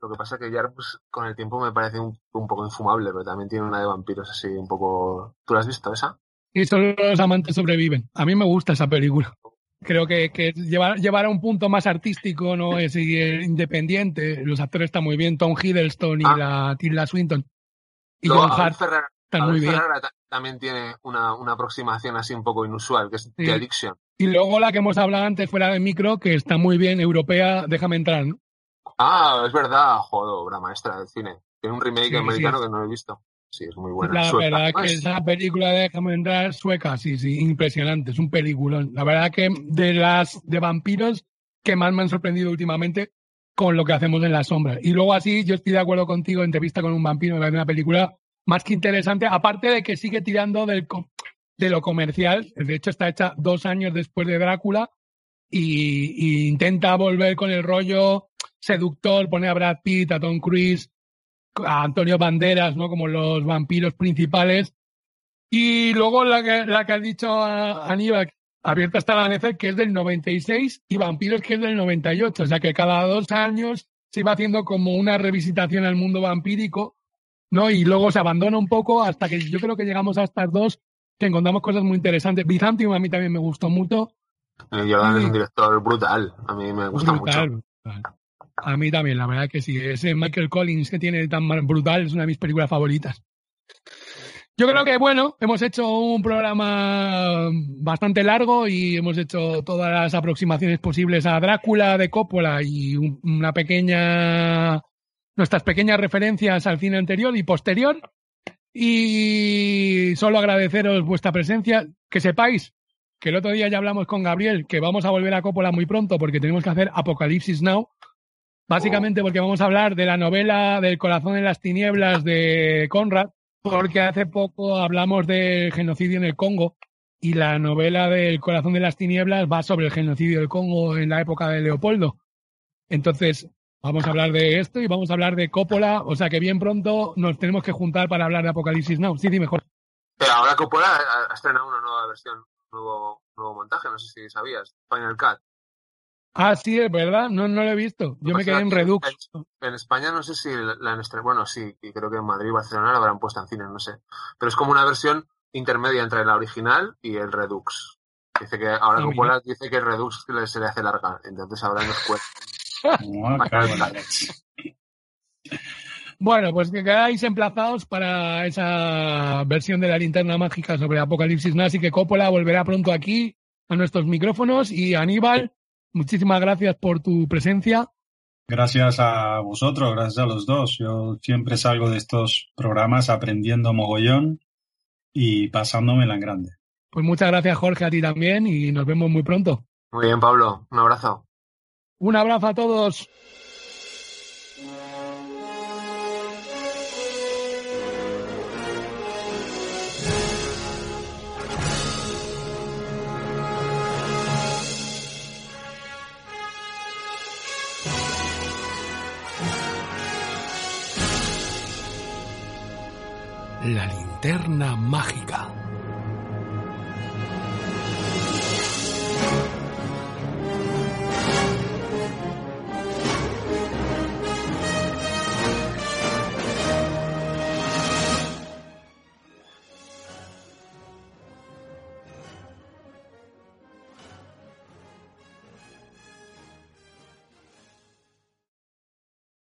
Lo que pasa es que Jarmus con el tiempo me parece un, un poco infumable, pero también tiene una de vampiros así un poco... ¿Tú la has visto esa? Y solo los amantes sobreviven. A mí me gusta esa película. Creo que, que llevar, llevar a un punto más artístico, no es independiente. Los actores están muy bien. Tom Hiddleston y ah. la Tilda Swinton y Luego, John Hart están muy bien. También tiene una, una aproximación así un poco inusual, que es Sí. The Addiction. Y luego la que hemos hablado antes fuera de micro, que está muy bien, europea, déjame entrar, ¿no? Ah, es verdad, joder, obra maestra del cine. Tiene un remake Sí, americano sí. que no he visto. Sí, es muy buena. la Sueca, verdad que Es- esa película de Déjame entrar sueca, sí, sí, impresionante, es un peliculón. La verdad que de las de vampiros que más me han sorprendido últimamente con lo que hacemos en la sombra. Y luego así, yo estoy de acuerdo contigo, entrevista con un vampiro, me una película más que interesante, aparte de que sigue tirando del de lo comercial, de hecho está hecha dos años después de Drácula y, y intenta volver con el rollo seductor, pone a Brad Pitt, a Tom Cruise, a Antonio Banderas, ¿no? Como los vampiros principales. Y luego la que, la que has dicho a Aníbal, abierta hasta la amanecer, que es del 96, y Vampiros, que es del 98. O sea que cada dos años se iba haciendo como una revisitación al mundo vampírico, ¿no? Y luego se abandona un poco hasta que yo creo que llegamos a estas dos, que encontramos cosas muy interesantes. Byzantium a mí también me gustó mucho. Jordan es un director brutal. A mí me gusta Brutal, mucho. brutal. A mí también, la verdad que sí. Ese Michael Collins que tiene tan brutal es una de mis películas favoritas. Yo creo que, bueno, hemos hecho un programa bastante largo y hemos hecho todas las aproximaciones posibles a Drácula de Coppola y un- una pequeña. nuestras pequeñas referencias al cine anterior y posterior. Y solo agradeceros vuestra presencia. Que sepáis que el otro día ya hablamos con Gabriel que vamos a volver a Coppola muy pronto porque tenemos que hacer Apocalipsis Now. Básicamente porque vamos a hablar de la novela del corazón en las tinieblas de Conrad, porque hace poco hablamos del genocidio en el Congo y la novela del corazón de las tinieblas va sobre el genocidio del Congo en la época de Leopoldo. Entonces, vamos a hablar de esto y vamos a hablar de Coppola, o sea que bien pronto nos tenemos que juntar para hablar de Apocalipsis Now. Sí, sí, mejor. Ahora Coppola ha estrenado una nueva versión, nuevo, nuevo montaje, no sé si sabías. Final Cut. Ah, sí, es verdad, no, no lo he visto. Yo me quedé en Redux. En España no sé si la han estrenado, bueno, sí, y creo que en Madrid y Barcelona la habrán puesto en cine, no sé. Pero es como una versión intermedia entre la original y el Redux. Dice que ahora Ah, Coppola dice que el Redux se le hace larga, entonces ahora nos cuesta. Ah, en la. Bueno, pues que quedáis emplazados para esa versión de la linterna mágica sobre Apocalipsis. Así que Coppola volverá pronto aquí a nuestros micrófonos. Y Aníbal, muchísimas gracias por tu presencia. Gracias a vosotros, gracias a los dos. Yo siempre salgo de estos programas aprendiendo mogollón y pasándomela en grande. Pues muchas gracias, Jorge, a ti también. Y nos vemos muy pronto. Muy bien, Pablo, un abrazo. Un abrazo a todos. Linterna mágica.